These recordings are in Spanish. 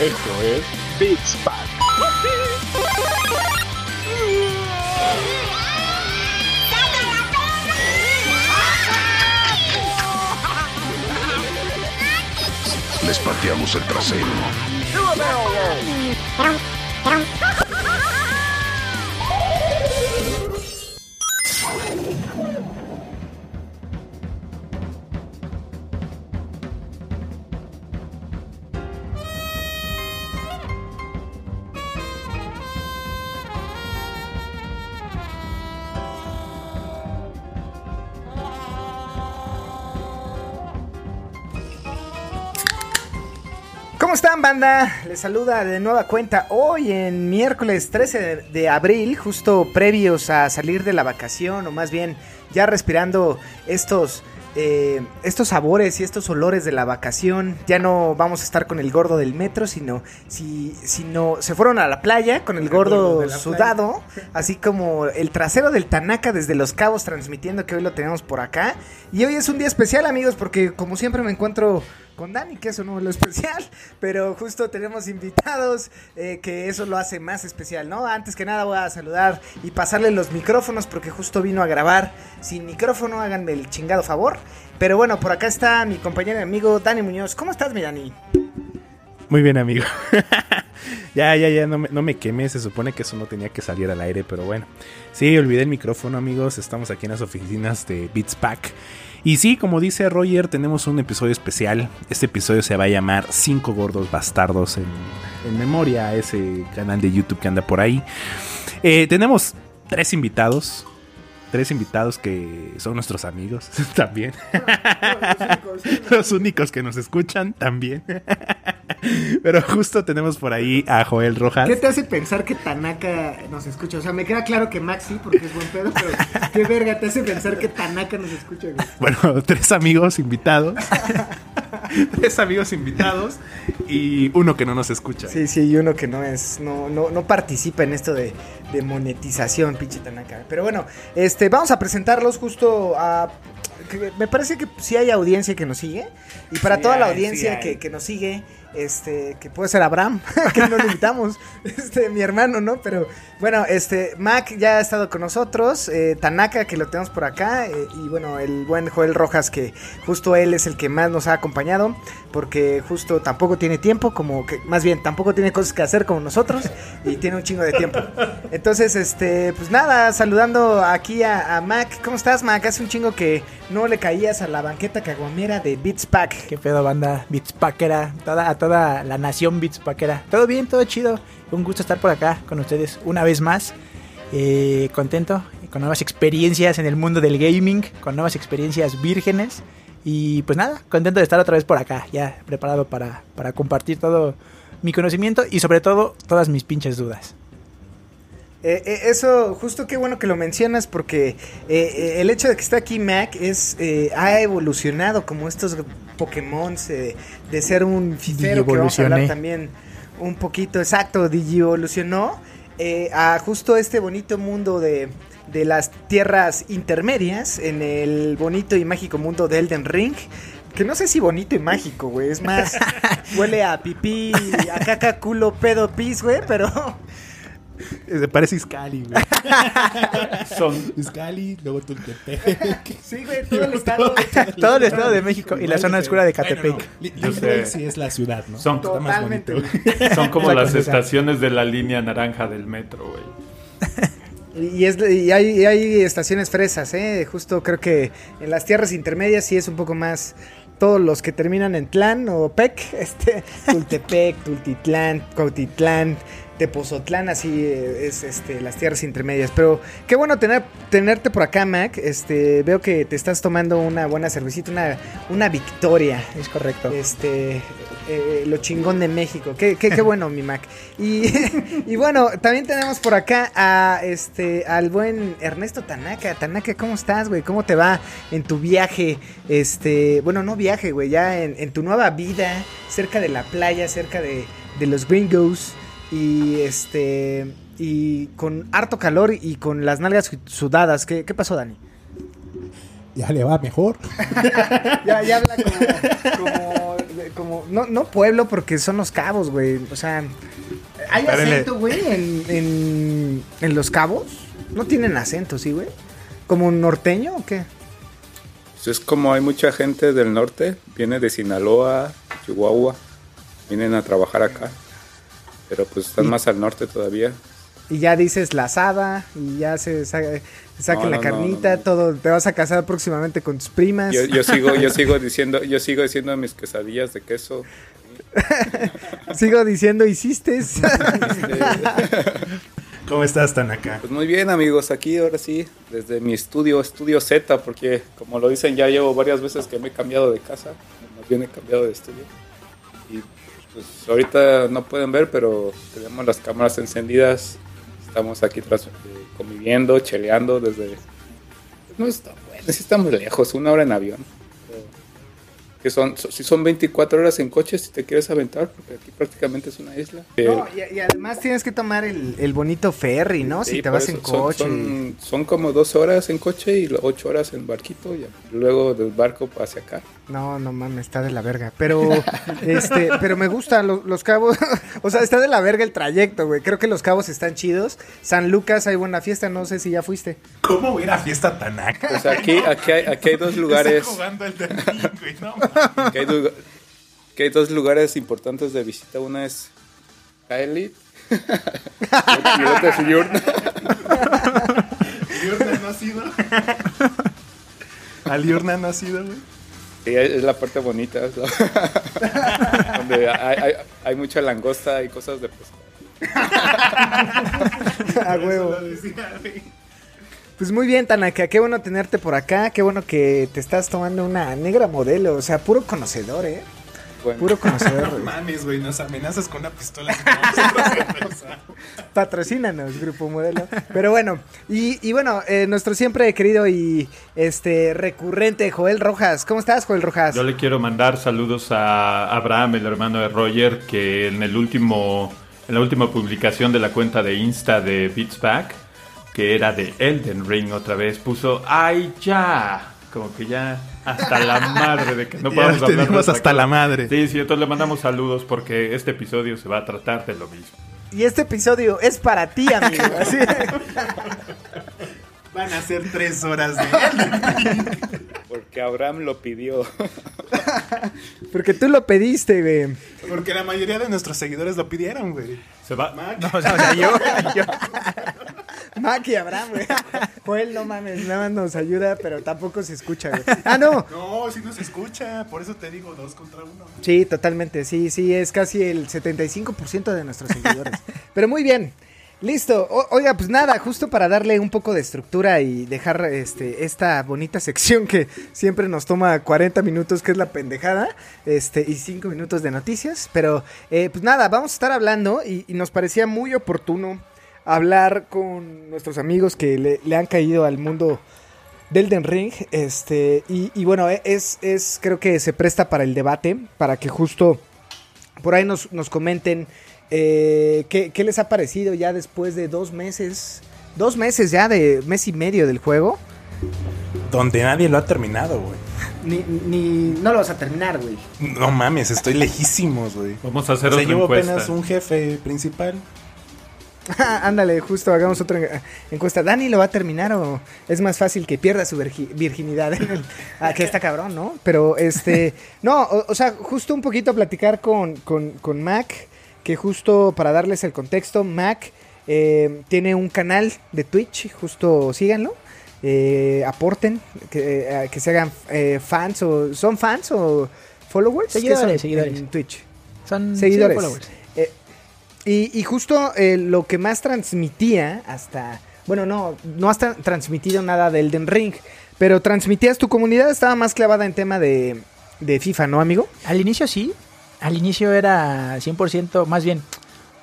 Esto es Beats Pack. Les pateamos el trasero. Están, banda? Les saluda de nueva cuenta hoy en miércoles 13 de, abril, justo previos a salir de la vacación, o más bien ya respirando estos, eh, estos sabores y estos olores de la vacación. Ya no vamos a estar con el gordo del metro, sino, si, sino se fueron a la playa con el gordo, sudado, así como el trasero del Tanaka desde Los Cabos transmitiendo que hoy lo tenemos por acá. Y hoy es un día especial, amigos, porque como siempre me encuentro con Dani, que eso no es lo especial, pero justo tenemos invitados eh, que eso lo hace más especial, ¿no? Antes que nada voy a saludar y pasarle los micrófonos porque justo vino a grabar sin micrófono, háganme el chingado favor. Pero bueno, por acá está mi compañero y amigo Dani Muñoz. ¿Cómo estás, mi? Muy bien, amigo. ya, ya, ya, no me, no me quemé. Se supone que eso no tenía que salir al aire, pero bueno. Sí, olvidé el micrófono, amigos. Estamos aquí en las oficinas de Beats Pack. Y sí, como dice Roger, tenemos un episodio especial. Este episodio se va a llamar Cinco Gordos Bastardos en, memoria a ese canal de YouTube que anda por ahí. Eh, tenemos tres invitados. Tres invitados que son nuestros amigos también. Los únicos que nos escuchan también. Pero justo tenemos por ahí a Joel Rojas. ¿Qué te hace pensar que Tanaka nos escucha? O sea, me queda claro que Max sí, porque es buen pedo, pero ¿qué verga te hace pensar que Tanaka nos escucha? güey? Bueno, tres amigos invitados. tres amigos invitados y uno que no nos escucha. Sí, sí, y uno que no es, no, no, no participa en esto de, de monetización, pinche Tanaka. Pero bueno, este, vamos a presentarlos justo a. que me parece que sí hay audiencia que nos sigue. Y para Sí toda la audiencia sí que, que nos sigue, este, que puede ser Abraham, que no lo invitamos, este, mi hermano, ¿no? Pero bueno, este, Mac ya ha estado con nosotros, eh, Tanaka, que lo tenemos por acá, eh, y bueno, el buen Joel Rojas, que justo él es el que más nos ha acompañado, porque justo tampoco tiene tiempo, como que, más bien, tampoco tiene cosas que hacer como nosotros, y tiene un chingo de tiempo. Entonces, este, pues nada, saludando aquí a, Mac, ¿cómo estás, Mac? Hace un chingo que no le caías a la banqueta caguamera de Beats Pack. ¿Qué pedo, banda? Beatspackera, toda, toda la nación Beatspackera. Todo bien, todo chido. Un gusto estar por acá con ustedes una vez más. Eh, contento, con nuevas experiencias en el mundo del gaming, con nuevas experiencias vírgenes. Y pues nada, contento de estar otra vez por acá, ya preparado para, para compartir todo mi conocimiento y sobre todo todas mis pinches dudas. Eh, eh, eso, justo qué bueno que lo mencionas porque eh, eh, el hecho de que esté aquí Mac es eh, ha evolucionado como estos Pokémon de ser un fifero que vamos a hablar también un poquito, exacto, digievolucionó a justo este bonito mundo de, de las tierras intermedias en el bonito y mágico mundo de Elden Ring. Que no sé si bonito y mágico, güey. Es más, huele a pipí, a caca, culo, pedo, pis, güey. Pero parece Iscali, güey. Son Iscali, luego Tultepec. Sí, güey, todo el estado. Todo el estado de México y la zona oscura de Catepec. Yo sé. sí es la ciudad, ¿no? Son- Está más Totalmente, bonito. güey. Son como las estaciones de la línea naranja del metro, güey. Y, es, y hay, y hay estaciones fresas, ¿eh? Justo creo que en las tierras intermedias sí es un poco más. Todos los que terminan en Tlán o Pec, este, Tultepec, Tultitlán, Cautitlán, Tepozotlán, así eh, es este, las tierras intermedias. Pero qué bueno tener, tenerte por acá, Mac. Este, veo que te estás tomando una buena cervecita, una, una victoria. Es correcto. Este, eh, lo chingón de México. Qué, qué, qué bueno, mi Mac. Y, y bueno, también tenemos por acá a este al buen Ernesto Tanaka. Tanaka, ¿cómo estás, güey? ¿Cómo te va en tu viaje? Este, bueno, no viaje, güey, ya en, en tu nueva vida, cerca de la playa, cerca de, de los gringos. Y este. Y con harto calor y con las nalgas sudadas. ¿Qué, qué pasó, Dani? Ya le va mejor. Ya, ya habla como, como de- como, no, no pueblo porque son los cabos, güey. O sea, ¿hay Espérenle. acento, güey, en, en, en los cabos? No tienen acento, ¿sí, güey? ¿Como un norteño o qué? Pues es como hay mucha gente del norte, viene de Sinaloa, Chihuahua, vienen a trabajar acá. Pero pues están Y- más al norte todavía. Y ya dices la asada y ya se saca, se saquen No, la no, carnita, no, no. todo. Te vas a casar próximamente con tus primas. Yo, yo sigo, yo sigo diciendo, yo sigo diciendo mis quesadillas de queso. Sigo diciendo, hiciste. ¿Cómo estás, Tanaka? Pues muy bien amigos, aquí ahora sí, desde mi estudio, estudio Z, porque como lo dicen ya llevo varias veces que me he cambiado de casa, más bien he cambiado de estudio. Pues ahorita no pueden ver, pero tenemos las cámaras encendidas, estamos aquí tras, eh, conviviendo, cheleando desde... pues, no está bueno, sí estamos lejos, una hora en avión. Que son, so- si son 24 horas en coche, si te quieres aventar, porque aquí prácticamente es una isla. No, y, y además tienes que tomar el, el bonito ferry, ¿no? Sí, si te vas eso en coche. Son, son como dos horas en coche y lo- ocho horas en barquito y luego del barco hacia acá. No, no mames, está de la verga. Pero, este, pero me gustan los, los cabos. o sea, está de la verga el trayecto, güey. Creo que los cabos están chidos. San Lucas hay buena fiesta, no sé si ya fuiste. ¿Cómo voy a ir a fiesta Tanaka? Pues aquí, aquí, hay, aquí hay dos lugares. Jugando el del ring, güey, no Aquí hay, dos lugares importantes de visita. Una es Kaeli y otra es Yurna. Liurna no ha sido. A Liurna no ha sido, güey. Sí, es la parte bonita. es la- donde hay, hay, hay mucha langosta y cosas de pescar. A huevo. Pues muy bien, Tanaka, qué bueno tenerte por acá, qué bueno que te estás tomando una negra modelo, o sea, puro conocedor, ¿eh? Bueno, Puro conocedor. No güey. mames, güey, nos amenazas con una pistola. Patrocínanos, Grupo Modelo. Pero bueno, y, y bueno, eh, nuestro siempre querido y este recurrente Joel Rojas. ¿Cómo estás, Joel Rojas? Yo le quiero mandar saludos a Abraham, el hermano de Roger, que en el último, en la última publicación de la cuenta de Insta de Beats Back, que era de Elden Ring otra vez, puso ¡Ay ya! Como que ya hasta la madre de que no Ya podamos hablar. hasta la madre. Sí, sí, entonces le mandamos saludos porque este episodio se va a tratar de lo mismo. Y este episodio es para ti, amigo. Así. Van a ser tres horas de. porque Abraham lo pidió. Porque tú lo pediste, güey. Porque la mayoría de nuestros seguidores lo pidieron, güey. Se va. No, o sea, yo, yo- Mac y Abraham, güey. Joel, no mames, nada más nos ayuda, pero tampoco se escucha, güey. Ah, no. No, si nos escucha, por eso te digo dos contra uno. Sí, totalmente. Sí, sí, es casi el 75% de nuestros seguidores. Pero muy bien. Listo. O- oiga, pues nada, justo para darle un poco de estructura y dejar este esta bonita sección que siempre nos toma 40 minutos, que es la pendejada, este y 5 minutos de noticias. Pero eh, pues nada, vamos a estar hablando y, y nos parecía muy oportuno hablar con nuestros amigos que le, le han caído al mundo del Den Ring. Este, y, y bueno, eh, es, es, creo que se presta para el debate, para que justo por ahí nos, nos comenten eh, qué, qué les ha parecido ya después de dos meses, dos meses ya de mes y medio del juego. Donde nadie lo ha terminado, güey. Ni, ni no lo vas a terminar, güey. No mames, estoy lejísimos, güey. Vamos a hacer O sea, otra llevo encuesta. apenas un jefe principal. Ándale, justo hagamos otra en- encuesta. ¿Dani lo va a terminar o es más fácil que pierda su virgi- virginidad? En el, ah, que está cabrón, ¿no? Pero este, no, o, o sea, justo un poquito platicar con, con, con Mac, que justo para darles el contexto, Mac eh, tiene un canal de Twitch, justo síganlo. eh, aporten, que, eh, que se hagan eh, fans o son fans o followers. ¿Qué Seguidores, son seguidores. En Twitch. son Seguidores. sí, followers. Y, y justo eh, lo que más transmitía hasta... Bueno, no, no has tra- transmitido nada de Elden Ring, pero transmitías tu comunidad, estaba más clavada en tema de, de FIFA, ¿no, amigo? Al inicio sí. Al inicio era 100%, más bien,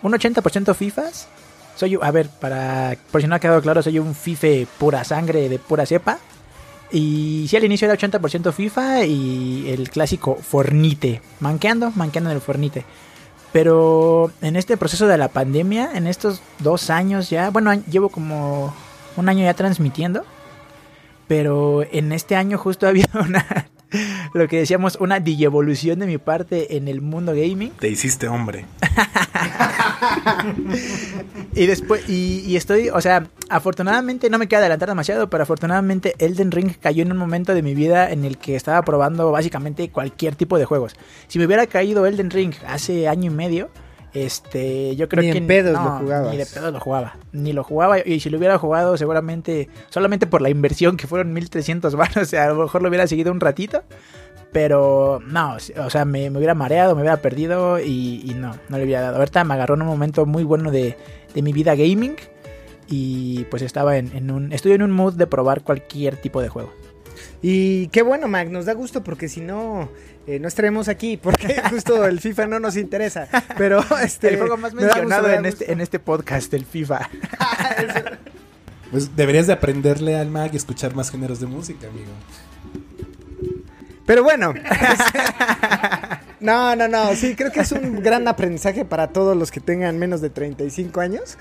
un 80% FIFAs. Soy, yo- a ver, para por si no ha quedado claro, soy un FIFA pura sangre, de pura cepa. Y sí, al inicio era 80% FIFA y el clásico Fornite. Manqueando, manqueando en el Fornite. Pero en este proceso de la pandemia, en estos dos años ya, bueno, llevo como un año ya transmitiendo. Pero en este año justo ha habido una, lo que decíamos, una digievolución de mi parte en el mundo gaming. Te hiciste hombre. Y después, y, y estoy, o sea, afortunadamente, no me queda adelantar demasiado, pero afortunadamente Elden Ring cayó en un momento de mi vida en el que estaba probando básicamente cualquier tipo de juegos. Si me hubiera caído Elden Ring hace año y medio, este, yo creo Ni que en pedos lo jugabas. Ni de pedos lo jugaba. Ni lo jugaba. Y si lo hubiera jugado, seguramente, solamente por la inversión que fueron 1300 baros, o sea, a lo mejor lo hubiera seguido un ratito. Pero no, o sea, me, me hubiera mareado, me hubiera perdido y, y no, no le hubiera dado. Ahorita me agarró en un momento muy bueno de, de mi vida gaming y pues estaba en, en un, estoy en un mood de probar cualquier tipo de juego. Y qué bueno, Mac, nos da gusto porque si no, eh, no estaremos aquí porque justo el FIFA no nos interesa. Pero este. el juego más gusto, mencionado en este, en este podcast, el FIFA. Pues deberías de aprenderle al mag y escuchar más géneros de música, amigo. Pero bueno. No, no, no. Sí, creo que es un gran aprendizaje para todos los que tengan menos de 35 años.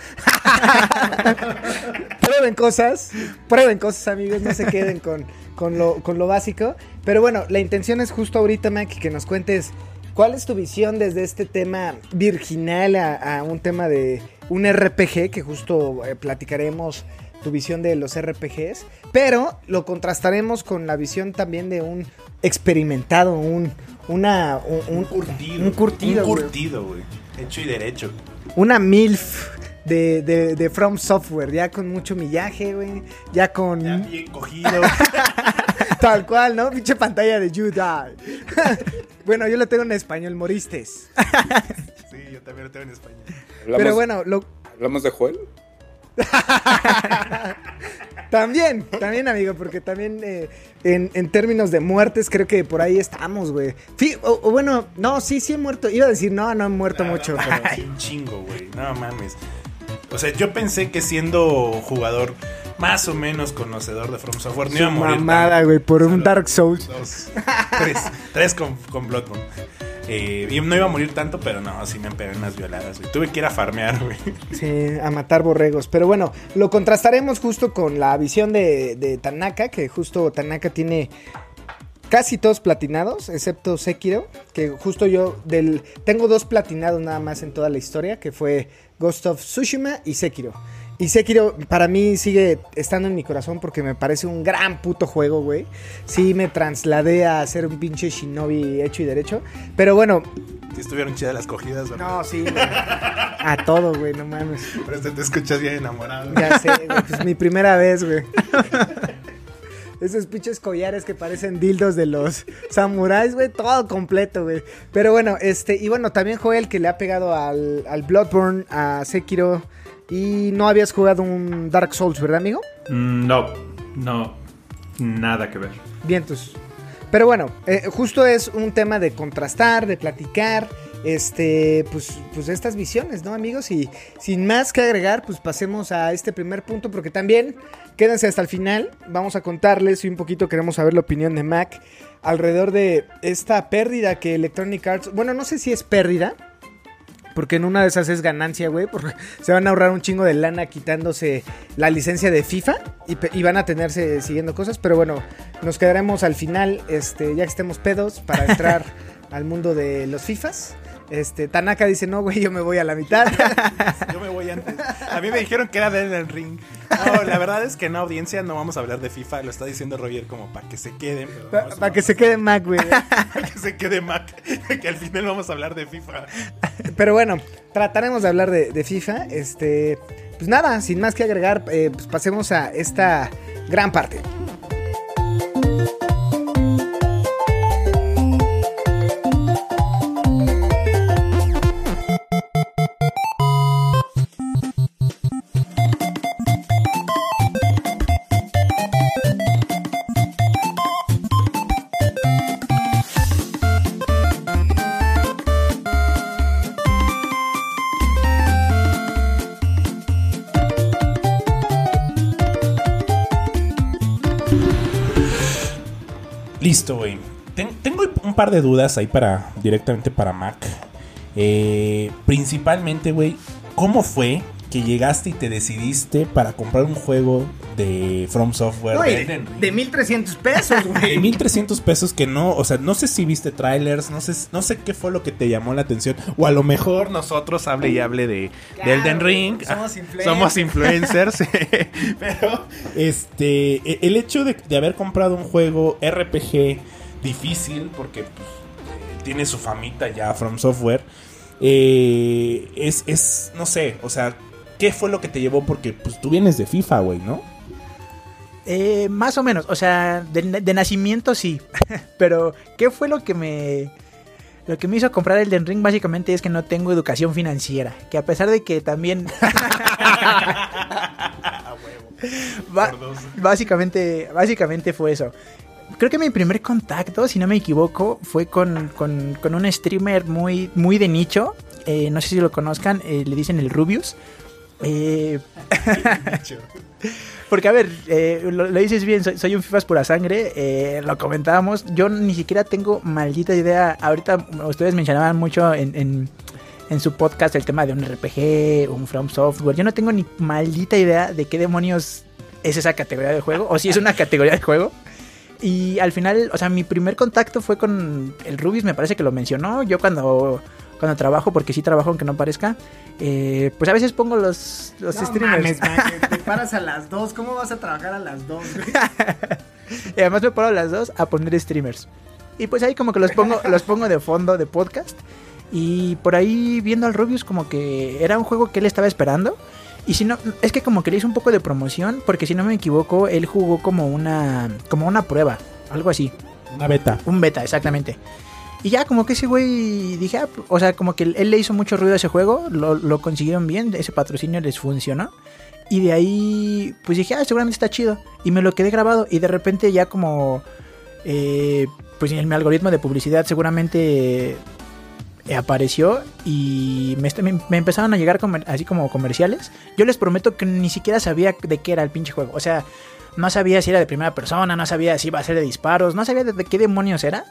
prueben cosas. Prueben cosas, amigos. No se queden con, con, lo, con lo básico. Pero bueno, la intención es justo ahorita, Mac, que nos cuentes cuál es tu visión desde este tema virginal a, a un tema de un RPG, que justo eh, platicaremos tu visión de los RPGs, pero lo contrastaremos con la visión también de un experimentado, un una un, un- curtido. un curtido, Un curtido, güey. Hecho y derecho. una MILF de, de, de From Software, ya con mucho millaje, güey, ya con Ya bien cogido. tal cual, ¿no? Pinche pantalla de You Die. bueno, yo lo tengo en español, moristes. sí, yo también lo tengo en español. Hablamos, Pero bueno, lo, ¿Hablamos de Joel? También, también, amigo, porque también eh, en, en términos de muertes, creo que por ahí estamos, güey. Sí, o, o bueno, no, sí, sí he muerto. Iba a decir, no, no he muerto mucho, pero. Un chingo, güey. No mames. O sea, yo pensé que siendo jugador más o menos conocedor de From Software no iba a morir. mamada, güey, por un Dark Souls. Dos, tres, tres con, con Bloodborne. Eh, y no iba a morir tanto, pero no, sí me pegué unas violadas, güey. Tuve que ir a farmear, güey. Sí, a matar borregos. Pero bueno, lo contrastaremos justo con la visión de, de Tanaka, que justo Tanaka tiene casi todos platinados, excepto Sekiro, que justo yo del tengo dos platinados nada más en toda la historia, que fue Ghost of Tsushima y Sekiro. Y Sekiro para mí sigue estando en mi corazón porque me parece un gran puto juego, güey. Sí me trasladé a ser un pinche shinobi hecho y derecho, pero bueno, Si estuvieron chidas las cogidas, ¿verdad? no, sí, güey. A todo, güey, no mames. Pero este te escuchas bien enamorado. Ya sé, güey, pues mi primera vez, güey. Esos pinches collares que parecen dildos de los samuráis, güey, todo completo, güey. Pero bueno, este, y bueno, también Joel que le ha pegado al, al Bloodborne, a Sekiro. Y no habías jugado un Dark Souls, ¿verdad, amigo? Mm, No, no, nada que ver. Vientos. Pero bueno, eh, justo es un tema de contrastar, de platicar, este, pues, pues estas visiones, ¿no, amigos? Y sin más que agregar, pues pasemos a este primer punto, porque también quédense hasta el final. Vamos a contarles y un poquito queremos saber la opinión de Mac alrededor de esta pérdida que Electronic Arts, bueno, no sé si es pérdida. Porque en una de esas es ganancia, güey. Porque se van a ahorrar un chingo de lana quitándose la licencia de FIFA. Y, van a tenerse siguiendo cosas. Pero bueno, nos quedaremos al final, este, ya que estemos pedos, para entrar al mundo de los FIFAs. Este, Tanaka dice, no, güey, yo me voy a la mitad. Yo me voy antes. A mí me dijeron que era de Elden Ring. No, la verdad es que no, audiencia, no vamos a hablar de FIFA. Lo está diciendo Roger como para que se queden. Para que se quede Mac, güey. Para que se quede Mac. Que al final vamos a hablar de FIFA. Pero bueno, trataremos de hablar de, de FIFA. Este, pues nada, sin más que agregar, eh, pues pasemos a esta gran parte. Listo, güey. Ten- tengo un par de dudas ahí para directamente para Mac. Eh, principalmente, güey, ¿cómo fue que llegaste y te decidiste para comprar un juego de From Software? De de, Elden Ring? de 1300 pesos, De güey. 1300 pesos que no, o sea, no sé si viste trailers, no sé, no sé qué fue lo que te llamó la atención. O a lo mejor nosotros hable y hable de, Claro, de Elden Ring. somos influencers. Somos influencers. Pero, este, e- el hecho de, de haber comprado un juego RPG difícil, porque pues, eh, tiene su famita ya From Software, eh, es, es, no sé, o sea, ¿qué fue lo que te llevó? Porque pues tú vienes de FIFA, güey, ¿no? Eh, más o menos, o sea, de, de nacimiento sí. Pero, ¿qué fue lo que me. Lo que me hizo comprar el Den Ring básicamente es que no tengo educación financiera. Que a pesar de que también. Básicamente, básicamente fue eso. Creo que mi primer contacto, si no me equivoco, fue con, con- con un streamer muy, muy de nicho. Eh, no sé si lo conozcan, eh, le dicen el Rubius. Eh, porque, a ver, eh, lo, lo dices bien, soy, soy un FIFAs pura sangre, eh, lo comentábamos, yo ni siquiera tengo maldita idea, ahorita ustedes mencionaban mucho en, en- en su podcast el tema de un RPG, un From Software, yo no tengo ni maldita idea de qué demonios es esa categoría de juego, o si es una categoría de juego. Y al final, o sea, mi primer contacto fue con el Rubius, me parece que lo mencionó. Yo cuando, cuando trabajo, porque sí trabajo aunque no parezca, eh, pues a veces pongo los, los No streamers. mames, man, te paras a las 2. ¿Cómo vas a trabajar a las 2, güey? Y además me paro a las dos a poner streamers. Y pues ahí como que los pongo, los pongo de fondo de podcast. Y por ahí viendo al Rubius como que era un juego que él estaba esperando. Y si no, es que como que le hizo un poco de promoción, porque si no me equivoco, él jugó como una, como una prueba, algo así. Una beta. Un beta, exactamente. Y ya como que ese güey, dije, ah, o sea, como que él le hizo mucho ruido a ese juego, lo, lo consiguieron bien, ese patrocinio les funcionó. Y de ahí, pues dije, ah, seguramente está chido. Y me lo quedé grabado y de repente ya como, eh, pues en mi algoritmo de publicidad seguramente eh, apareció y me, me- empezaron a llegar así como comerciales. Yo les prometo que ni siquiera sabía de qué era el pinche juego. O sea, no sabía si era de primera persona, no sabía si iba a ser de disparos, no sabía de qué demonios era.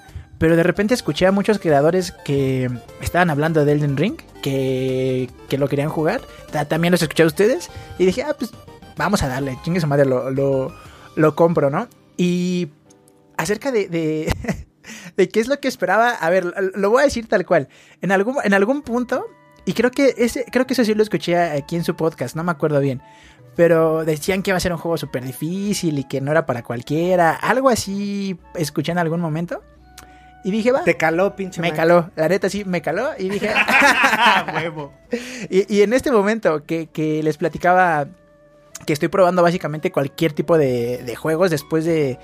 Pero de repente escuché a muchos creadores que estaban hablando de Elden Ring, que, que lo querían jugar. Ta- También los escuché a ustedes y dije, ah, pues vamos a darle, chingue su madre, lo, lo, lo compro, ¿no? Y acerca de, de, de qué es lo que esperaba, a ver, lo voy a decir tal cual. En algún, en algún punto, y creo que, ese, creo que eso sí lo escuché aquí en su podcast, no me acuerdo bien. Pero decían que iba a ser un juego súper difícil y que no era para cualquiera. Algo así escuché en algún momento. Y dije, va. Te caló, pinche Me caló, la neta sí, me caló y dije, huevo. Y, y en este momento que, que les platicaba que estoy probando básicamente cualquier tipo de, de juegos después de,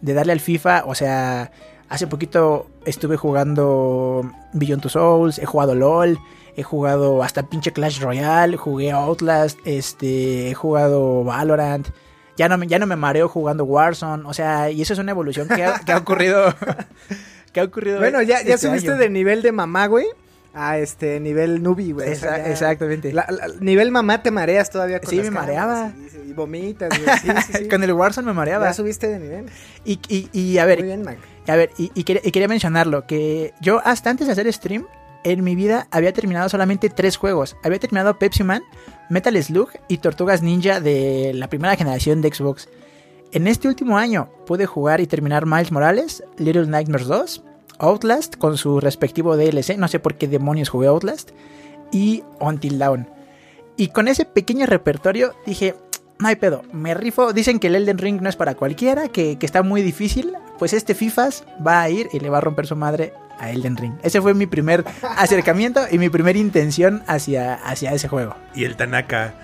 de darle al FIFA, o sea, hace poquito estuve jugando Beyond Two Souls, he jugado LOL, he jugado hasta pinche Clash Royale, jugué Outlast, este, he jugado Valorant. Ya no, me, ya no me mareo jugando Warzone, o sea, y eso es una evolución que ha, que ha ocurrido. que ha ocurrido. Bueno, ya, ya este subiste año. de nivel de mamá, güey, a este nivel nubi, güey. O sea, Exa- ya- exactamente. la- la- nivel mamá te mareas todavía con Sí, las me mareaba. Y, vomitas, güey. Sí, sí, sí. Con el Warzone me mareaba. Ya subiste de nivel. Y, y, y a ver, Muy bien, Mac. a ver, y, y quería, y quería mencionarlo, que yo hasta antes de hacer stream, en mi vida había terminado solamente tres juegos. Había terminado Pepsi Man, Metal Slug y Tortugas Ninja de la primera generación de Xbox. En este último año pude jugar y terminar Miles Morales, Little Nightmares 2, Outlast con su respectivo DLC, no sé por qué demonios jugué Outlast, y Until Dawn. Y con ese pequeño repertorio dije, no hay pedo, me rifo. Dicen que el Elden Ring no es para cualquiera, que, que está muy difícil. Pues este FIFAs va a ir y le va a romper su madre a Elden Ring. Ese fue mi primer acercamiento y mi primera intención hacia, hacia ese juego. Y el Tanaka.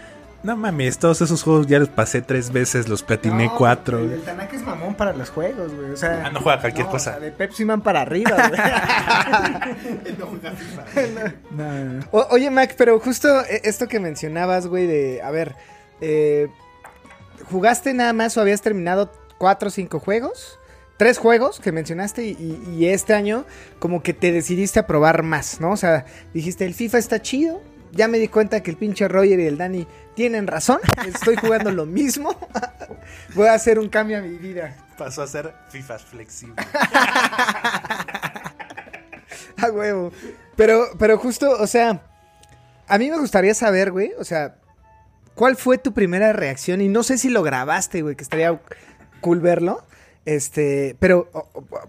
No mames, todos esos juegos ya los pasé tres veces, los platiné No, cuatro. El, el Tanaka es mamón para los juegos, güey. O sea, Ah, no juega cualquier no, cosa. o sea, de Pepsi Man para arriba, güey. No, no, no. O- oye, Mac, pero justo eh, esto que mencionabas, güey, de, a ver, eh, ¿jugaste nada más o habías terminado cuatro o cinco juegos? Tres juegos que mencionaste y, y- y este año como que te decidiste a probar más, ¿no? O sea, dijiste, el FIFA está chido, ya me di cuenta que el pinche Roger y el Dani tienen razón, estoy jugando lo mismo, voy a hacer un cambio a mi vida. Pasó a ser FIFAs flexible. A huevo. Pero, pero justo, o sea, a mí me gustaría saber, güey, o sea, ¿cuál fue tu primera reacción? Y no sé si lo grabaste, güey, que estaría cool verlo. Este, pero,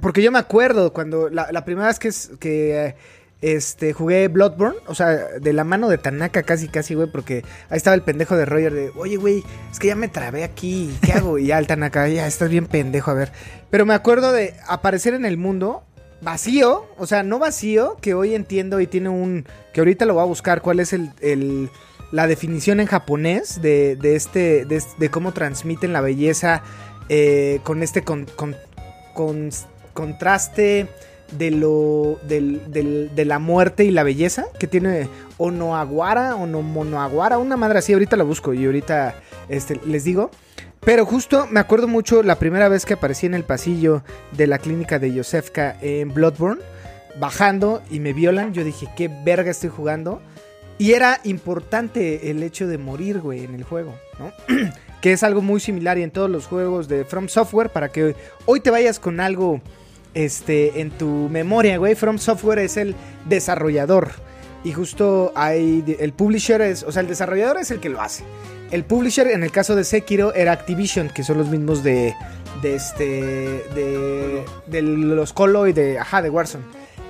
porque yo me acuerdo cuando la, la primera vez que, es- que eh, este, jugué Bloodborne, o sea, de la mano de Tanaka casi, casi, güey, porque ahí estaba el pendejo de Roger de, oye, güey, es que ya me trabé aquí, ¿qué hago? Y ya el Tanaka, ya estás bien pendejo, a ver. Pero me acuerdo de aparecer en el mundo vacío, o sea, no vacío, que hoy entiendo y tiene un, que ahorita lo voy a buscar, cuál es el, el- la definición en japonés de, de este, de, cómo transmiten la belleza eh, con este con, con- con- contraste de lo de la muerte y la belleza que tiene Onoaguara o no Monoaguara, una madre así, ahorita la busco y ahorita este, les digo. Pero justo me acuerdo mucho la primera vez que aparecí en el pasillo de la clínica de Yosefka en Bloodborne, bajando y me violan, yo dije, ¿qué verga estoy jugando? Y era importante el hecho de morir, güey, en el juego, que es algo muy similar y en todos los juegos de From Software para que hoy te vayas con algo este en tu memoria, güey. From Software es el desarrollador y justo hay el publisher es, o sea, el desarrollador es el que lo hace. El publisher en el caso de Sekiro era Activision, que son los mismos de de este de los Colo y de ajá, de Warzone.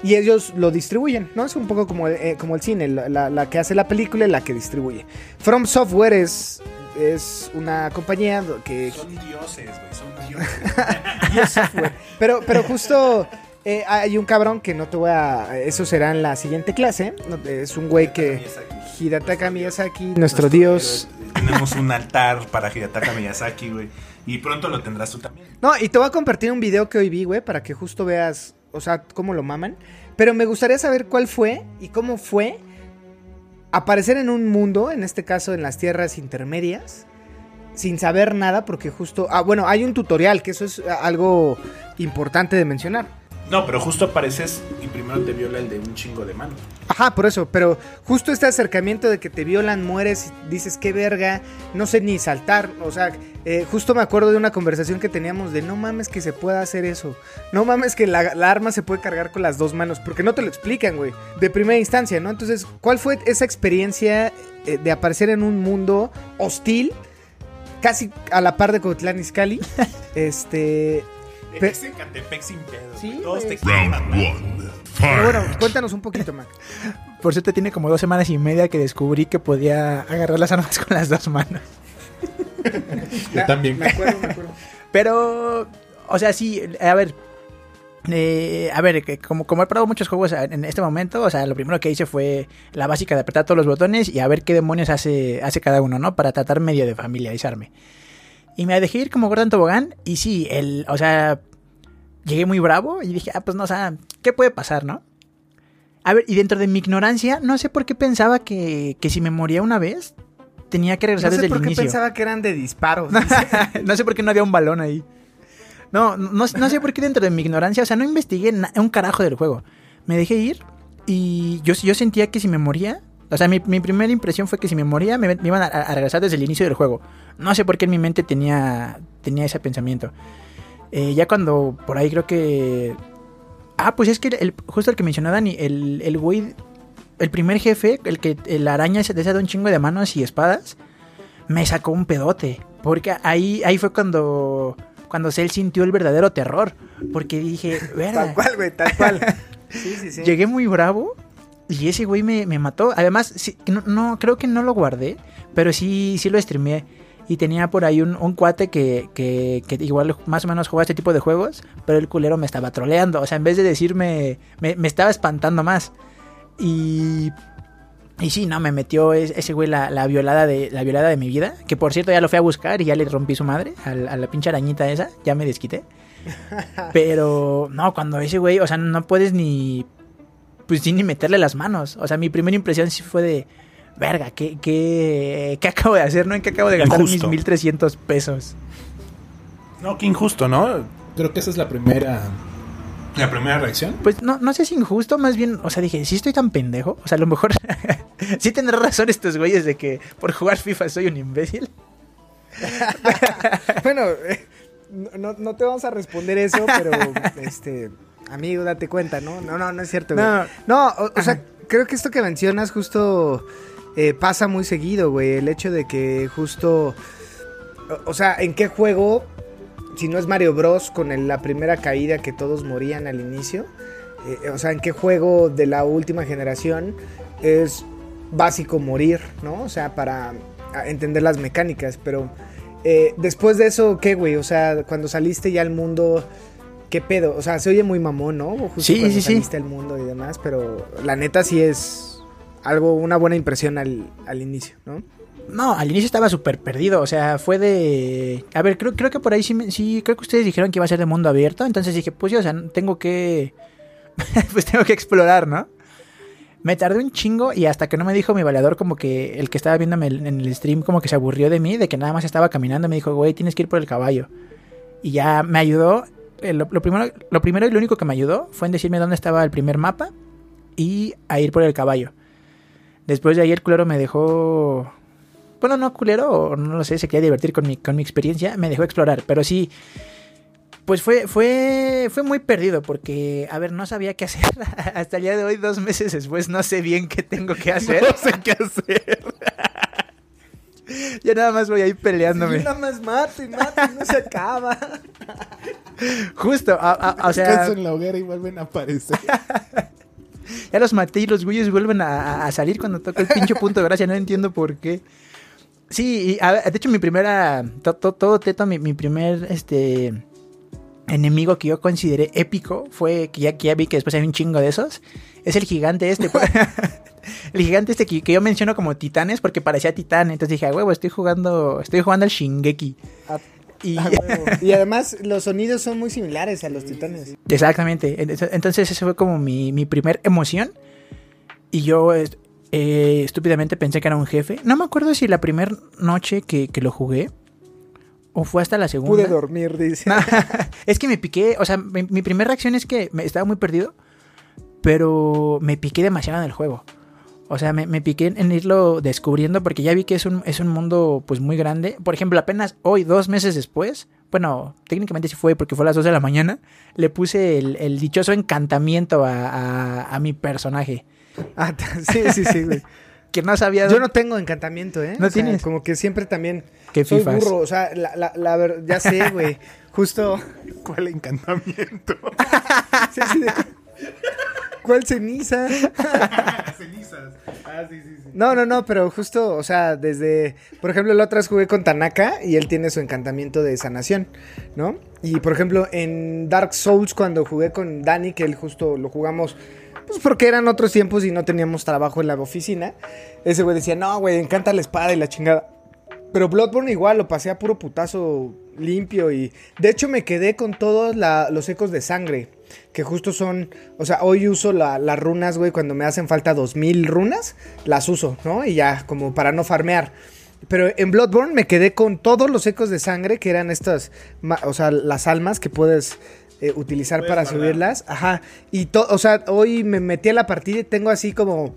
Y ellos lo distribuyen, ¿no? Es un poco como, eh, como el cine, la que hace la película y la que distribuye. From Software es, es una compañía que... Son dioses, güey, Pero, pero justo eh, hay un cabrón que no te voy a... Eso será en la siguiente clase. Es un güey que... Hidataka Miyazaki, nuestro dios... Tenemos un altar para Hidataka Miyazaki, güey. Y pronto lo tendrás tú también. No, y te voy a compartir un video que hoy vi, güey, para que justo veas, o sea, cómo lo maman. Pero me gustaría saber cuál fue y cómo fue aparecer en un mundo, en este caso en las tierras intermedias, sin saber nada, porque justo... Ah, bueno, hay un tutorial, que eso es algo importante de mencionar. No, pero justo apareces y primero te viola el de un chingo de mano. Ajá, por eso, pero justo este acercamiento de que te violan, mueres, dices qué verga, no sé ni saltar, o sea, eh, justo me acuerdo de una conversación que teníamos de no mames que se pueda hacer eso, no mames que la, la arma se puede cargar con las dos manos, porque no te lo explican, güey, de primera instancia, ¿no? Entonces, ¿cuál fue esa experiencia eh, de aparecer en un mundo hostil, casi a la par de Cotlán Izcalli? este... Pe- Ese Catepec sin pedo. Sí. Todos te Round one. Pero bueno, cuéntanos un poquito, Mac. Por cierto, tiene como dos semanas y media que descubrí que podía agarrar las armas con las dos manos. Yo también. Me acuerdo, me acuerdo. Pero, o sea, sí, a ver. Eh, a ver, que como, como he probado muchos juegos en este momento, o sea, lo primero que hice fue la básica de apretar todos los botones y a ver qué demonios hace, hace cada uno, ¿no? Para tratar medio de familiarizarme. Y me dejé ir como Gordon Tobogán y sí, el, o sea, llegué muy bravo y dije, ah, pues no, o sea, ¿qué puede pasar, no? A ver, y dentro de mi ignorancia, no sé por qué pensaba que, que si me moría una vez, tenía que No regresar sé desde por el qué inicio. pensaba que eran de disparos. no sé por qué no había un balón ahí. No, no, no sé por qué dentro de mi ignorancia, o sea, no investigué un carajo del juego. Me dejé ir y yo, yo sentía que si me moría, o sea, mi, mi primera impresión fue que si me moría me, iban a, regresar desde el inicio del juego. No sé por qué en mi mente tenía, tenía ese pensamiento. Eh, ya cuando por ahí creo que... Ah, pues es que el, justo el que mencionó Dani, el, el güey, el primer jefe, el que la araña se desata un chingo de manos y espadas, me sacó un pedote. Porque ahí, ahí fue cuando, cuando él sintió el verdadero terror. Porque dije, tal verga, cual, güey, tal cual. Sí, sí, sí. llegué muy bravo y ese güey me, me mató. Además, sí, no, no, creo que no lo guardé, pero sí, sí lo streameé. Y tenía por ahí un, un cuate que, que, que igual más o menos jugaba este tipo de juegos, pero el culero me estaba troleando. O sea, en vez de decirme, me, me estaba espantando más. Y y sí, no, me metió es- ese güey la, la violada de la violada de mi vida. Que por cierto ya lo fui a buscar y ya le rompí su madre a, la- a la pinche arañita esa. Ya me desquité. Pero no, cuando ese güey, o sea, no puedes ni. Pues sí, ni meterle las manos. O sea, mi primera impresión sí fue de. Verga, ¿qué, qué, qué acabo de hacer? ¿No? ¿En qué acabo de gastar Injusto. mis 1300 pesos? No, qué injusto, ¿no? Creo que esa es la primera. La primera reacción. Pues no, no sé si injusto, más bien, o sea, dije, si estoy tan pendejo, o sea, a lo mejor sí tendrán razón estos güeyes de que por jugar FIFA soy un imbécil. bueno, eh, no, no te vamos a responder eso, pero este, amigo, date cuenta, ¿no? No, no, no es cierto. güey. No. No, o, o sea, creo que esto que mencionas justo eh, pasa muy seguido, güey. El hecho de que justo. O, o sea, ¿en qué juego? Si no es Mario Bros. con el- la primera caída que todos morían al inicio. eh, o sea, ¿en qué juego de la última generación es básico morir, ¿no? O sea, para entender las mecánicas. Pero eh, después de eso, ¿qué, güey? O sea, cuando saliste ya al mundo. ¿Qué pedo? O sea, se oye muy mamón, ¿no? Justo Sí, cuando sí, sí. saliste al mundo y demás, pero la neta sí es algo, una buena impresión al, al inicio, ¿no? No, al inicio estaba súper perdido, o sea, fue de... A ver, creo, creo que por ahí sí, sí, creo que ustedes dijeron que iba a ser de mundo abierto, entonces dije, pues sí, o sea, tengo que... pues tengo que explorar, ¿no? Me tardé un chingo y hasta que no me dijo mi valedor como que el que estaba viéndome en el stream como que se aburrió de mí, de que nada más estaba caminando, me dijo, güey, tienes que ir por el caballo. Y ya me ayudó, eh, lo, primero, lo primero y lo único que me ayudó fue en decirme dónde estaba el primer mapa y a ir por el caballo. Después de ahí el me dejó bueno, no culero, no lo sé, se quería divertir con mi, con mi experiencia, me dejó explorar, pero sí, pues fue, fue, fue muy perdido porque, a ver, no sabía qué hacer. Hasta el día de hoy, dos meses después, no sé bien qué tengo que hacer. No sé qué hacer. ya nada más voy ahí peleándome. nada más mate, mate, no se acaba. Justo, a- a- o sea, Descanso en la hoguera y vuelven a aparecer. ya los maté y los güeyes vuelven a, a salir cuando toco el pinche punto de gracia, no entiendo por qué. Sí, y, a ver, de hecho mi primera, to- to- todo teto, mi, mi primer, este, enemigo que yo consideré épico fue, que ya, que ya vi que después hay un chingo de esos, es el gigante este. el gigante este que, que yo menciono como titanes porque parecía titán, entonces dije, a huevo, estoy jugando, estoy jugando al Shingeki. Y, Ah, y además los sonidos son muy similares a los titanes. Exactamente. Ent- Entonces ese fue como mi, mi primer emoción. Y yo eh, estúpidamente pensé que era un jefe. No me acuerdo si la primera noche que, que lo jugué o fue hasta la segunda. Pude dormir, dice. es que me piqué, o sea, mi, mi primera reacción es que me estaba muy perdido, pero me piqué demasiado en el juego. O sea, me, me piqué en irlo descubriendo porque ya vi que es un, es un mundo pues muy grande. Por ejemplo, apenas hoy, dos meses después, bueno, técnicamente sí fue porque fue a las 2 de la mañana, le puse el, el dichoso encantamiento a, a- a mi personaje. Ah, sí, sí, sí, güey. Que no sabía... Yo no tengo encantamiento, ¿eh? ¿No O sea, tienes? Como que siempre también Qué soy fifas. burro, o sea, la, la, la ver- ya sé, güey. Justo. ¿Cuál encantamiento? sí, sí, de- ¿Cuál ceniza? Cenizas. Ah, sí, sí, sí. No, no, no, pero justo, o sea, desde, por ejemplo, la otra vez jugué con Tanaka y él tiene su encantamiento de sanación, ¿no? Y por ejemplo, en Dark Souls cuando jugué con Dani, que él justo lo jugamos, pues porque eran otros tiempos y no teníamos trabajo en la oficina, ese güey decía, no, güey, encanta la espada y la chingada. Pero Bloodborne igual lo pasé a puro putazo limpio y de hecho me quedé con todos los ecos de sangre. Que justo son, o sea, hoy uso la- las runas, güey, cuando me hacen falta 2000 runas, las uso, ¿no? Y ya, como para no farmear. Pero en Bloodborne me quedé con todos los ecos de sangre, que eran estas, o sea, las almas que puedes eh, utilizar para subirlas. Ajá. Y, to- o sea, hoy me metí a la partida y tengo así como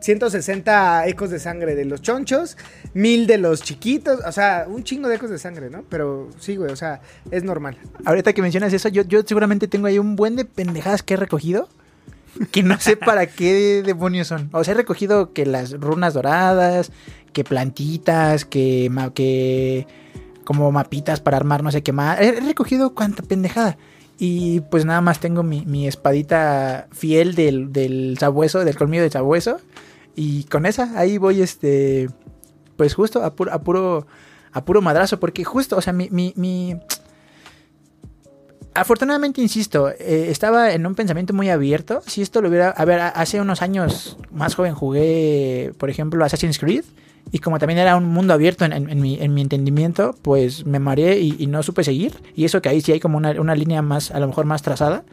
160 ecos de sangre de los chonchos, 1000 de los chiquitos, o sea, un chingo de ecos de sangre, ¿no? Pero sí, güey, o sea, es normal. Ahorita que mencionas eso, yo, yo seguramente tengo ahí un buen de pendejadas que he recogido. Que no sé para qué demonios son. O sea, he recogido que las runas doradas, que plantitas, que, que como mapitas para armar no sé qué más. He, recogido cuánta pendejada. Y pues nada más tengo mi, mi espadita fiel del, del sabueso, del colmillo del sabueso. Y con esa, ahí voy, este, pues justo a puro, a puro, a puro madrazo. Porque justo, o sea, mi, mi, mi, Afortunadamente, insisto, eh, estaba en un pensamiento muy abierto. Si esto lo hubiera... A ver, hace unos años más joven jugué, por ejemplo, Assassin's Creed. Y como también era un mundo abierto en, en- en mi, en mi entendimiento, pues me mareé y, y no supe seguir. Y eso que ahí sí hay como una, una línea más, a lo mejor más trazada.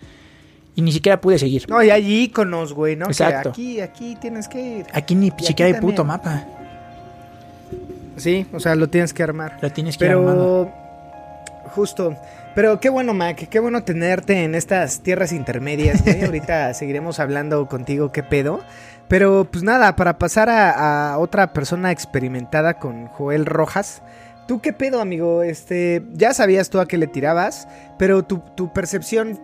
Y ni siquiera pude seguir. No, y hay iconos, güey, ¿no? Que Exacto. aquí, aquí tienes que ir. Aquí ni aquí siquiera hay también. puto mapa. Sí, o sea, lo tienes que armar. Lo tienes que armando. Pero, justo. Pero qué bueno, Mac, qué bueno tenerte en estas tierras intermedias, güey. Ahorita seguiremos hablando contigo, qué pedo. Pero pues nada, para pasar a, a otra persona experimentada con Joel Rojas. ¿Tú qué pedo, amigo? Este, ya sabías tú a qué le tirabas, pero tu, tu percepción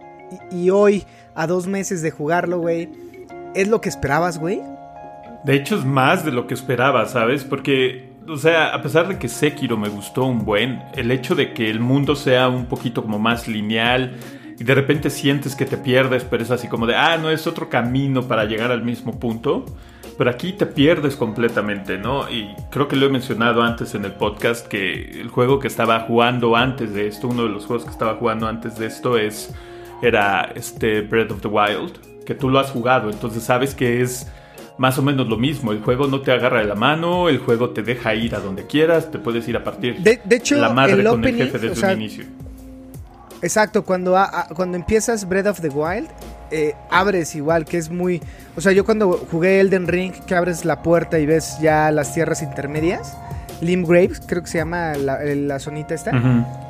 y, y hoy, a dos meses de jugarlo, güey, ¿es lo que esperabas, güey? De hecho, es más de lo que esperaba, ¿sabes? Porque, o sea, a pesar de que Sekiro me gustó un buen, el hecho de que el mundo sea un poquito como más lineal y de repente sientes que te pierdes, pero es así como de, ah, no es otro camino para llegar al mismo punto. Pero aquí te pierdes completamente, ¿no? Y creo que lo he mencionado antes en el podcast que el juego que estaba jugando antes de esto, uno de los juegos que estaba jugando antes de esto es era este Breath of the Wild, que tú lo has jugado, entonces sabes que es más o menos lo mismo. El juego no te agarra de la mano, el juego te deja ir a donde quieras, te puedes ir a partir De, de hecho, la madre el con el jefe desde o sea, un inicio. Exacto, cuando, a- a- cuando empiezas Breath of the Wild, eh, abres igual, que es muy... O sea, yo cuando jugué Elden Ring, que abres la puerta y ves ya las tierras intermedias, Limgrave, creo que se llama la, la zonita esta,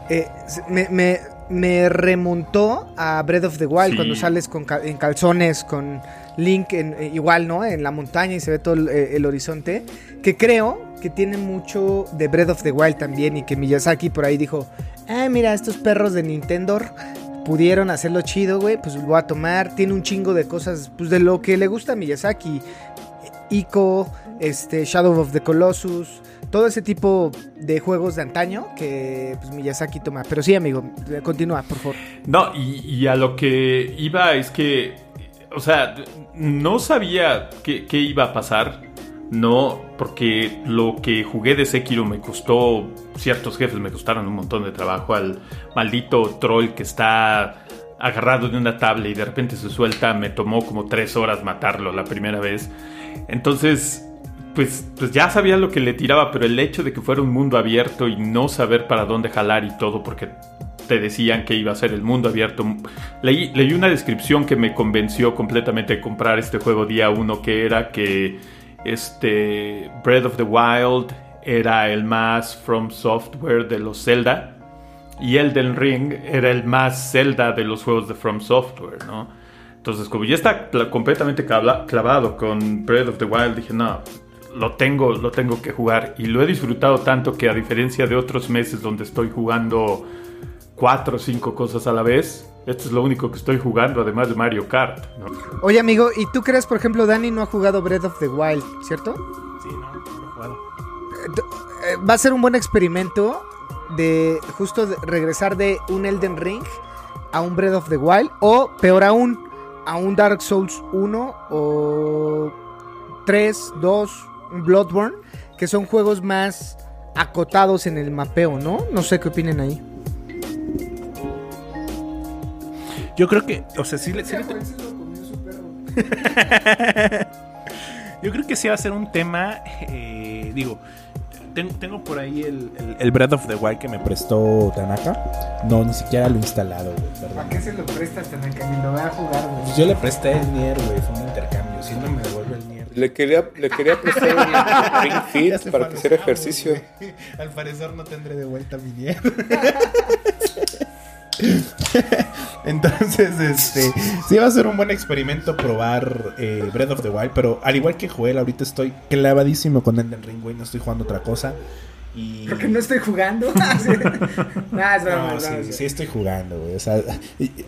eh, me, me- me remontó a Breath of the Wild Sí. cuando sales con en calzones con Link eh, igual, ¿no? En la montaña y se ve todo el, eh, el horizonte. Que creo que tiene mucho de Breath of the Wild también y que Miyazaki por ahí dijo, ah, mira, estos perros de Nintendo pudieron hacerlo chido, güey, pues lo voy a tomar. Tiene un chingo de cosas, pues de lo que le gusta a Miyazaki. Ico, este, Shadow of the Colossus, todo ese tipo de juegos de antaño que pues, Miyazaki toma. Pero sí, amigo, continúa, por favor. No, y a lo que iba es que, o sea, no sabía qué, qué iba a pasar, no, porque lo que jugué de Sekiro me costó, ciertos jefes me costaron un montón de trabajo, al maldito troll que está agarrado de una tabla y de repente se suelta, me tomó como tres horas matarlo la primera vez. Entonces, pues, pues ya sabía lo que le tiraba, pero el hecho de que fuera un mundo abierto y no saber para dónde jalar y todo, porque te decían que iba a ser el mundo abierto. Leí, leí una descripción que me convenció completamente de comprar este juego día uno, que era que este Breath of the Wild era el más From Software de los Zelda y Elden Ring era el más Zelda de los juegos de From Software, ¿no? Entonces, como ya está completamente clavado con Breath of the Wild, dije, no, lo tengo, lo tengo que jugar. Y lo he disfrutado tanto que a diferencia de otros meses donde estoy jugando cuatro o cinco cosas a la vez, esto es lo único que estoy jugando, además de Mario Kart. ¿no? Oye, amigo, ¿y tú crees, por ejemplo, Dani no ha jugado Breath of the Wild, ¿cierto? Sí, no, no lo he jugado. Eh, va a ser un buen experimento de justo de regresar de un Elden Ring a un Breath of the Wild o peor aún a un Dark Souls 1 o 3, 2, un Bloodborne, que son juegos más acotados en el mapeo, ¿no? No sé qué opinen ahí. Yo creo que, o sea, sí le... sí le- Yo creo que sí va a ser un tema, eh, digo, ten- tengo por ahí el, el, el Breath of the Wild que me prestó Tanaka. No, ni siquiera lo he instalado, güey, perdón. qué se lo prestas, Tanaka? Ni lo va a jugar, Pues yo le presté el Nier, güey, fue un intercambio. Si no me devuelve el Nier. Le quería, le quería prestar un Ring Fit para que hiciera ejercicio. Al parecer no tendré de vuelta mi Nier. Entonces, este, sí va a ser un buen experimento probar eh, Breath of the Wild, pero al igual que Joel, ahorita estoy clavadísimo con Elden Ring, güey, no estoy jugando otra cosa. Y... Porque no estoy jugando. Sí. Nah, es broma, No, sí, broma, sí estoy jugando, güey. O sea,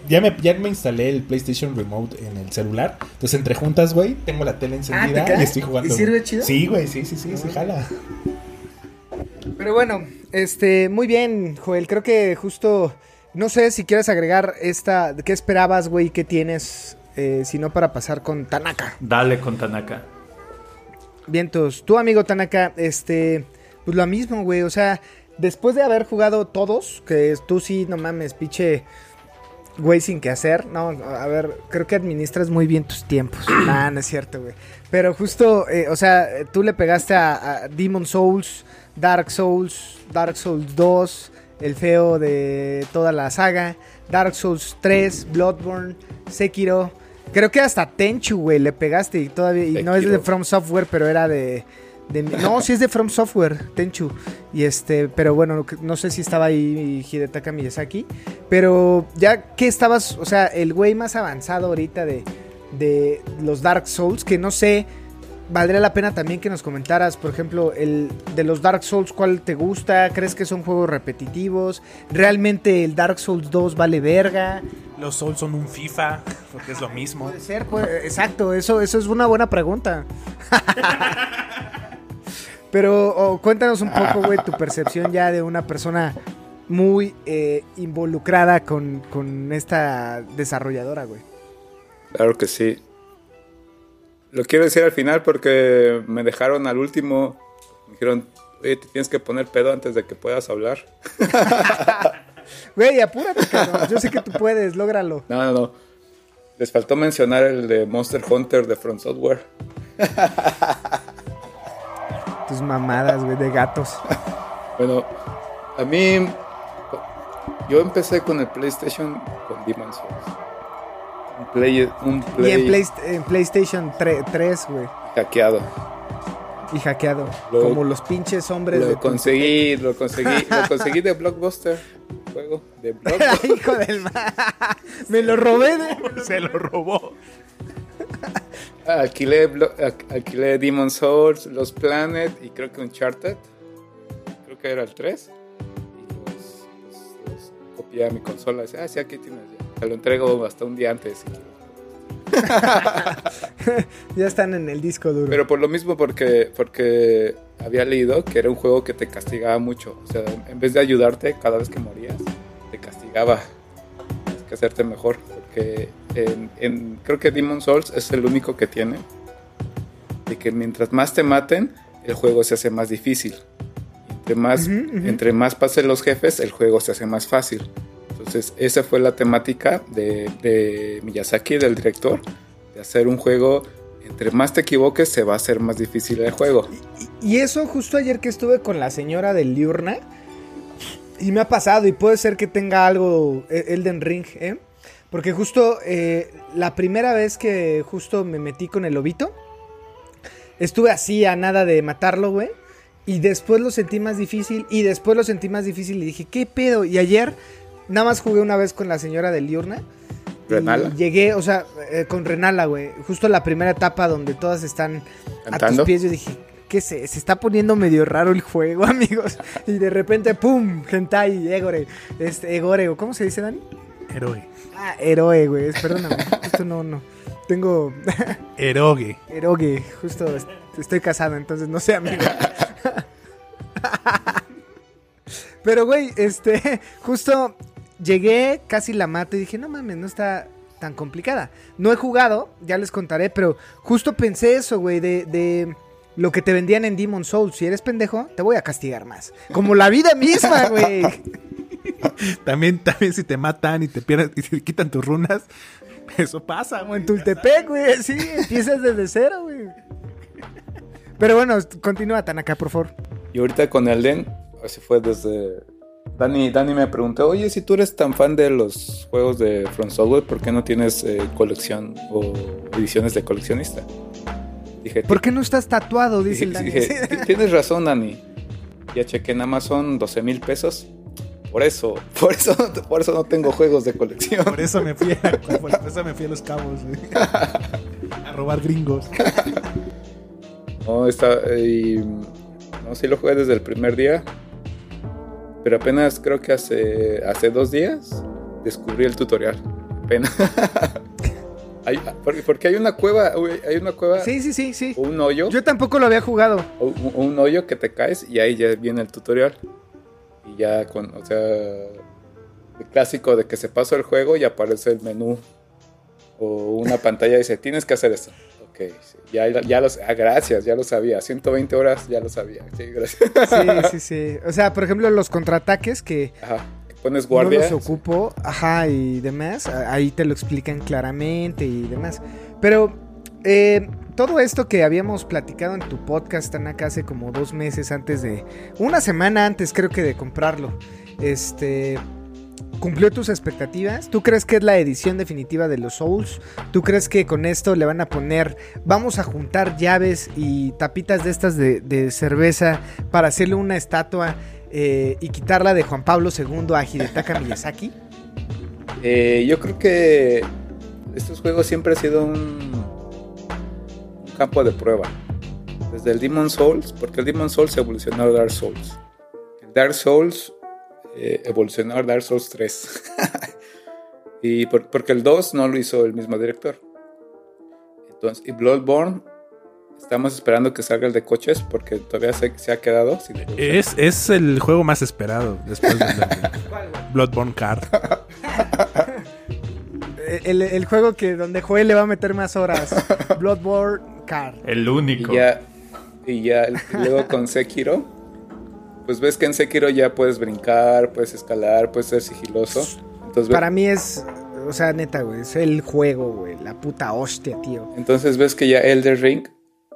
ya me, ya me instalé el PlayStation Remote en el celular. Entonces, entre juntas, güey, tengo la tele encendida Ah, ¿te cae? y estoy jugando. ¿Y sirve chido? Sí, güey, sí, sí, sí, sí, jala. Pero bueno, este, muy bien, Joel. Creo que justo, no sé si quieres agregar esta, ¿qué esperabas, güey? ¿Qué tienes? Eh, si no, para pasar con Tanaka. Dale con Tanaka. Vientos, tu amigo Tanaka, este, pues lo mismo, güey. O sea, después de haber jugado todos, que tú sí, no mames, pinche, güey, sin que hacer. No, a ver, creo que administras muy bien tus tiempos. nah, no es cierto, güey. Pero justo, eh, o sea, tú le pegaste a, a Demon Souls, Dark Souls, Dark Souls 2, el feo de toda la saga, Dark Souls 3, Bloodborne, Sekiro. Creo que hasta Tenchu, güey, le pegaste y todavía y no es de. From Software, pero era de, de- no, sí es de From Software, Tenchu. Y este, pero bueno, no sé si estaba ahí Hidetaka Miyazaki, pero ya que estabas, o sea, el güey más avanzado ahorita de de los Dark Souls, que no sé, valdría la pena también que nos comentaras, por ejemplo, el de los Dark Souls, ¿cuál te gusta? ¿Crees que son juegos repetitivos? ¿Realmente el Dark Souls 2 vale verga? Los Souls son un FIFA, porque es lo mismo. Puede ser, pues, exacto, eso, eso es una buena pregunta. Pero oh, cuéntanos un poco, güey, tu percepción ya de una persona muy eh, involucrada con, con esta desarrolladora, güey. Claro que sí. Lo quiero decir al final porque me dejaron al último. Me dijeron, oye, te tienes que poner pedo antes de que puedas hablar. Güey, apúrate, cabrón. Yo sé que tú puedes, lógralo. No, no, no. Les faltó mencionar el de Monster Hunter de Front Software. Tus mamadas, güey, de gatos. Bueno, a mí. Yo empecé con el PlayStation con Demon's Souls. Un play. Un Y play en, Playst- en PlayStation 3, 3, güey. hackeado. Y hackeado. Lo- como los pinches hombres de Lo conseguí, lo conseguí, lo conseguí de Blockbuster. Juego de Blockbuster. Hijo del ma- Me lo robé de. Se lo robó. Alquilé, Blo- al- alquilé Demon's Souls, Los Planet y creo que Uncharted. Creo que era el 3. Y los, los- los copié a mi consola. Dice, ah, sí, aquí tienes ya. Lo entrego hasta un día antes. si quieres". Ya están en el disco duro. Pero por lo mismo, porque, porque había leído que era un juego que te castigaba mucho. O sea, en vez de ayudarte cada vez que morías, te castigaba. Tienes que hacerte mejor. Porque en, en- creo que Demon Souls es el único que tiene. De que mientras más te maten, el juego se hace más difícil. Entre más, Ujú, ujú. entre más pasen los jefes, el juego se hace más fácil. Entonces, esa fue la temática de, Miyazaki, del director, de hacer un juego. Entre más te equivoques, se va a hacer más difícil el juego. Y eso justo ayer que estuve con la señora del Liurna. Y me ha pasado, y puede ser que tenga algo eh, Elden Ring, ¿eh? Porque justo eh, la primera vez que justo me metí con el lobito, estuve así a nada de matarlo, güey. Y después lo sentí más difícil, y después lo sentí más difícil, y dije, ¿qué pedo? Y ayer nada más jugué una vez con la señora del Liurna. Renala. Llegué, o sea, eh, con Renala, güey. Justo la primera etapa donde todas están a tus pies. Yo dije, ¿qué se? Se está poniendo medio raro el juego, amigos. Y de repente, ¡pum! Hentai, Egore. Este, Egore, ¿o ¿cómo se dice, Dani? Eroge. Ah, Eroe, güey. Perdóname. Esto no, no. Tengo Eroge. Eroge. Justo est- estoy casado, entonces no sé, amigo. Pero, güey, este, justo llegué, casi la mato y dije, no mames, no está tan complicada. No he jugado, ya les contaré, pero justo pensé eso, güey, de, de lo que te vendían en Demon Souls. Si eres pendejo, te voy a castigar más. Como la vida misma, güey. También, también si te matan y te pierden y te quitan tus runas, eso pasa, Como en. Tultepec, güey, sí, empiezas desde cero, güey. Pero bueno, continúa, Tanaka, por favor. Y ahorita con Elden, así fue desde... Dani, Dani me preguntó, oye, si tú eres tan fan de los juegos de From Software, ¿por qué no tienes eh, colección o ediciones de coleccionista? Dije, ¿Por qué no estás tatuado? Dice dije, el Dani. dije, "Ti- tienes razón, Dani. Ya chequé en Amazon 12 mil pesos. Por eso, por eso, por eso no tengo juegos de colección. Por eso me fui a, por eso me fui a los cabos. A robar gringos. No, está. no, sí lo jugué desde el primer día. Pero apenas creo que hace, hace dos días descubrí el tutorial. Apenas. Hay- porque, hay una cueva, hay una cueva Sí, sí, sí, sí. o un hoyo, Yo tampoco lo había jugado. o un, o un hoyo que te caes y ahí ya viene el tutorial. Y ya con, o sea, el clásico de que se pasó el juego y aparece el menú o una pantalla y dice, tienes que hacer esto. Ok, sí, ya, ya lo ah, gracias, ya lo sabía. 120 horas ya lo sabía. Sí, gracias. Sí, sí, sí. O sea, por ejemplo, los contraataques que Ajá. Pones no guardia. los ocupo, ajá, y demás, ahí te lo explican claramente y demás. Pero eh, todo esto que habíamos platicado en tu podcast, Tanaka, hace como dos meses antes de, una semana antes creo que de comprarlo, este... ¿Cumplió tus expectativas? ¿Tú crees que es la edición definitiva de los Souls? ¿Tú crees que con esto le van a poner, vamos a juntar llaves y tapitas de estas de, cerveza para hacerle una estatua eh, y quitarla de Juan Pablo II a Hidetaka Miyazaki? Eh, yo creo que estos juegos siempre han sido un, un campo de prueba. Desde el Demon Souls, porque el Demon Souls evolucionó a Dark Souls. El Dark Souls eh, evolucionó a Dark Souls 3. y por- porque el 2 no lo hizo el mismo director. Entonces, y Bloodborne estamos esperando que salga el de coches porque todavía se, se ha quedado. sin. Es, es el juego más esperado después de Bloodborne Card. El, el juego que donde Joel le va a meter más horas. Bloodborne Card. El único. Y ya, y ya luego con Sekiro, pues ves que en Sekiro ya puedes brincar, puedes escalar, puedes ser sigiloso. Entonces, Para mí es, o sea, neta, güey, es el juego, güey, la puta hostia, tío. entonces ves que ya Elder Ring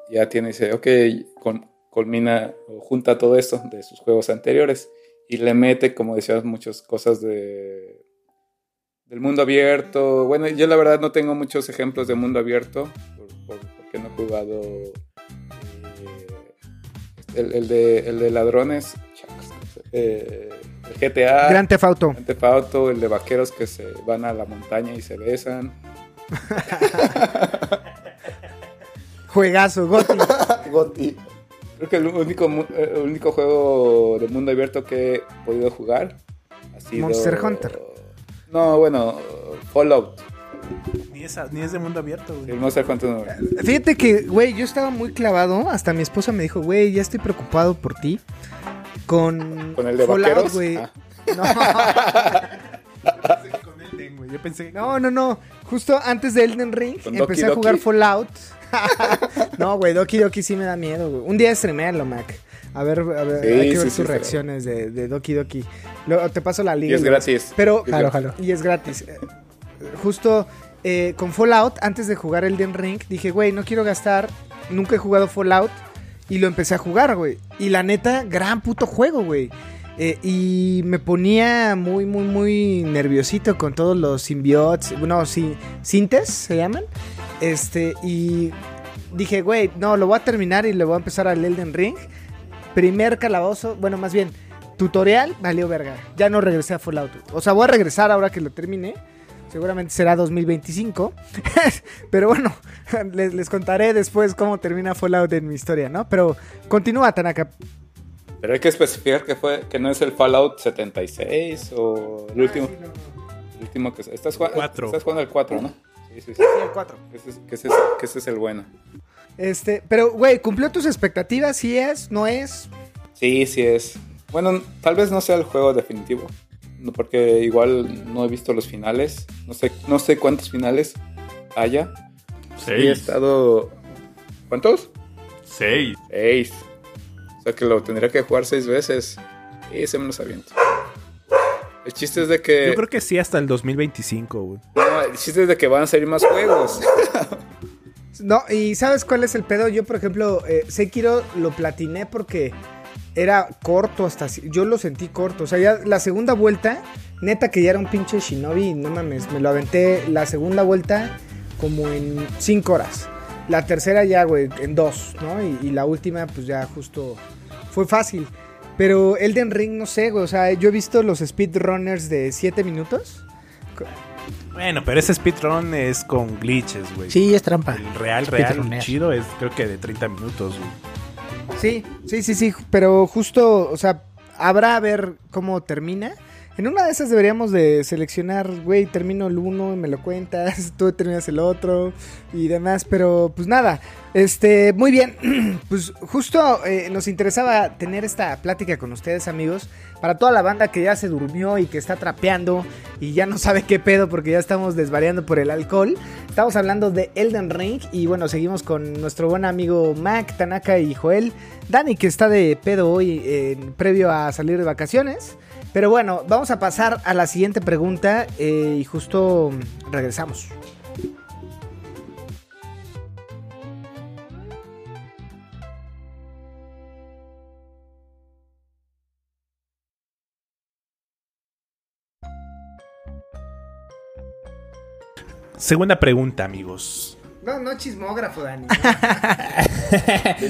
ya tiene, dice, ok, con- culmina o junta todo esto de sus juegos anteriores y le mete, como decías, muchas cosas de del mundo abierto. Bueno, yo la verdad no tengo muchos ejemplos de mundo abierto por- por- porque no he jugado eh, el, el de, el de ladrones, eh, el GTA. Gran Theft Auto. Grand Theft Auto, el de vaqueros que se van a la montaña y se besan. Juegazo, Goti. Goti. Creo que el único, mu- eh, el único juego de mundo abierto que he podido jugar ha sido... Monster Hunter. No, bueno, Fallout. Ni, es, ni es de mundo abierto, El Monster Hunter no. Fíjate que, güey, yo estaba muy clavado. Hasta mi esposa me dijo, güey, ya estoy preocupado por ti. Con, ¿Con el de Fallout, güey. Ah. Yo pensé No, no, no. Justo antes de Elden Ring ¿Con empecé Doki a jugar Doki? Fallout. no, güey, Doki Doki sí me da miedo, güey. Un día streamealo, Mac. A ver, a ver, Sí, hay que sí, ver sí, sus reacciones de, de Doki Doki. Te paso la liga. Y es gratis. Pero, es Jalo, gratis. y es gratis. Eh, Justo eh, con Fallout, antes de jugar Elden Ring, dije, güey, no quiero gastar. Nunca he jugado Fallout. Y lo empecé a jugar, güey. Y la neta, gran puto juego, güey. Eh, y me ponía muy, muy, muy nerviosito con todos los symbiotes. Bueno, sí, sintes se llaman. Este, y dije, güey, no, lo voy a terminar y le voy a empezar al Elden Ring. Primer calabozo, bueno, más bien, tutorial, valió verga. Ya no regresé a Fallout. O sea, voy a regresar ahora que lo termine. Seguramente será 2025. Pero bueno, les, les contaré después cómo termina Fallout en mi historia, ¿no? Pero continúa, Tanaka. Pero hay que especificar que fue que no es el Fallout 76 o el último. El último que estás jugando. Cuatro. Estás jugando el 4, ¿no? Sí, sí, sí. el 4. Que ese, es- que ese es, que ese es el bueno. Este, pero, güey, ¿cumplió tus expectativas? ¿Sí es? ¿No es? Sí, sí es. Bueno, tal vez no sea el juego definitivo. No, Porque igual no he visto los finales. No sé, no sé cuántos finales haya. Sí, he Seis. estado. ¿Cuántos? Seis. Seis. O sea que lo tendría que jugar seis veces. Y se me los aviento. El chiste es de que. Yo creo que sí hasta el 2025, güey. No, el chiste es de que van a salir más juegos. No, y ¿sabes cuál es el pedo? Yo, por ejemplo, eh, Sekiro lo platiné porque era corto hasta... Yo lo sentí corto. O sea, ya la segunda vuelta, neta que ya era un pinche shinobi, no mames, me lo aventé la segunda vuelta como en 5 horas. La tercera ya, güey, en dos, ¿no? Y, y la última, pues ya justo fue fácil. Pero Elden Ring, no sé, güey. O sea, yo he visto los speedrunners de 7 minutos. Bueno, pero ese speedrun es con glitches, güey. Sí, es trampa. El real, real, chido es creo que de 30 minutos, güey. Sí, sí, sí, sí, pero justo, o sea, habrá a ver cómo termina. En una de esas deberíamos de seleccionar, güey, termino el uno y me lo cuentas, tú terminas el otro y demás, pero pues nada, este, muy bien, pues justo eh, nos interesaba tener esta plática con ustedes amigos, para toda la banda que ya se durmió y que está trapeando y ya no sabe qué pedo porque ya estamos desvariando por el alcohol, estamos hablando de Elden Ring y bueno, seguimos con nuestro buen amigo Mac, Tanaka y Joel, Dani que está de pedo hoy en- previo a salir de vacaciones. Pero bueno, vamos a pasar a la siguiente pregunta eh, y justo regresamos. Segunda pregunta, amigos. No, no chismógrafo, Dani.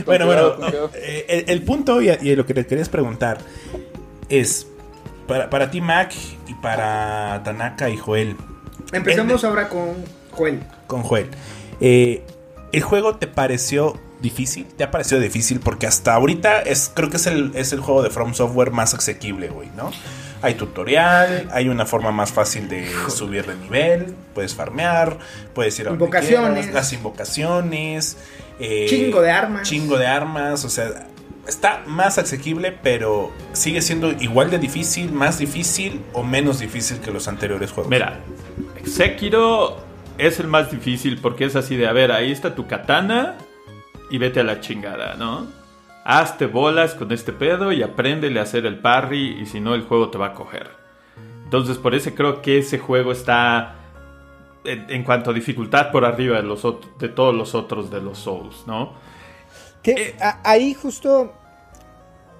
Bueno, bueno, eh, el, el punto y, y lo que te querías preguntar es, para, para ti Mac y para Tanaka y Joel, Empezamos ahora con Joel. con Joel, eh, ¿el juego te pareció difícil? ¿Te ha parecido difícil? Porque hasta ahorita es, creo que es el, es el juego de From Software más asequible, güey, ¿no? Hay tutorial, hay una forma más fácil de subir de nivel, puedes farmear, puedes ir a Invocaciones. quieras, las invocaciones. eh, Chingo de armas. Chingo de armas, o sea, está más asequible, pero sigue siendo igual de difícil, más difícil o menos difícil que los anteriores juegos. Mira, Sekiro es el más difícil porque es así de, a ver, ahí está tu katana y vete a la chingada, ¿no? Hazte bolas con este pedo y apréndele a hacer el parry y si no el juego te va a coger. Entonces por eso creo que ese juego está en, en cuanto a dificultad por arriba de, los de todos los otros de los Souls, ¿no? Que a- ahí justo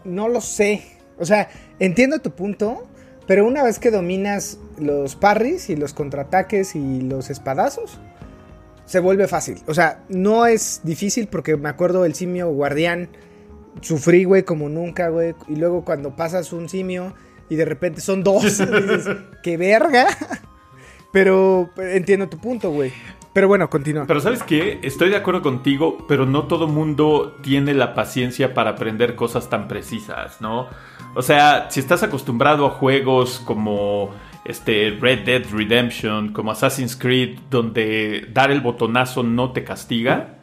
no lo sé. O sea, entiendo tu punto, pero una vez que dominas los parries y los contraataques y los espadazos, se vuelve fácil. O sea, no es difícil porque me acuerdo del simio guardián. Sufrí, güey, como nunca, güey. Y luego cuando pasas un simio y de repente son dos, dices, ¡qué verga! Pero eh, entiendo tu punto, güey. Pero bueno, continúa. Pero sabes qué, estoy de acuerdo contigo, pero no todo mundo tiene la paciencia para aprender cosas tan precisas, ¿no? O sea, si estás acostumbrado a juegos como este Red Dead Redemption, como Assassin's Creed, donde dar el botonazo no te castiga,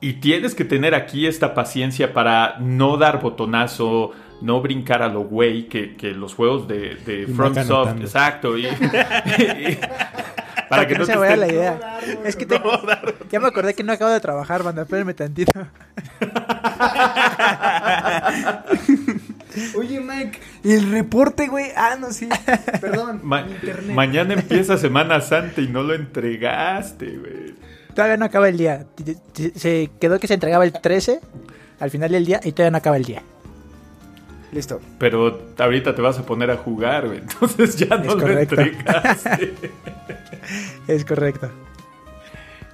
y tienes que tener aquí esta paciencia para no dar botonazo, no brincar a lo güey que, que los juegos de, de FromSoft, exacto, y, y- Para que no se te vaya la idea. Es que te- ya me acordé que no acabo de trabajar, banda. Espérenme tantito. Oye, Mike, el reporte, güey. Ah, no, sí. Perdón. Ma- internet. mañana empieza Semana Santa y no lo entregaste, güey. Todavía no acaba el día. Se quedó que se entregaba el 13 al final del día y todavía no acaba el día. Listo. Pero ahorita te vas a poner a jugar, güey. Entonces ya no Es lo correcto. entregaste. Es correcto.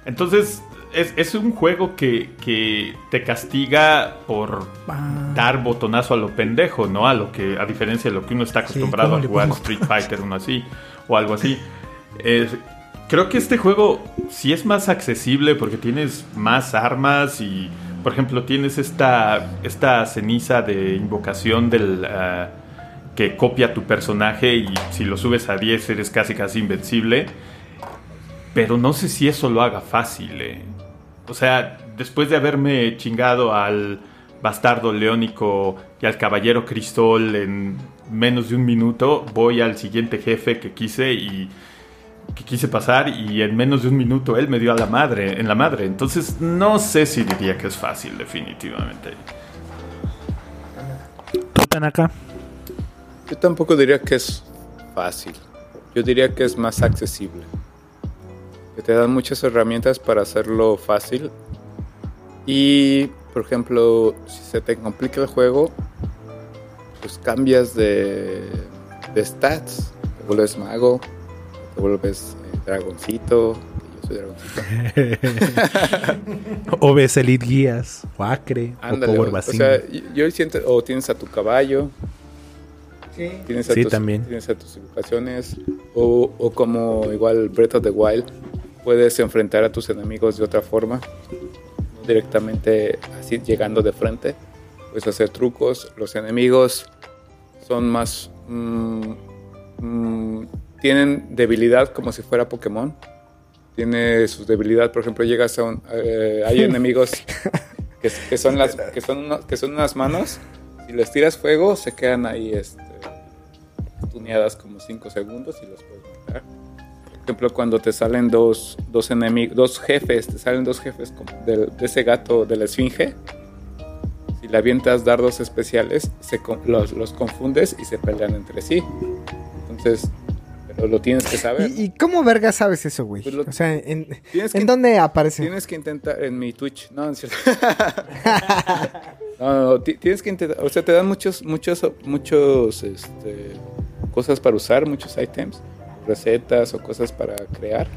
Entonces, es, es un juego que, que te castiga por Ah. dar botonazo a lo pendejo, ¿no? A lo que, a diferencia de lo que uno está acostumbrado ¿cómo a jugar? Street Fighter, uno así, o algo así. Creo que este juego sí es más accesible porque tienes más armas y, por ejemplo, tienes esta, esta ceniza de invocación del... ah, que copia tu personaje y si lo subes a 10 eres casi casi invencible. Pero no sé si eso lo haga fácil, eh. O sea, después de haberme chingado al bastardo leónico y al caballero Cristol en menos de un minuto, voy al siguiente jefe que quise y que quise pasar y en menos de un minuto él me dio a la madre, en la madre. Entonces, no sé si diría que es fácil definitivamente. ¿Tú, Tanaka? Yo tampoco diría que es fácil. Yo diría que es más accesible. Que te dan muchas herramientas para hacerlo fácil. Y, por ejemplo, si se te complica el juego, pues cambias de, de stats. Te vuelves mago, te vuelves eh, dragoncito. Yo soy dragoncito. O ves Elite Guías, o Acre, Ándale, o Power o, o sea, yo yo siento, o tienes a tu caballo, Sí. Tienes a Sí, tus, también. Tienes a tus invocaciones. O, o como igual Breath of the Wild, puedes enfrentar a tus enemigos de otra forma. Directamente así llegando de frente. Puedes hacer trucos. Los enemigos son más... mm, mm, tienen debilidad como si fuera Pokémon. Tiene su debilidad, por ejemplo, llegas a un... eh, hay enemigos que, que son las, que, son uno- que son unas manos. Si les tiras fuego, se quedan ahí este, tuneadas como 5 segundos y los puedes matar. Por ejemplo, cuando te salen dos, dos enemigos, dos jefes, te salen dos jefes como del- de, ese gato de la esfinge. Si le avientas dardos especiales, se los, los confundes y se pelean entre sí. Entonces, lo tienes que saber. ¿Y, y cómo verga sabes eso, güey? Pues O sea, ¿en, Tienes que- ¿en dónde aparece? Tienes que intentar en mi Twitch. No, es cierto. no, no, ti- tienes que intentar. O sea, te dan muchos, muchos, muchos, este, cosas para usar, muchos ítems, recetas o cosas para crear.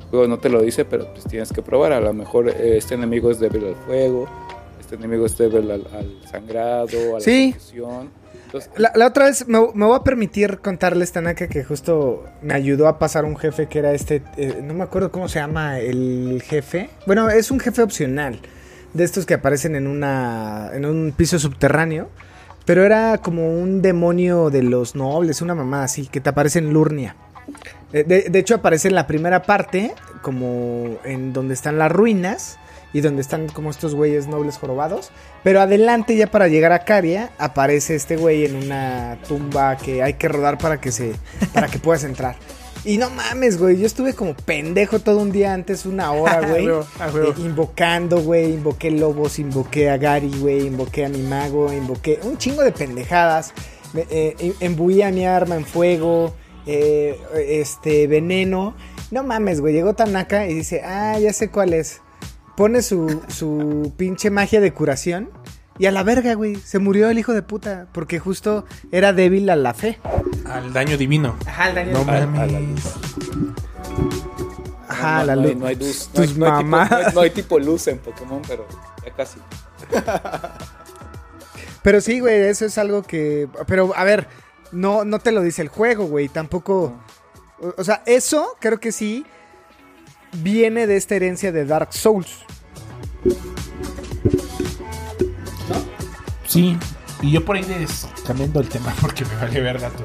El juego no te lo dice, pero pues tienes que probar. A lo mejor eh, este enemigo es débil al fuego, este enemigo es débil al, al sangrado, a la Sí. confusión. La, otra vez me, me voy a permitir contarles, Tanaka, que justo me ayudó a pasar un jefe que era este. eh, no me acuerdo cómo se llama el jefe. Bueno, es un jefe opcional. De estos que aparecen en una. en un piso subterráneo. Pero era como un demonio de los nobles, una mamá así, que te aparece en Lurnia. Eh, De, de hecho, aparece en la primera parte, como en donde están las ruinas. Y donde están como estos güeyes nobles jorobados. Pero adelante, ya para llegar a Caria, aparece este güey en una tumba que hay que rodar para que se. para que puedas entrar. Y no mames, güey. Yo estuve como pendejo todo un día antes, una hora, güey. eh, invocando, güey. Invoqué lobos, invoqué a Gary, güey. Invoqué a mi mago, invoqué un chingo de pendejadas. Me- eh, em- embuí a mi arma en fuego. eh, este, veneno. No mames, güey. Llegó Tanaka y dice, ah, ya sé cuál es. Pone su, su pinche magia de curación. Y a la verga, güey. Se murió el hijo de puta. Porque justo era débil a la fe. Al daño divino. Ajá, el daño No de- mames. Ajá, no, la no hay- luz. no hay luz. No hay, Tus no hay tipo, mamás. no hay- no hay tipo luz en Pokémon, pero ya casi. Pero sí, güey, eso es algo que. Pero, a ver, no, no te lo dice el juego, güey. Tampoco. O, o sea, eso creo que sí viene de esta herencia de Dark Souls. Sí. Y yo por ahí des- cambiando el tema porque me vale verga tu.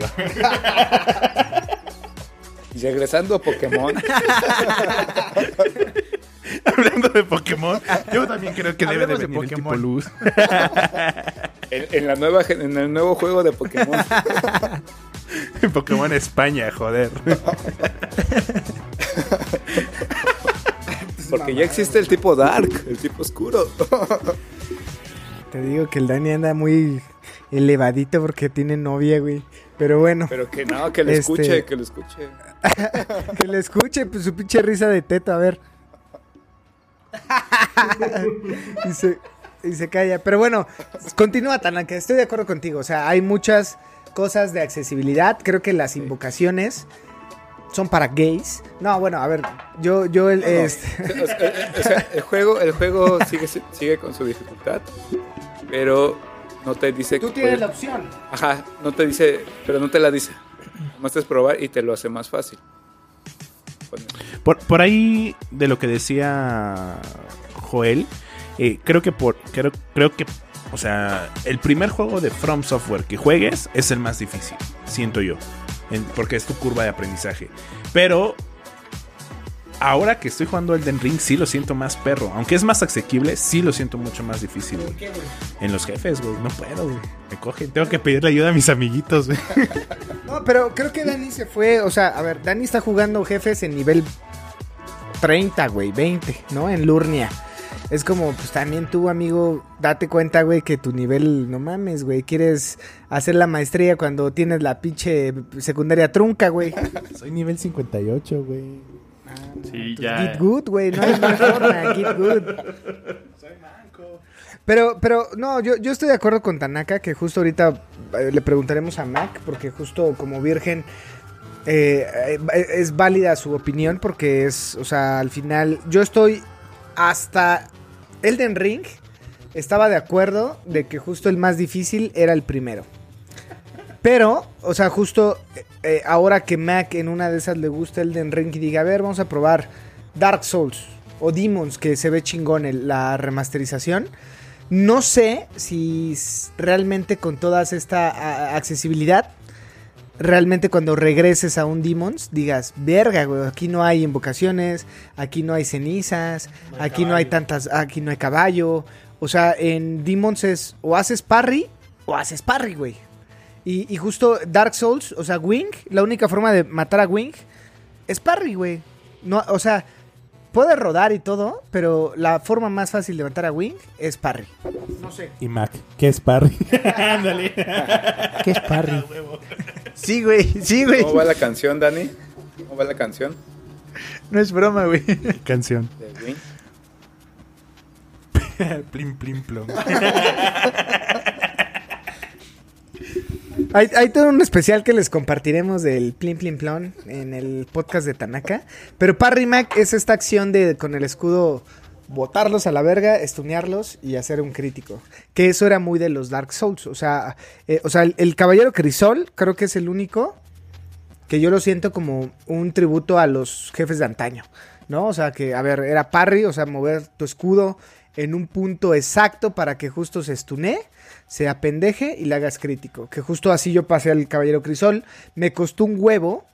Y regresando a Pokémon, Hablando de Pokémon, yo también creo que debe de venir el tipo Pokémon. luz. en, en la nueva, en el nuevo juego de Pokémon, Pokémon España, joder. Porque ya existe el tipo Dark, el tipo oscuro. Te digo que el Dani anda muy elevadito porque tiene novia, güey. Pero bueno, Pero que no, que lo Este- escuche, que lo escuche. que le escuche pues, su pinche risa de teto, a ver. y, se, y se calla. Pero bueno, continúa, Tanaka. Estoy de acuerdo contigo. O sea, hay muchas cosas de accesibilidad. Creo que las invocaciones son para gays. No, bueno, a ver, yo, yo, el, este, O sea, o sea, el juego, el juego sigue, sigue con su dificultad, pero no te dice tú que tienes la opción. Ajá, no te dice, pero no te la dice. Más es probar y te lo hace más fácil. Por, por ahí de lo que decía Joel, eh, creo que por creo, creo que o sea, el primer juego de From Software que juegues es el más difícil, siento yo, en- porque es tu curva de aprendizaje. Pero ahora que estoy jugando Elden Ring sí lo siento más perro, aunque es más asequible, sí lo siento mucho más difícil. güey. En los jefes, güey, no puedo, güey. Me cogen, tengo que pedirle ayuda a mis amiguitos, güey. No, pero creo que Dani se fue. O sea, a ver, Dani está jugando jefes en nivel 30, güey, 20, ¿no? En Lurnia. Es como, pues también tú, amigo, date cuenta, güey, que tu nivel, no mames, güey, quieres hacer la maestría cuando tienes la pinche secundaria trunca, güey. Soy nivel 58, güey. Sí, Pues, ya. Get good, güey, no hay forma, get good. Pero, pero, no, yo, yo estoy de acuerdo con Tanaka, que justo ahorita eh, le preguntaremos a Mac, porque justo como virgen eh, eh, es válida su opinión, porque es, o sea, al final, yo estoy hasta Elden Ring, estaba de acuerdo de que justo el más difícil era el primero. Pero, o sea, justo eh, eh, ahora que Mac en una de esas le gusta Elden Ring y diga, a ver, vamos a probar Dark Souls o Demons, que se ve chingón el- la remasterización. No sé si realmente con toda esta accesibilidad, realmente cuando regreses a un Demons, digas, verga, güey, aquí no hay invocaciones, aquí no hay cenizas, aquí no hay tantas, aquí no hay caballo. O sea, en Demons es o haces parry o haces parry, güey. Y, y justo Dark Souls, o sea, Wing, la única forma de matar a Wing es parry, güey. No, o sea, puede rodar y todo, pero la forma más fácil de matar a Wing es parry. No sé. Y Mac, ¿qué es Parry? Ándale. ¿Qué es parry? Sí, güey, sí, güey. ¿Cómo va la canción, Dani? ¿Cómo va la canción No es broma, güey. Canción. plim, plim, plom. Hay, hay todo un especial que les compartiremos del Plim Plim Plon en el podcast de Tanaka. Pero Parry Mac es esta acción de con el escudo botarlos a la verga, estunearlos y hacer un crítico. Que eso era muy de los Dark Souls. O sea, eh, o sea el, Caballero Crisol creo que es el único que yo lo siento como un tributo a los jefes de antaño. ¿No? O sea, que, a ver, era parry, o sea, mover tu escudo en un punto exacto para que justo se estune, se apendeje y le hagas crítico. Que justo así yo pasé al Caballero Crisol. Me costó un huevo,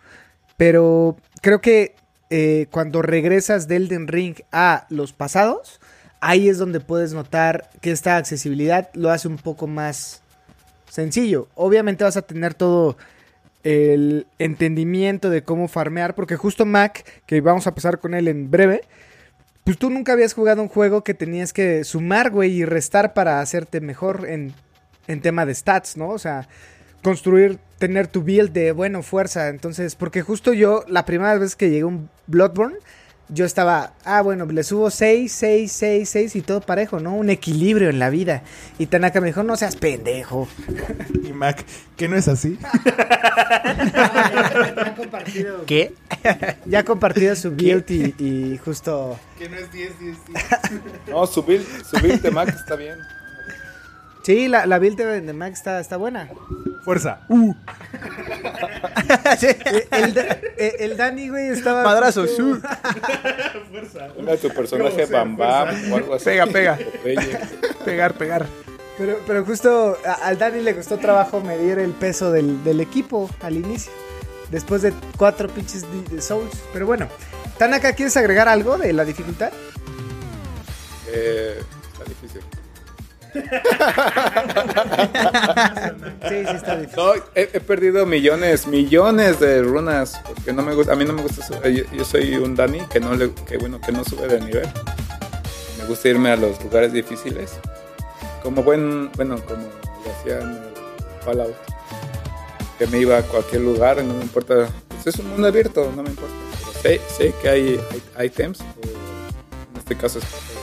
pero creo que eh, cuando regresas de Elden Ring a los pasados, ahí es donde puedes notar que esta accesibilidad lo hace un poco más sencillo. Obviamente vas a tener todo el entendimiento de cómo farmear, porque justo Mac, que vamos a pasar con él en breve, pues tú nunca habías jugado un juego que tenías que sumar, güey, y restar para hacerte mejor en, en tema de stats, ¿no? O sea, construir, tener tu build de, bueno, fuerza. Entonces, porque justo yo, la primera vez que llegué a un Bloodborne, yo estaba, ah, bueno, le subo 6, 6, 6, 6 y todo parejo, ¿no? Un equilibrio en la vida. Y Tanaka me dijo, no seas pendejo. Y Mac, ¿que no es así? ya ha compartido, ¿Qué? ya ha compartido su build y, y justo... Que no es 10, 10, 10. No, su build, su build de Mac está bien. Sí, la, la build de, de Mac está, está buena. Fuerza. Sí. Eh, El, eh, el Dani, güey, estaba... Madrazo, su. Ponga tu personaje Bam Bam o algo así. Pega, pega. Pegar, pegar. Pero, pero justo a- al Dani le costó trabajo medir el peso del, del equipo al inicio. Después de cuatro pinches de Souls. Pero bueno, Tanaka, ¿quieres agregar algo de la dificultad? Eh, está difícil. Sí, sí está difícil. No, he, perdido millones, millones de runas porque no me gusta, a mí no me gusta. Yo, soy un Dani que no le, que bueno, que no sube de nivel. Me gusta irme a los lugares difíciles, como buen, bueno, como lo hacía en Fallout, que me iba a cualquier lugar, no me importa. Pues es un mundo abierto, no me importa. Pero sé, que hay, hay items, en este caso es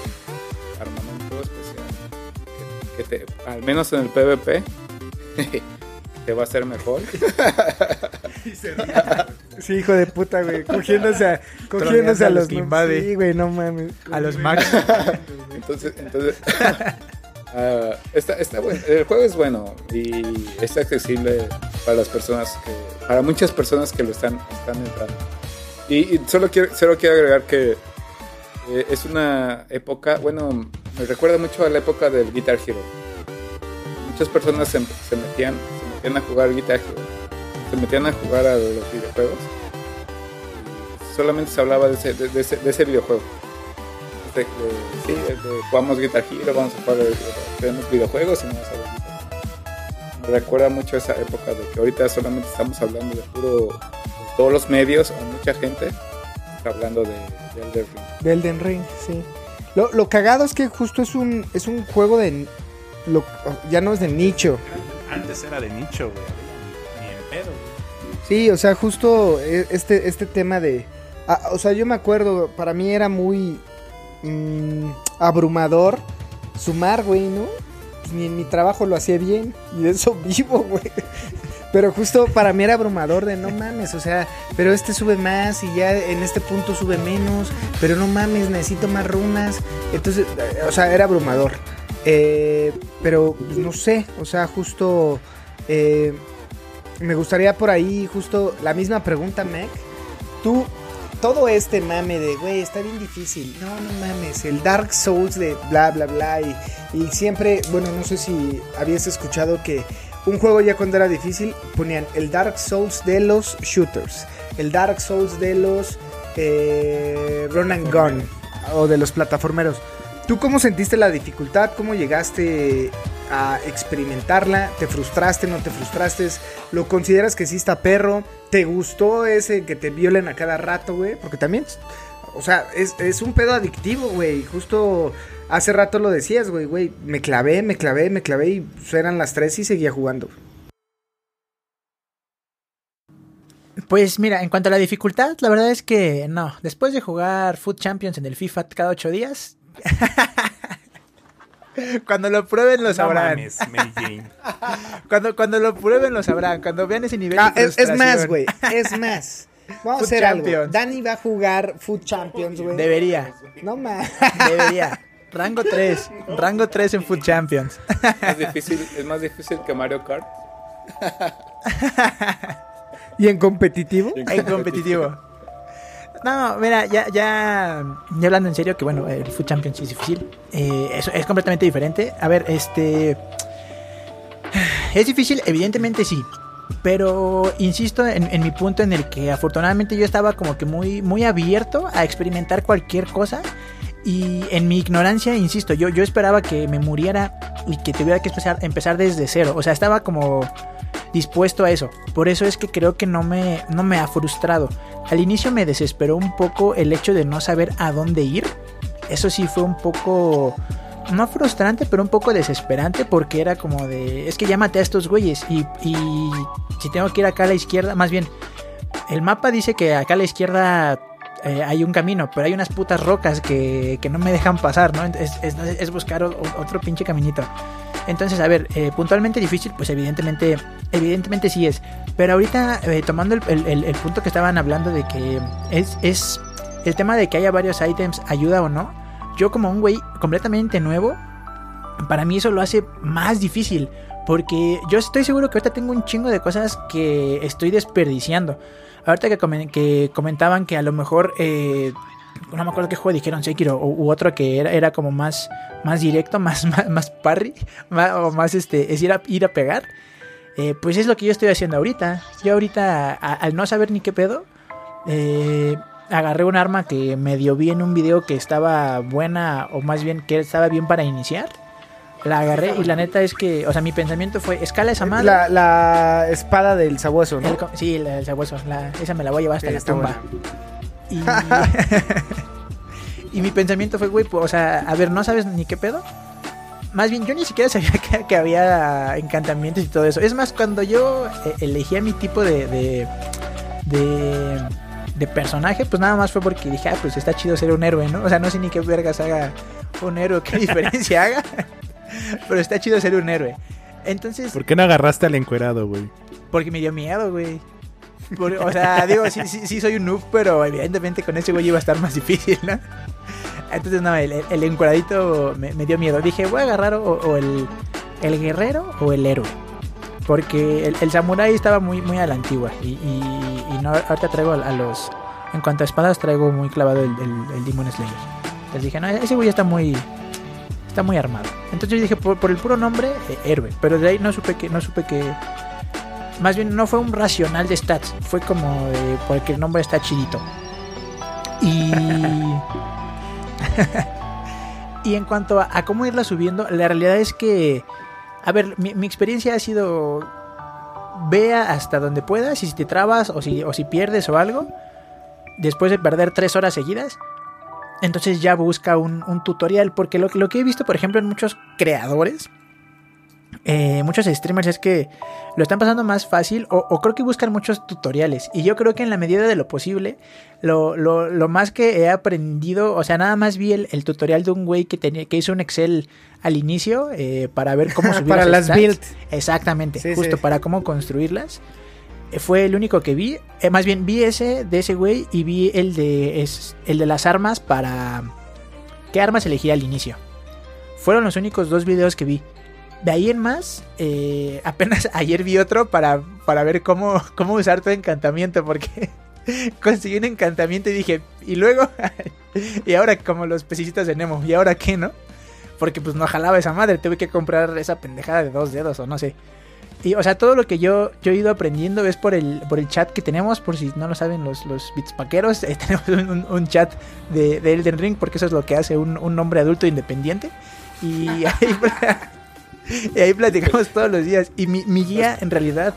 que, te, al menos en el PvP te va a hacer mejor. Sí, hijo de puta, güey. Cogiéndose a, cogiéndose a a los los invade. Sí, güey, no mames. A los Max. Entonces, entonces ah, está, está bueno. El juego es bueno y es accesible para las personas que, para muchas personas que lo están, están entrando. Y, y solo quiero, solo quiero agregar que eh, es una época, bueno, me recuerda mucho a la época del Guitar Hero. Muchas personas se, metían, se metían a jugar Guitar Hero, se metían a jugar a los videojuegos. Solamente se hablaba de ese, de- ese, de ese videojuego de, sí, jugamos Guitar Hero, vamos a jugar, tenemos videojuegos y no a Hero. Me recuerda mucho esa época de que ahorita solamente estamos hablando de puro, todos los medios o mucha gente está hablando de, de Elden Ring. De Elden Ring, sí. Lo, lo cagado es que justo es un, es un juego de... Lo, ya no es de nicho. Antes era de nicho, güey. Ni en pedo, güey. Sí, o sea, justo e- este, este tema de... ah, o sea, yo me acuerdo, para mí era muy mm, abrumador sumar, güey, ¿no? Pues ni en mi trabajo lo hacía bien y de eso vivo, güey. Pero justo para mí era abrumador de no mames, o sea, pero este sube más y ya en este punto sube menos, pero no mames, necesito más runas. Entonces, eh, o sea, era abrumador. Eh, pero pues, no sé, o sea, justo... eh, me gustaría por ahí justo la misma pregunta, Mac. Tú, todo este mame de, güey, está bien difícil. No, no mames, el Dark Souls de bla, bla, bla. Y, y siempre, bueno, no sé si habías escuchado que un juego ya cuando era difícil ponían el Dark Souls de los shooters, el Dark Souls de los eh, run and gun o de los plataformeros. ¿Tú cómo sentiste la dificultad? ¿Cómo llegaste a experimentarla? ¿Te frustraste? ¿No te frustraste? ¿Lo consideras que sí está perro? ¿Te gustó ese que te violen a cada rato, güey? Porque también, o sea, es, es un pedo adictivo, güey. Justo hace rato lo decías, güey, güey. Me clavé, me clavé, me clavé y eran las tres y seguía jugando. Pues mira, en cuanto a la dificultad, la verdad es que no. Después de jugar Food Champions en el FIFA cada ocho días, cuando lo prueben lo No sabrán. mames. Cuando, cuando lo prueben lo sabrán. Cuando vean ese nivel. Ah, de es, es más, güey, es más. Vamos a hacer algo. Champions. Dani va a jugar Food Champions, güey. Debería, No mames. debería. Rango 3, rango 3 en Food Champions. Es, difícil, es más difícil que Mario Kart. ¿Y en competitivo? En competitivo. No, mira, ya, ya, ya hablando en serio, que bueno, el Food Champions sí es difícil. Eh, es, es completamente diferente. A ver, este. Es difícil, evidentemente sí. Pero insisto en, en mi punto en el que afortunadamente yo estaba como que muy, muy abierto a experimentar cualquier cosa. Y en mi ignorancia, insisto, yo, yo esperaba que me muriera y que tuviera que empezar, empezar desde cero. O sea, estaba como dispuesto a eso. Por eso es que creo que no me, no me ha frustrado. Al inicio me desesperó un poco el hecho de no saber a dónde ir. Eso sí fue un poco no frustrante, pero un poco desesperante porque era como de, es que ya maté a estos güeyes y, y si tengo que ir acá a la izquierda, más bien, el mapa dice que acá a la izquierda eh, hay un camino, pero hay unas putas rocas que, que no me dejan pasar, ¿no? Es, es, buscar otro pinche caminito. Entonces, a ver, eh, puntualmente difícil, pues evidentemente, evidentemente sí es. Pero ahorita, eh, tomando el, el- punto que estaban hablando de que es, es el tema de que haya varios ítems, ayuda o no. Yo como un güey completamente nuevo, para mí eso lo hace más difícil. Porque yo estoy seguro que ahorita tengo un chingo de cosas que estoy desperdiciando. Ahorita que, que comentaban que a lo mejor, eh, no me acuerdo qué juego dijeron, Sekiro, u, otro que era, era como más, más directo, más, más, más parry, o más este, es ir a, ir a pegar. Eh, pues es lo que yo estoy haciendo ahorita. Yo ahorita, al no saber ni qué pedo, eh, agarré un arma que medio vi en un video que estaba buena, o más bien que estaba bien para iniciar. La agarré y la neta es que, o sea, mi pensamiento fue, escala esa madre. La, la espada del sabueso, ¿no? El sí, la del sabueso. La, esa me la voy a llevar hasta Sí, la tumba. Y, y mi pensamiento fue, güey, pues, o sea, a ver, ¿no sabes ni qué pedo? Más bien, yo ni siquiera sabía que, que había encantamientos y todo eso. Es más, cuando yo eh, elegía mi tipo de, de, de, de personaje, pues nada más fue porque dije, ah, pues está chido ser un héroe, ¿no? O sea, no sé ni qué vergas haga un héroe, qué diferencia haga, pero está chido ser un héroe. Entonces, ¿Por qué no agarraste al encuerado, güey? porque me dio miedo, güey. Por- o sea, digo, sí, sí, sí soy un noob, pero evidentemente con ese güey iba a estar más difícil, ¿no? Entonces, no, el, el encuadradito me, me dio miedo. Dije, voy a agarrar o, o el, el guerrero o el héroe. Porque el, el samurái estaba muy, muy a la antigua. Y, y- y no, ahorita traigo a, a los... En cuanto a espadas, traigo muy clavado el, el, Demon Slayer. Les dije, no, ese güey está muy... Está muy armado. Entonces yo dije, por, por el puro nombre, eh, héroe. Pero de ahí no supe que... No supe que más bien no fue un racional de stats, fue como porque el nombre está chidito. Y y en cuanto a, a cómo irla subiendo, la realidad es que a ver, mi, mi experiencia ha sido vea hasta donde puedas y si te trabas o si o si pierdes o algo después de perder tres horas seguidas entonces ya busca un, un tutorial porque lo, lo que he visto por ejemplo en muchos creadores eh, muchos streamers es que lo están pasando más fácil o, o creo que buscan muchos tutoriales y yo creo que en la medida de lo posible lo, lo, lo más que he aprendido o sea nada más vi el, el tutorial de un güey que tenía que hizo un excel al inicio eh, para ver cómo subir Para las stats. builds. exactamente Sí, justo sí. para cómo construirlas fue el único que vi. Eh, más bien vi ese de ese güey y vi el de es, el de las armas para qué armas elegir al inicio fueron los únicos dos videos que vi. De ahí en más, eh, apenas ayer vi otro para, para ver cómo, cómo usar tu encantamiento, porque conseguí un encantamiento y dije, y luego, y ahora como los pececitos de Nemo, ¿y ahora qué, no? Porque pues no jalaba esa madre, tuve que comprar esa pendejada de dos dedos o no sé. Y o sea, todo lo que yo, yo he ido aprendiendo es por el, por el chat que tenemos, por si no lo saben los, los bitspaqueros, eh, tenemos un, un- chat de, de Elden Ring, porque eso es lo que hace un, un hombre adulto independiente. Y ahí, y ahí platicamos todos los días. Y mi, mi guía en realidad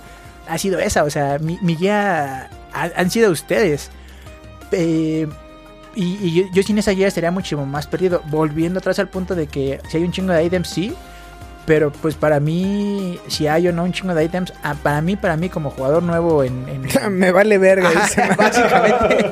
ha sido esa. O sea, mi, mi guía ha- han sido ustedes. Eh, y y yo, yo sin esa guía estaría muchísimo más perdido. Volviendo atrás al punto de que si hay un chingo de items, sí. Pero pues para mí, si hay o no un chingo de items, ah, para mí, para mí como jugador nuevo en... en- Me vale verga. Ajá, dice. básicamente,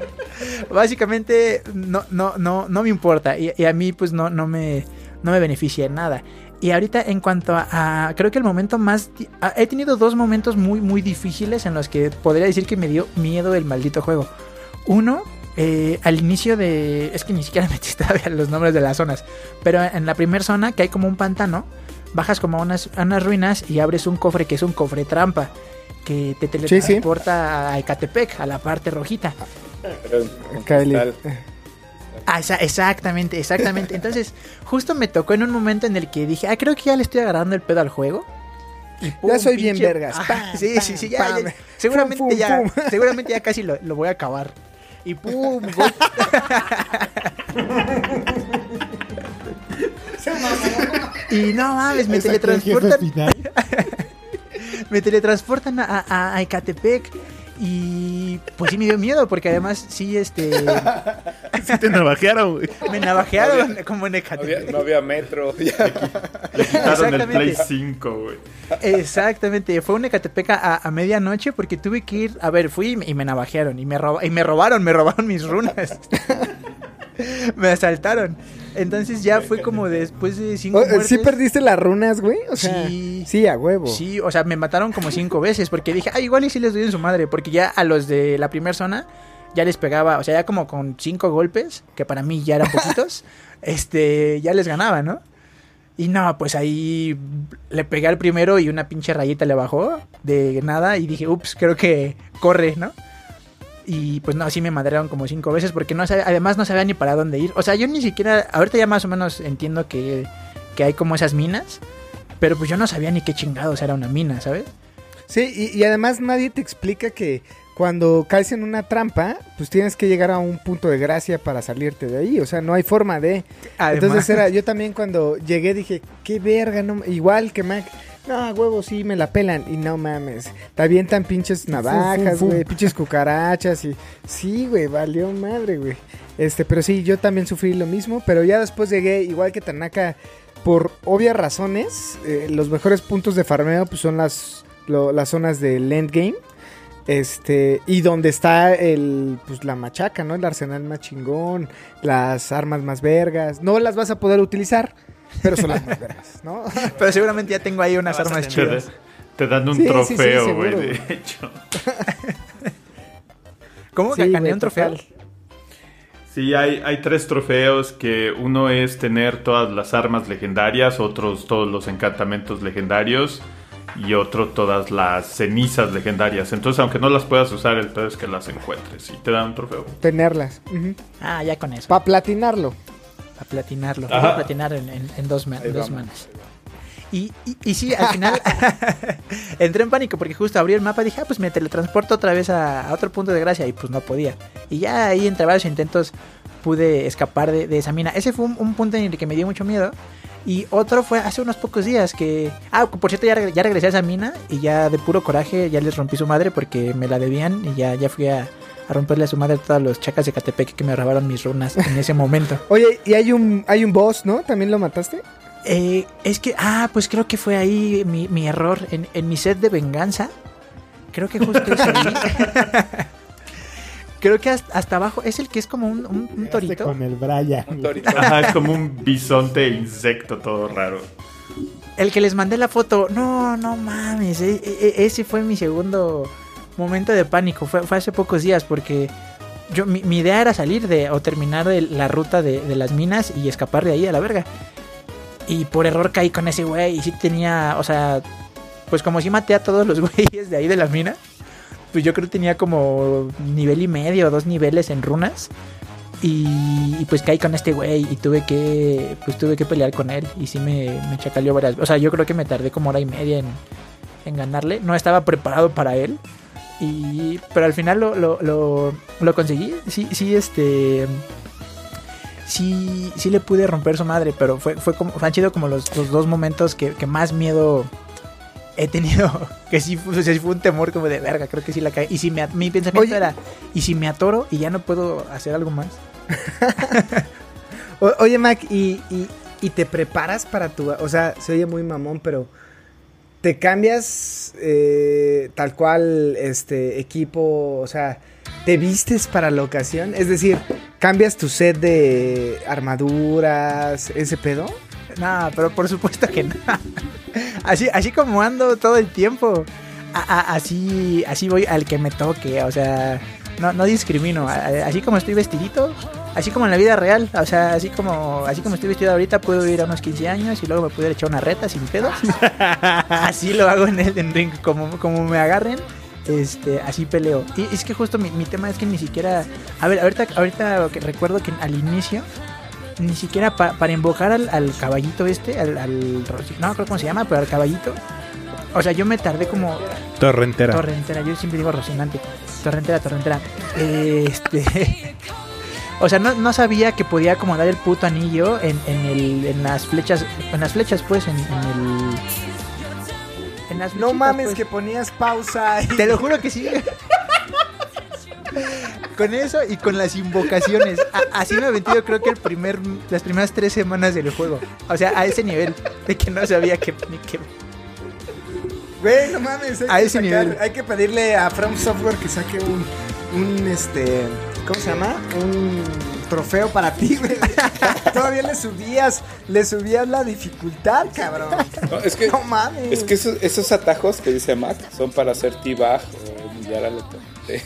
básicamente no, no, no, no me importa y, y a mí pues no, no, me, no me beneficia en nada. Y ahorita en cuanto a, a- creo que el momento más... a- he tenido dos momentos muy, muy difíciles en los que podría decir que me dio miedo el maldito juego. Uno, eh, al inicio de... Es que ni siquiera metí todavía los nombres de las zonas. Pero en la primera zona, que hay como un pantano, bajas como a unas, a unas ruinas y abres un cofre que es un cofre trampa. Que te sí. teletransporta a Ecatepec, a la parte rojita. Ah, esa- exactamente, exactamente. Entonces, justo me tocó en un momento en el que dije, ah, creo que ya le estoy agarrando el pedo al juego. Y pum, Ya soy bien vergas. Ah, Pam, sí, pam, sí, sí, ya, pam. ya. Seguramente Pum, pum, ya, seguramente ya casi lo, lo voy a acabar. Y pum, gol- y no mames, me teletransportan. me teletransportan a, a, a Ecatepec. Y pues sí me dio miedo, porque además sí, este. Sí te navajearon, güey. Me navajearon como en No había, Ecatepec. no había metro. Le quitaron el Exactamente. Play 5, güey. Exactamente, fue un Ecatepec a, a medianoche porque tuve que ir. A ver, fui y me, y me navajearon. Y me, roba- y me robaron, me robaron mis runas. me asaltaron. Entonces ya fue como después de cinco Oh, muertes. ¿Sí perdiste las runas, güey? O sea, Sí. sí, a huevo. Sí, o sea, me mataron como cinco veces porque dije, ah, igual y sí les doy en su madre, porque ya a los de la primera zona ya les pegaba, o sea, ya como con cinco golpes, que para mí ya eran poquitos, este, ya les ganaba, ¿no? Y no, pues ahí le pegué al primero y una pinche rayita le bajó de nada y dije, ups, creo que corre, ¿no? Y pues no, así me madrearon como cinco veces porque no sabía, además no sabía ni para dónde ir. O sea, yo ni siquiera, ahorita ya más o menos entiendo que, que hay como esas minas, pero pues yo no sabía ni qué chingados era una mina, ¿sabes? Sí, y, y además nadie te explica que cuando caes en una trampa, pues tienes que llegar a un punto de gracia para salirte de ahí. O sea, no hay forma de. Además- Entonces era, yo también cuando llegué dije, qué verga, no, igual que Mac. No, huevo, sí, me la pelan. Y no mames. Te avientan pinches navajas, güey, pinches cucarachas. Y sí, güey, valió madre, güey. Este, pero sí, yo también sufrí lo mismo. Pero ya después llegué, igual que Tanaka, por obvias razones. eh, los mejores puntos de farmeo pues, son las, lo- las zonas del endgame. Este, y donde está el, pues la machaca, ¿no? El arsenal más chingón, las armas más vergas. No las vas a poder utilizar, pero son las más vergas, ¿no? Pero seguramente ya tengo ahí unas armas Te, chidas. te dan un Sí, trofeo, güey, de hecho. ¿Cómo Sí, que gané un trofeo? total. Sí, hay, hay tres trofeos que uno es tener todas las armas legendarias, otros todos los encantamientos legendarios y otro todas las cenizas legendarias. Entonces, aunque no las puedas usar, el peor es que las encuentres y te dan un trofeo. Tenerlas. Ah, ya con eso. Para platinarlo. Para platinarlo. Ajá. Para platinar en, en- en dos, man- dos manos. Y, y, y sí, al final entré en pánico porque justo abrí el mapa y dije, ah, pues me teletransporto otra vez a, a otro punto de gracia y pues no podía. Y ya ahí entre varios intentos pude escapar de, de esa mina. Ese fue un, un punto en el que me dio mucho miedo. Y otro fue hace unos pocos días que... Ah, por cierto, ya, reg- ya regresé a esa mina y ya de puro coraje ya les rompí su madre porque me la debían y ya, ya fui a, a romperle a su madre a todos los chacas de Catepec que me robaron mis runas en ese momento. Oye, y hay un, hay un boss, ¿no? ¿También lo mataste? Eh, es que, ah, pues creo que fue ahí mi, mi error. En, en mi set de venganza, creo que justo es ahí. creo que hasta, hasta abajo es el que es como un, un- un torito. Con el Brian. Un torito. Ajá, es como un bisonte insecto todo raro. El que les mandé la foto. No, no mames. e- e- ese fue mi segundo momento de pánico. Fue, hace pocos días porque yo mi, idea era salir de o terminar de la ruta de, las minas y escapar de ahí a la verga. Y por error caí con ese güey y sí tenía, o sea, pues como sí maté a todos los güeyes de ahí de la mina, pues yo creo que tenía como nivel y medio, dos niveles en runas. Y, y pues caí con este güey y tuve que pues tuve que pelear con él y sí me, me chacaleó varias O sea, yo creo que me tardé como hora y media en, en ganarle. No estaba preparado para él. Y, pero al final lo, lo, lo, lo conseguí. Sí, sí, este... Sí, sí le pude romper su madre, pero fue, fue como, han sido como los, los dos momentos que, que más miedo he tenido. Que sí fue, o sea, sí fue un temor como de verga, creo que sí la caí. Y si me, mi pensamiento Oye. era, ¿y si me atoro y ya no puedo hacer algo más? O- oye, Mac, ¿y, y, y te preparas para tu... O sea, se oye muy mamón, pero... ¿Te cambias eh, tal cual este equipo? O sea, ¿te vistes para la ocasión? Es decir, ¿cambias tu set de armaduras, ese pedo? No, pero por supuesto que no. Así, así como ando todo el tiempo. así, así voy al que me toque. O sea, no, no discrimino. Así como estoy vestidito, así como en la vida real. O sea, así como, así como estoy vestido ahorita, puedo ir a unos 15 años y luego me puedo ir a echar una reta sin pedos. así lo hago en el en ring. Como, como me agarren. Este, así peleo. Y es que justo mi, mi tema es que ni siquiera. A ver, ahorita, ahorita recuerdo que al inicio ni siquiera pa- para invocar al, al caballito este, al, al no creo cómo se llama, pero al caballito. O sea, yo me tardé como Torrentera. torrentera, yo siempre digo Rocinante. Torrentera, torrentera. Este O sea, no, no sabía que podía acomodar el puto anillo en, en, el, en las flechas, en las flechas, pues, en, en el... En las No mames pues. que ponías pausa y... Te lo juro que sí. con eso y con las invocaciones. A- así me he metido creo que el primer, las primeras tres semanas del juego. O sea, a ese nivel de que no sabía que, ni que Güey, no mames, hay, A que ese sacar- nivel. hay que pedirle a From Software que saque un, un este, ¿cómo se llama? Un trofeo para ti, güey. Todavía le subías, le subías la dificultad, cabrón. No, es que, No mames. es que esos, esos atajos que dice Mac son para hacer T-Bag o humillar al oponente.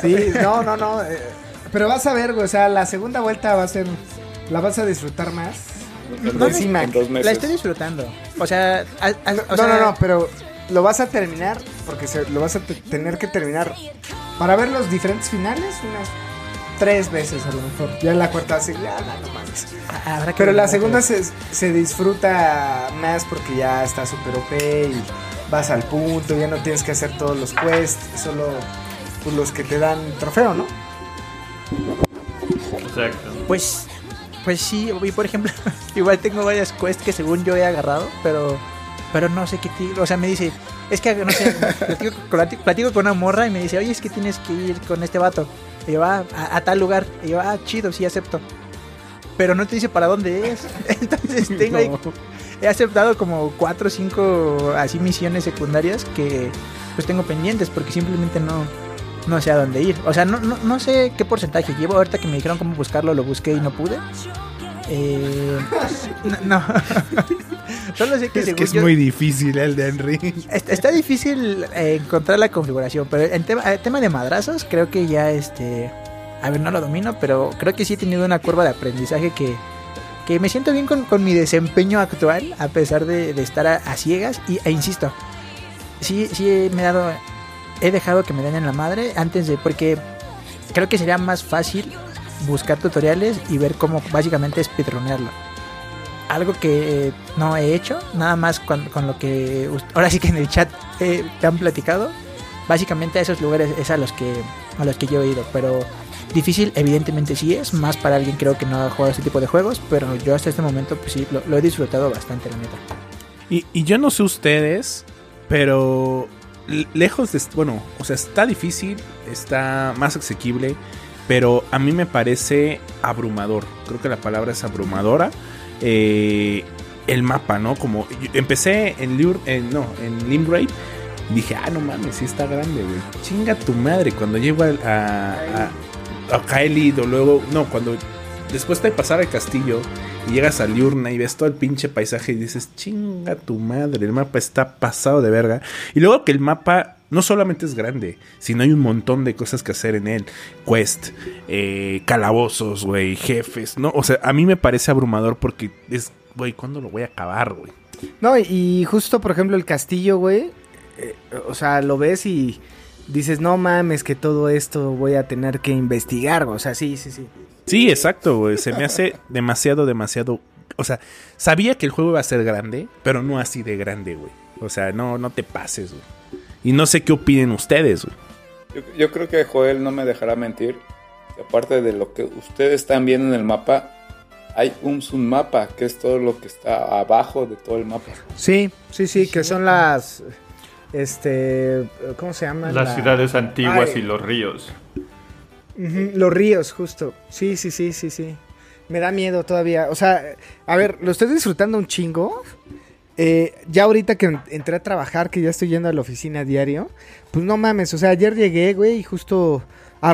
Sí, no, no, no. eh, pero vas a ver, güey, o sea, la segunda vuelta va a ser, la vas a disfrutar más. No, Mac. en dos La estoy disfrutando. O sea, a- a- o no, sea, no, no, pero lo vas a terminar porque se- lo vas a te- tener que terminar para ver los diferentes finales unas tres veces a lo mejor. Ya en la cuarta así, ya, no, no mames. a- habrá que Pero la segunda se, se disfruta más porque ya está super OP y vas al punto, ya no tienes que hacer todos los quests, solo pues, los que te dan trofeo, ¿no? Exacto. Pues, pues sí, y por ejemplo, igual tengo varias quests que según yo he agarrado, pero, pero no sé qué. O sea, me dice, es que no sé, platico con, platico con una morra y me dice, oye, es que tienes que ir con este vato. Y yo, ah, a, a tal lugar. Y yo, ah, chido, sí, acepto. Pero no te dice para dónde es. Entonces tengo ahí, he aceptado como cuatro o cinco así misiones secundarias que pues tengo pendientes porque simplemente no, no sé a dónde ir. O sea, no, no, no sé qué porcentaje llevo. Ahorita que me dijeron cómo buscarlo, lo busqué y no pude. Eh, no. Solo sé que Es que es yo- muy difícil el de Henry. Está, está difícil eh, encontrar la configuración, pero en tema, el tema de madrazos creo que ya este... A ver, no lo domino, pero creo que sí he tenido una curva de aprendizaje que, que me siento bien con, con mi desempeño actual, a pesar de, de estar a, a ciegas. Y, e insisto, sí, sí me he dado... He dejado que me den en la madre antes de... Porque creo que sería más fácil buscar tutoriales y ver cómo básicamente speedronearlo algo que eh, no he hecho, nada más con, con lo que ahora sí que en el chat eh, te han platicado. Básicamente a esos lugares es a los que a los que yo he ido, pero difícil evidentemente sí es, más para alguien creo que no ha jugado este tipo de juegos, pero yo hasta este momento pues sí lo, lo he disfrutado bastante la neta. Y, y yo no sé ustedes, pero lejos de... Bueno, o sea, está difícil, está más asequible, pero a mí me parece abrumador. Creo que la palabra es abrumadora. Eh, el mapa, ¿no? Como empecé en Lure, en- no, en Limgrave. y Dije, ah, no mames, sí está grande, güey. Chinga tu madre. Cuando llego a, a, o luego, no, cuando después de pasar al castillo llegas a Liurna y ves todo el pinche paisaje y dices, chinga tu madre, el mapa está pasado de verga. Y luego que el mapa no solamente es grande, sino hay un montón de cosas que hacer en él. Quest, eh, calabozos, güey, jefes, ¿no? O sea, a mí me parece abrumador porque es, güey, ¿cuándo lo voy a acabar, güey? No, y- justo por ejemplo el castillo, güey, eh, o sea, lo ves y dices, no mames, que todo esto voy a tener que investigar, o sea, sí, sí, sí. Sí, exacto, güey. Se me hace demasiado, demasiado. O sea, sabía que el juego iba a ser grande, pero no así de grande, güey. O sea, no, no te pases, güey. Y no sé qué opinen ustedes, güey. Yo, yo creo que Joel no me dejará mentir. que Aparte de lo que ustedes están viendo en el mapa, hay un submapa, que es todo lo que está abajo de todo el mapa. Sí, sí, sí, que son las, este, ¿cómo se llaman? Las La- ciudades antiguas Ay. y los ríos. Los ríos, justo. Sí, sí, sí, sí, sí. Me da miedo todavía. O sea, a ver, lo estoy disfrutando un chingo. Eh, ya ahorita que en- entré a trabajar, que ya estoy yendo a la oficina diario, pues no mames, o sea, ayer llegué, güey, y justo a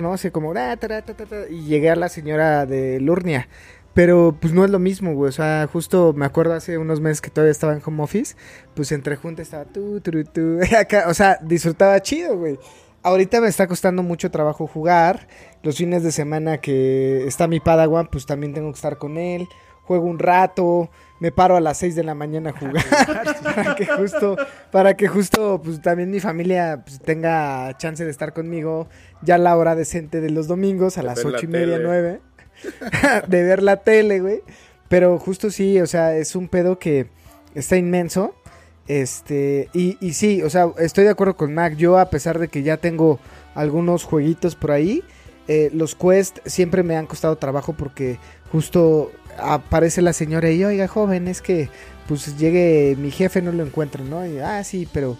¿no? Así como, "Ah, tara, ta, ta, ta", y llegué a la señora de Lurnia. Pero pues no es lo mismo, güey. O sea, justo me acuerdo hace unos meses que todavía estaba en home office. Pues entre juntas estaba tú, tú, tú. Acá, o sea, disfrutaba chido, güey. Ahorita me está costando mucho trabajo jugar. Los fines de semana que está mi Padawan, pues también tengo que estar con él. Juego un rato, me paro a las 6 de la mañana a jugar. para que justo, para que justo, pues también mi familia pues, tenga chance de estar conmigo. Ya a la hora decente de los domingos, a De las la ocho y media, tele. nueve. de ver la tele, güey. Pero justo sí, o sea, es un pedo que está inmenso. Este, y, y sí, o sea, estoy de acuerdo con Mac. Yo, a pesar de que ya tengo algunos jueguitos por ahí, eh, los quest siempre me han costado trabajo porque justo aparece la señora y oiga, joven, es que pues llegue mi jefe, no lo encuentro, ¿no? Y, ah, sí, pero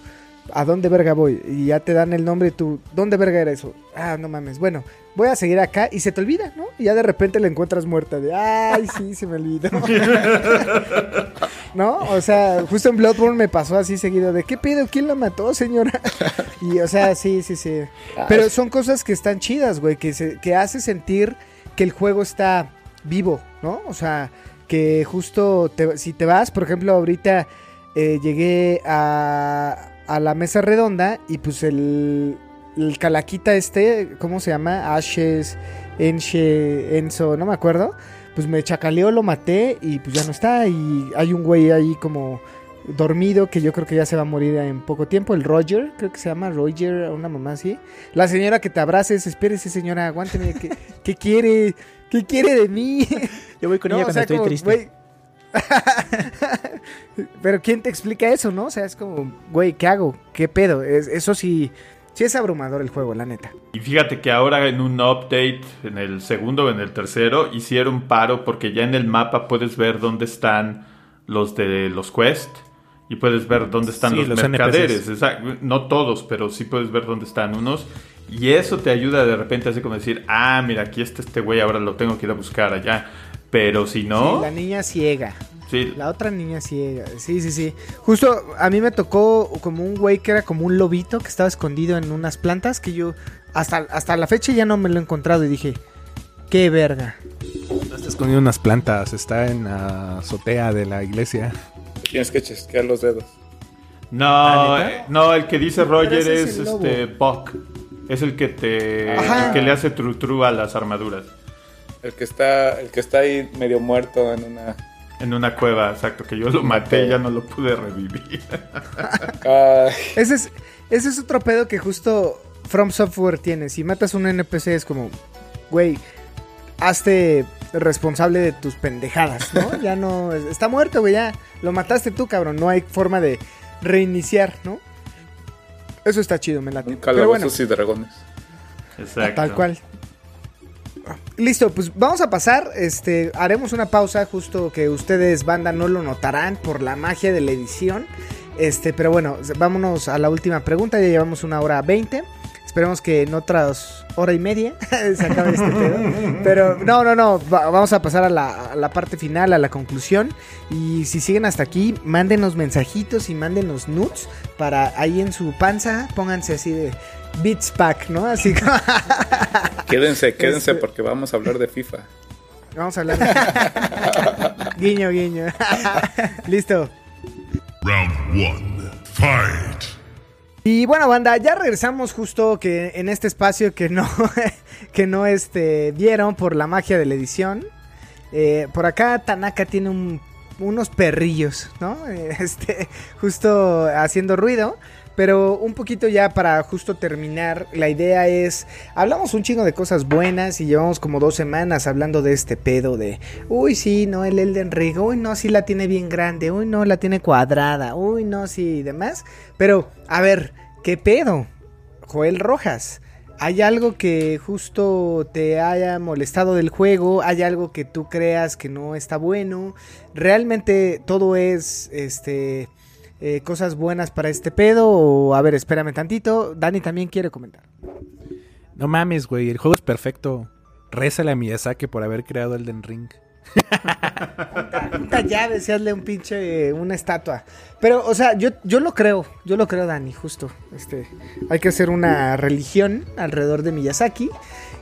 ¿a dónde verga voy? Y ya te dan el nombre y tú, ¿dónde verga era eso? Ah, no mames. Bueno, voy a seguir acá y se te olvida, ¿no? Y ya de repente la encuentras muerta de, ay, sí, se me olvidó. ¿No? O sea, justo en Bloodborne me pasó así seguido de, ¿qué pido? ¿Quién la mató, señora? Y, o sea, sí, sí, sí. Pero son cosas que están chidas, güey, que, se, que hace sentir que el juego está vivo, ¿no? O sea, que justo te- si te vas, por ejemplo, ahorita eh, llegué a, a la mesa redonda y pues el, el calaquita este, ¿cómo se llama? Ashes, Enche, Enzo, no me acuerdo. Pues me chacaleó, lo maté y pues ya no está. Y hay un güey ahí como dormido que yo creo que ya se va a morir en poco tiempo. El Roger, creo que se llama Roger, una mamá así. La señora que te abraces, espérese señora, aguánteme. ¿Qué, qué quiere? ¿Qué quiere de mí? Yo voy con No, ella o cuando sea, estoy como, triste. güey. Pero ¿quién te explica eso, no? O sea, es como, güey, ¿qué hago? ¿Qué pedo? Es- eso sí, sí es abrumador el juego, la neta. Y fíjate que ahora en un update, en el segundo o en el tercero, hicieron paro porque ya en el mapa puedes ver dónde están los de los quest y puedes ver dónde están Sí, los, los mercaderes. Esa- no todos, pero sí puedes ver dónde están unos. Y eso te ayuda de repente así como decir, ah, mira, aquí está este güey, ahora lo tengo que ir a buscar allá. Pero si no, Sí, la niña ciega. sí, La otra niña ciega. Sí, sí, sí. Justo a mí me tocó como un güey que era como un lobito que estaba escondido en unas plantas que yo hasta, hasta la fecha ya no me lo he encontrado y dije, qué verga. No está escondido en unas plantas, está en la azotea de la iglesia. Tienes que chasquear los dedos. No, eh, no, el que dice Roger es es, este Buck. Es el que te Ajá. el que le hace tru tru a las armaduras. El que está, el que está ahí medio muerto en una. En una cueva, exacto, que yo lo maté y ya no lo pude revivir. Ese es, ese es otro pedo que justo From Software tiene. Si matas un NPC es como, güey, hazte responsable de tus pendejadas, ¿no? ya no, está muerto, güey, ya lo mataste tú, cabrón. No hay forma de reiniciar, ¿no? Eso está chido, me late. un Pero bueno, y dragones. Exacto. tal cual. Listo, pues vamos a pasar, este, haremos una pausa justo que ustedes banda no lo notarán por la magia de la edición. Este, pero bueno, vámonos a la última pregunta, ya llevamos una hora 20. Esperemos que en otras hora y media se acabe este pedo. Pero no, no, no, va- vamos a pasar a la, a la parte final, a la conclusión. Y si siguen hasta aquí, mándenos mensajitos y mándenos nudes para ahí en su panza, pónganse así de Beats Pack, ¿no? Así como... Quédense, quédense Este- porque vamos a hablar de FIFA. Vamos a hablar. guiño, guiño. Listo. Round one. Fight. Y bueno, banda, ya regresamos justo que en este espacio que no, que no este, vieron por la magia de la edición. Eh, por acá Tanaka tiene un- unos perrillos, ¿no? Este, justo haciendo ruido. Pero un poquito ya para justo terminar, la idea es, hablamos un chingo de cosas buenas y llevamos como dos semanas hablando de este pedo de, uy sí, no, el Elden Ring, uy no, sí la tiene bien grande, uy no, la tiene cuadrada, uy no, sí, y demás. Pero, a ver, ¿qué pedo? Joel Rojas, ¿hay algo que justo te haya molestado del juego? ¿Hay algo que tú creas que no está bueno? ¿Realmente todo es, este, eh, cosas buenas para este pedo? O, a ver, espérame tantito, Dani también quiere comentar. No mames, güey, el juego es perfecto. Rézale a Miyazaki por haber creado Elden Ring. Puta llave, si hazle un pinche, eh, una estatua. Pero, o sea, yo, yo lo creo, yo lo creo, Dani, justo. Este, hay que hacer una religión alrededor de Miyazaki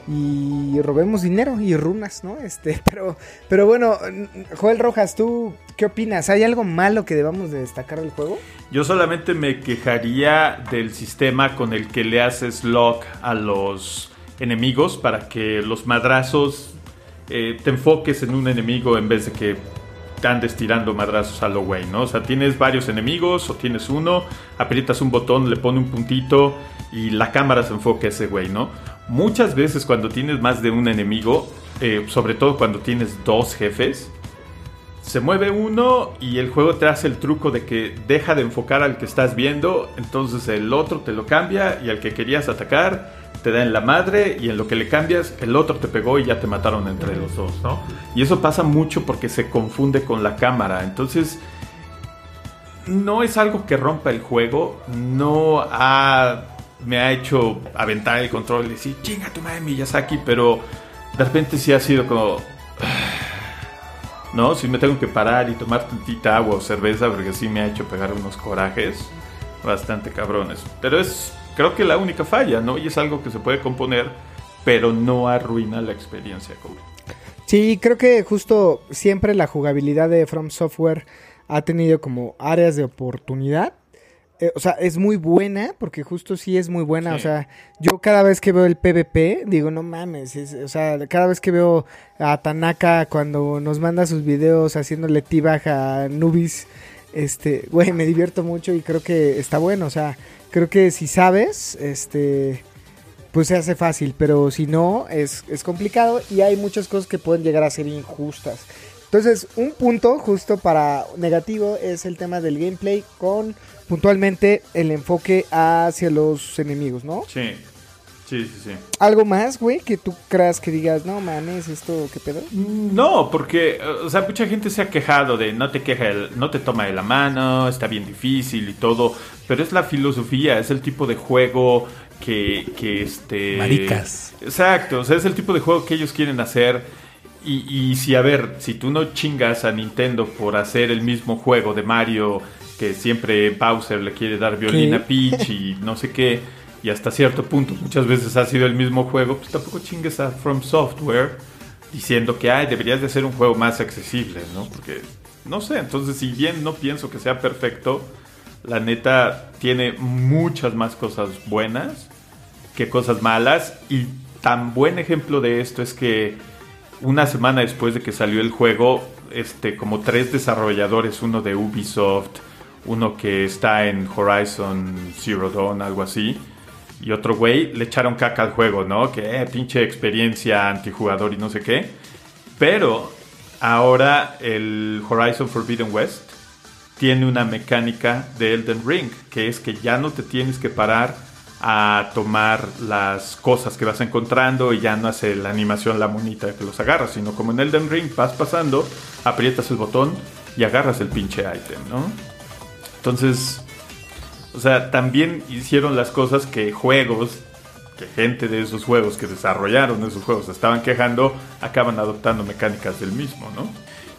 y robemos dinero y runas, ¿no? Este, pero, pero bueno, Joel Rojas, ¿tú qué opinas? ¿Hay algo malo que debamos de destacar del juego? Yo solamente me quejaría del sistema con el que le haces lock a los enemigos para que los madrazos eh, te enfoques en un enemigo en vez de que andes tirando madrazos a lo güey, ¿no? O sea, tienes varios enemigos o tienes uno, aprietas un botón, le pone un puntito y la cámara se enfoca a ese güey, ¿no? Muchas veces cuando tienes más de un enemigo, eh, sobre todo cuando tienes dos jefes, se mueve uno y el juego te hace el truco de que deja de enfocar al que estás viendo, entonces el otro te lo cambia y al que querías atacar te da en la madre y en lo que le cambias el otro te pegó y ya te mataron entre los dos, ¿no? Y eso pasa mucho porque se confunde con la cámara, entonces no es algo que rompa el juego, no ha, me ha hecho aventar el control y decir, chinga tu madre Miyazaki, pero de repente sí ha sido como... No, si me tengo que parar y tomar tantita agua o cerveza porque sí me ha hecho pegar unos corajes bastante cabrones. Pero es creo que la única falla, ¿no? Y es algo que se puede componer, pero no arruina la experiencia. Sí, creo que justo siempre la jugabilidad de From Software ha tenido como áreas de oportunidad. Eh, o sea, es muy buena, porque justo sí es muy buena. O sea, yo cada vez que veo el PvP, digo, no mames. es- o sea, cada vez que veo a Tanaka cuando nos manda sus videos haciéndole t-bag a Nubis, este, güey, me divierto mucho y creo que está bueno. O sea, creo que si sabes, este, pues se hace fácil, pero si no, es, es complicado y hay muchas cosas que pueden llegar a ser injustas. Entonces, un punto justo para negativo es el tema del gameplay con puntualmente el enfoque hacia los enemigos, ¿no? Sí, sí, sí, sí. Algo más, güey, que tú creas que digas, no mames, esto, ¿qué pedo? No, porque, o sea, mucha gente se ha quejado de no te queja, el- no te toma de la mano, está bien difícil y todo, pero es la filosofía, es el tipo de juego que, que este... Maricas. Exacto, o sea, es el tipo de juego que ellos quieren hacer. Y, y si, a ver, si tú no chingas a Nintendo por hacer el mismo juego de Mario que siempre Bowser le quiere dar violín a Peach y no sé qué, y hasta cierto punto muchas veces ha sido el mismo juego, pues tampoco chingues a From Software diciendo que ay, deberías de hacer un juego más accesible, ¿no? Porque, no sé, entonces si bien no pienso que sea perfecto, la neta tiene muchas más cosas buenas que cosas malas. Y tan buen ejemplo de esto es que una semana después de que salió el juego, este, como tres desarrolladores, uno de Ubisoft, uno que está en Horizon Zero Dawn, algo así, y otro güey, le echaron caca al juego, ¿no? Que eh, pinche experiencia antijugador y no sé qué. Pero ahora el Horizon Forbidden West tiene una mecánica de Elden Ring, que es que ya no te tienes que parar a tomar las cosas que vas encontrando y ya no hace la animación la monita que los agarras, sino como en Elden Ring vas pasando, aprietas el botón y agarras el pinche item, ¿no? Entonces, o sea, también hicieron las cosas que juegos, que gente de esos juegos que desarrollaron esos juegos estaban quejando, acaban adoptando mecánicas del mismo, ¿no?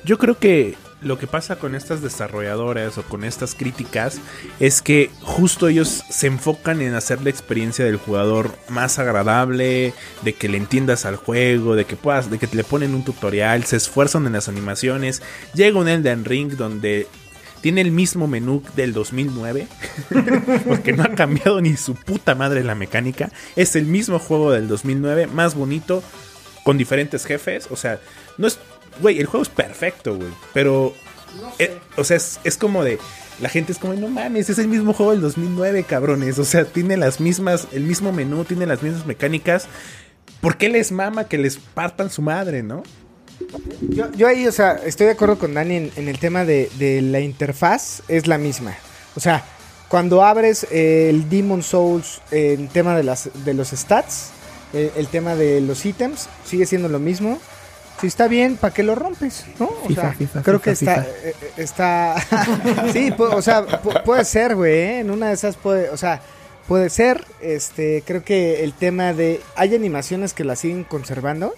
Yo creo que lo que pasa con estas desarrolladoras o con estas críticas es que justo ellos se enfocan en hacer la experiencia del jugador más agradable, de que le entiendas al juego, de que puedas, de que te le ponen un tutorial, se esfuerzan en las animaciones. Llega un Elden Ring donde tiene el mismo menú del 2009, porque no ha cambiado ni su puta madre la mecánica. Es el mismo juego del 2009, más bonito, con diferentes jefes. O sea, no es. Güey, el juego es perfecto, güey. Pero. eh, o sea, es, es como de. La gente es como, no mames, es el mismo juego del 2009, cabrones. O sea, tiene las mismas. El mismo menú, tiene las mismas mecánicas. ¿Por qué les mama que les partan su madre, no? Yo, yo ahí, o sea, estoy de acuerdo con Dani en, en el tema de, de la interfaz, es la misma. O sea, cuando abres eh, el Demon Souls en tema de, las, de los stats, eh, el tema de los ítems, sigue siendo lo mismo. Si está bien, ¿para qué lo rompes? ¿No? O FIFA, sea, FIFA, creo FIFA, que está. Eh, eh, está sí, o sea, pu- puede ser, güey. ¿eh? En una de esas puede. O sea, puede ser. Este, creo que el tema de. Hay animaciones que la siguen conservando.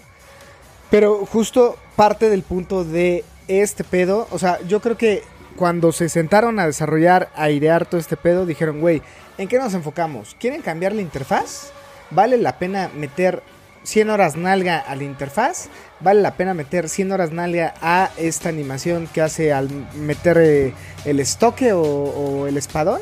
Pero justo parte del punto de este pedo, o sea, yo creo que cuando se sentaron a desarrollar, a idear todo este pedo, dijeron, güey, ¿en qué nos enfocamos? ¿Quieren cambiar la interfaz? ¿Vale la pena meter 100 horas nalga a la interfaz? ¿Vale la pena meter 100 horas nalga a esta animación que hace al meter eh, el estoque o, o el espadón?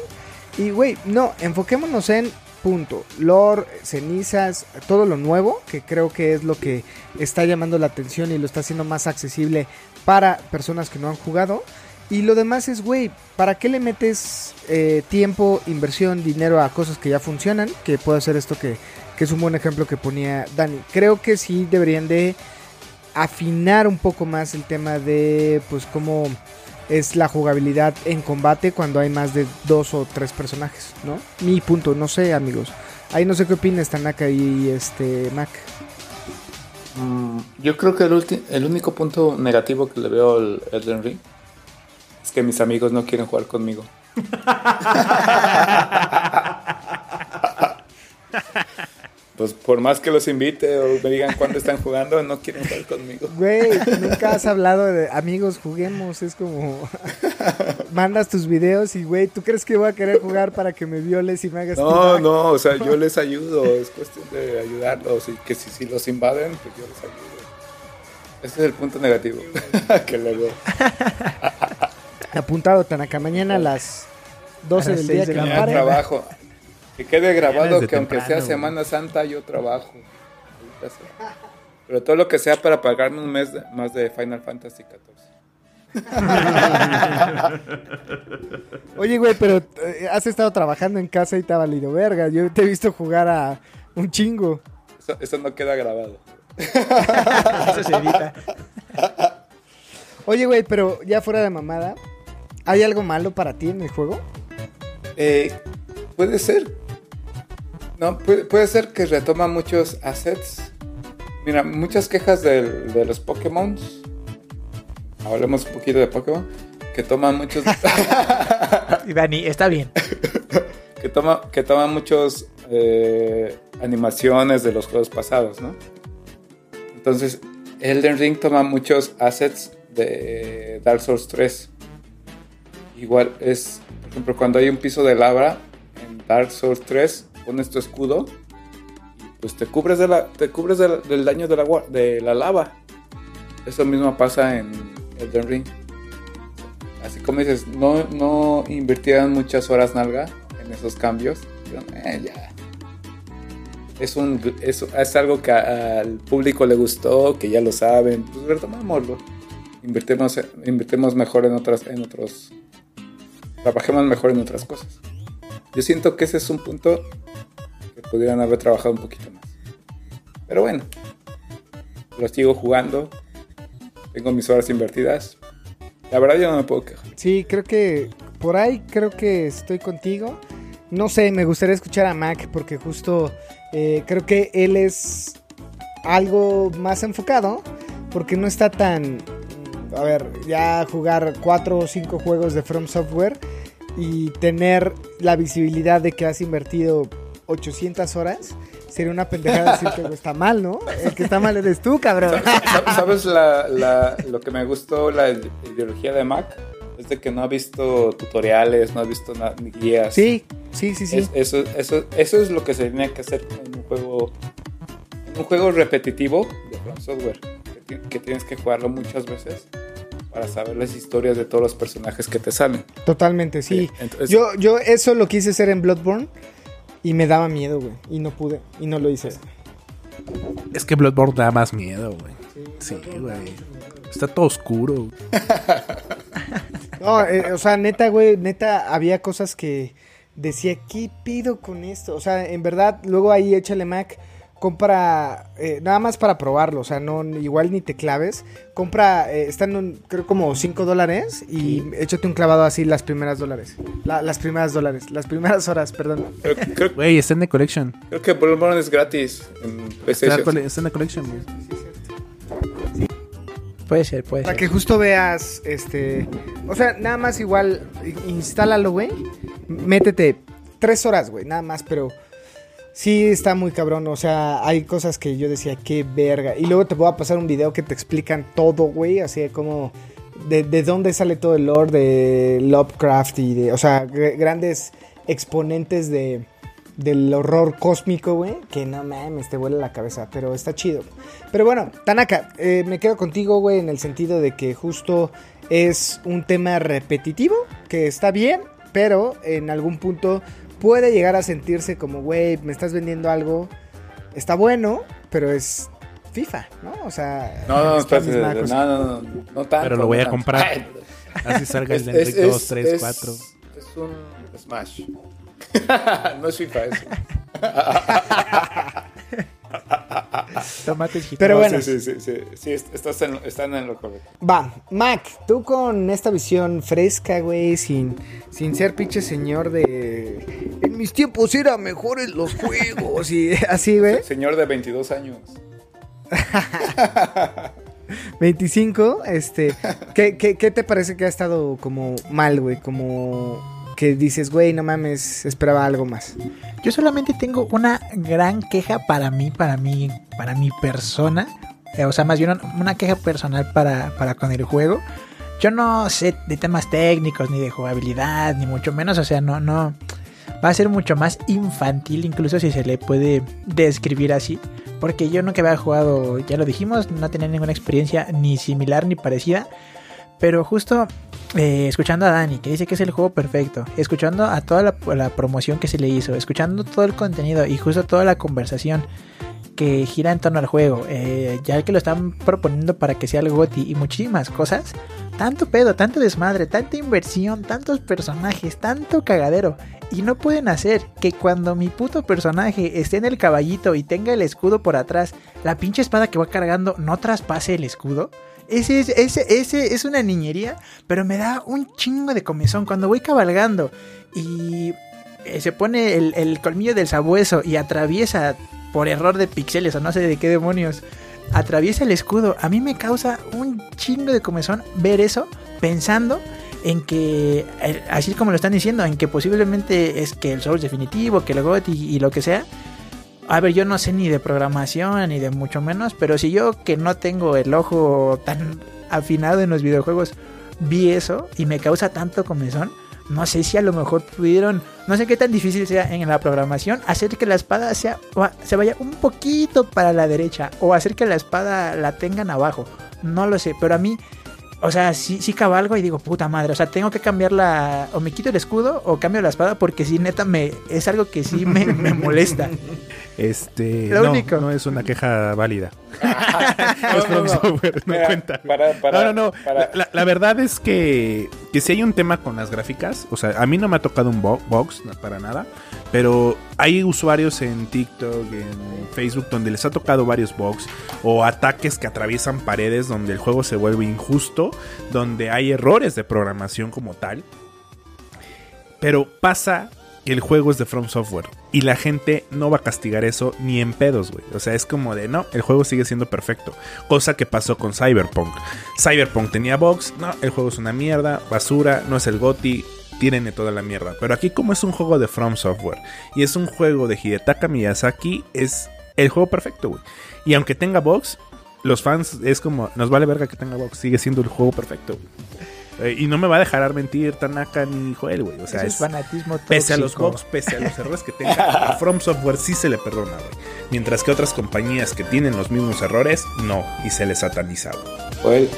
Y, güey, no, enfoquémonos en punto. Lore, cenizas, todo lo nuevo, que creo que es lo que está llamando la atención y lo está haciendo más accesible para personas que no han jugado. Y lo demás es, güey, ¿para qué le metes eh, tiempo, inversión, dinero a cosas que ya funcionan? Que puede ser esto que, que es un buen ejemplo que ponía Dani. Creo que sí deberían de afinar un poco más el tema de pues cómo es la jugabilidad en combate cuando hay más de dos o tres personajes, ¿no? Mi punto, no sé, amigos. Ahí no sé qué opinas Tanaka y este Mac. Mm, yo creo que el, el único punto negativo que le veo al Elden Ring es que mis amigos no quieren jugar conmigo. pues por más que los invite o me digan cuándo están jugando, no quieren jugar conmigo. Güey, nunca has hablado de amigos, juguemos, es como mandas tus videos y güey, ¿tú crees que voy a querer jugar para que me violes y me hagas No, no, o sea, yo les ayudo, es cuestión de ayudarlos y que si, si los invaden, pues yo les ayudo. Ese es el punto negativo que veo. Apuntado Tanaka, mañana a las 12 A las del día de que la me Mañana trabajo. Que quede grabado que aunque sea Semana Santa, yo trabajo. Pero todo lo que sea para pagarme un mes de- más de Final Fantasy XIV. Oye, güey, pero eh, has estado trabajando en casa y te ha valido verga. Yo te he visto jugar a un chingo. Eso, eso no queda grabado. Eso se evita. Oye, güey, pero ya fuera de mamada, ¿hay algo malo para ti en el juego? Eh, puede ser. No, puede, puede ser que retoma muchos assets. Mira, muchas quejas del- de los Pokémon. Hablemos un poquito de Pokémon. Que toman muchos. Dani, está bien. que toma que toma muchos eh, animaciones de los juegos pasados, ¿no? Entonces, Elden Ring toma muchos assets de Dark Souls 3. Igual es, por ejemplo, cuando hay un piso de lava en Dark Souls 3, pones tu escudo pues te cubres, de la, te cubres del, daño de la, de la lava. Eso mismo pasa en Elden Ring. Así como dices, no, no invirtieron muchas horas nalga en esos cambios. Dijeron, "Eh, ya. Es, un, es, es algo que al público le gustó, que ya lo saben. Pues retomémoslo. Invirtemos, invirtemos mejor en otras, en otros. Trabajemos mejor en otras cosas. Yo siento que ese es un punto que pudieran haber trabajado un poquito más. Pero bueno, lo sigo jugando. Tengo mis horas invertidas. La verdad yo no me puedo quejar. Sí, creo que por ahí creo que estoy contigo. No sé, me gustaría escuchar a Mac porque justo eh, creo que él es algo más enfocado porque no está tan... A ver, ya jugar cuatro o cinco juegos de From Software y tener la visibilidad de que has invertido 800 horas sería una pendejada decir que está mal, ¿no? El que está mal eres tú, cabrón. Sa- ¿Sabes la- la- lo que me gustó la ideología de Mac? Es de que no ha visto tutoriales, no ha visto ni guías. Sí, sí, sí, sí. Es- eso, eso, eso es lo que se tenía que hacer en un juego en un juego repetitivo de Software. Que tienes que jugarlo muchas veces para saber las historias de todos los personajes que te salen. Totalmente, sí. Entonces- yo, yo eso lo quise hacer en Bloodborne y me daba miedo, güey. Y no pude. Y no lo hice. Es que Bloodborne da más miedo, güey. Sí, güey. Está todo oscuro. No, eh, o sea, neta, güey, neta, había cosas que decía, ¿qué pido con esto? O sea, en verdad, luego ahí échale Mac, compra, eh, nada más para probarlo, o sea, no, igual ni te claves, compra, eh, están, en, creo, como 5 dólares y échate un clavado así las primeras dólares. La- las primeras dólares, las primeras horas, perdón. Güey, está en The Collection. creo que Bloodborne es gratis en Está, en The Collection, güey. Puede ser, puede Para ser. que justo veas, este, o sea, nada más igual, instálalo, güey, métete tres horas, güey, nada más, pero sí está muy cabrón, o sea, hay cosas que yo decía, qué verga, y luego te voy a pasar un video que te explican todo, güey, así de como, de, de dónde sale todo el lore de Lovecraft y de, o sea, gr- grandes exponentes de, del horror cósmico, güey, que no mames, te vuela la cabeza, pero está chido. Pero bueno, Tanaka, eh, me quedo contigo, güey, en el sentido de que justo es un tema repetitivo, que está bien, pero en algún punto puede llegar a sentirse como, güey, me estás vendiendo algo, está bueno, pero es FIFA, ¿no? O sea, No, no, no, no, no, no tanto. Pero lo voy no a comprar. Ay, Así salga el es- de es- Enric 2, es- 3, es- 4. Es un Smash. no es FIFA eso. Tomates jitomate. Pero No, bueno. Sí, sí, sí, sí, sí, est- estás en, están en lo correcto. Va, Mac, tú con esta visión fresca, güey, sin, sin ser pinche señor de... En mis tiempos eran mejores los juegos y así, güey. Señor de 22 años. 25, este... ¿qué, qué, qué te parece que ha estado como mal, güey? Como que dices, güey, no mames, esperaba algo más. Yo solamente tengo una gran queja para mí, para mí, para mi persona. Eh, o sea, más bien una, una queja personal para, para con el juego. Yo no sé de temas técnicos, ni de jugabilidad, ni mucho menos. O sea, no, no. Va a ser mucho más infantil, incluso si se le puede describir así. Porque yo nunca había jugado, ya lo dijimos, no tenía ninguna experiencia ni similar ni parecida. Pero justo eh, escuchando a Dani, que dice que es el juego perfecto, escuchando a toda la, promoción que se le hizo, escuchando todo el contenido y justo toda la conversación que gira en torno al juego, eh, ya que lo están proponiendo para que sea el GOTI y muchísimas cosas, tanto pedo, tanto desmadre, tanta inversión, tantos personajes, tanto cagadero, y no pueden hacer que cuando mi puto personaje esté en el caballito y tenga el escudo por atrás, la pinche espada que va cargando no traspase el escudo. Ese es, ese, ese es una niñería, pero me da un chingo de comezón cuando voy cabalgando y eh, se pone el, el colmillo del sabueso y atraviesa por error de pixeles o no sé de qué demonios, atraviesa el escudo. A mí me causa un chingo de comezón ver eso pensando en que, eh, así como lo están diciendo, en que posiblemente es que el Souls definitivo, que el GOT y, y lo que sea. A ver, yo no sé ni de programación ni de mucho menos, pero si yo que no tengo el ojo tan afinado en los videojuegos vi eso y me causa tanto comezón, no sé si a lo mejor pudieron, no sé qué tan difícil sea en la programación hacer que la espada sea, se vaya un poquito para la derecha o hacer que la espada la tengan abajo. No lo sé, pero a mí, o sea, sí, sí cabalgo y digo, puta madre, o sea, tengo que cambiarla, o me quito el escudo o cambio la espada porque sí, neta, me, es algo que sí me, me molesta. Este, Lo no, único. no es una queja válida. No, no, no. Software, no Mira, cuenta. para- para- no, no, no. para- La, la verdad es que, que si hay un tema con las gráficas, o sea, a mí no me ha tocado un bo- box no, para nada, pero hay usuarios en TikTok, en Facebook, donde les ha tocado varios bugs o ataques que atraviesan paredes donde el juego se vuelve injusto, donde hay errores de programación como tal. Pero pasa que el juego es de From Software y la gente no va a castigar eso ni en pedos, güey. O sea, es como de no, el juego sigue siendo perfecto. Cosa que pasó con Cyberpunk. Cyberpunk tenía bugs, no, el juego es una mierda, basura, no es el GOTI, tienen toda la mierda. Pero aquí como es un juego de From Software y es un juego de Hidetaka Miyazaki, es el juego perfecto, güey. Y aunque tenga bugs, los fans es como, nos vale verga que tenga bugs, sigue siendo el juego perfecto, güey. Eh, y no me va a dejar mentir Tanaka ni Joel, güey. O sea, Eso es es, fanatismo Pese a los tóxico. bugs, pese a los errores que tenga, a From Software sí se le perdona, güey. Mientras que otras compañías que tienen los mismos errores, no, y se les sataniza, güey. Joel,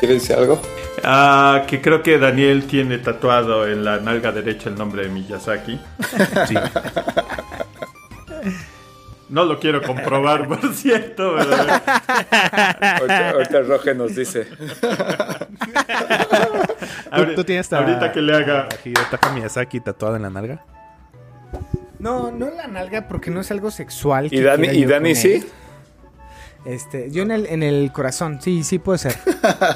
¿quieres decir algo? Ah, que creo que Daniel tiene tatuado en la nalga derecha el nombre de Miyazaki. Sí. No lo quiero comprobar, por cierto. Ahorita, Roge nos dice. Ahori- ¿Tú tienes a- ahorita que le haga. Hidetaka Miyazaki tatuado en la nalga? No, no en la nalga porque no es algo sexual. ¿Y que Dani, y Dani sí? él. Este, yo en el, en el corazón, sí, sí puede ser.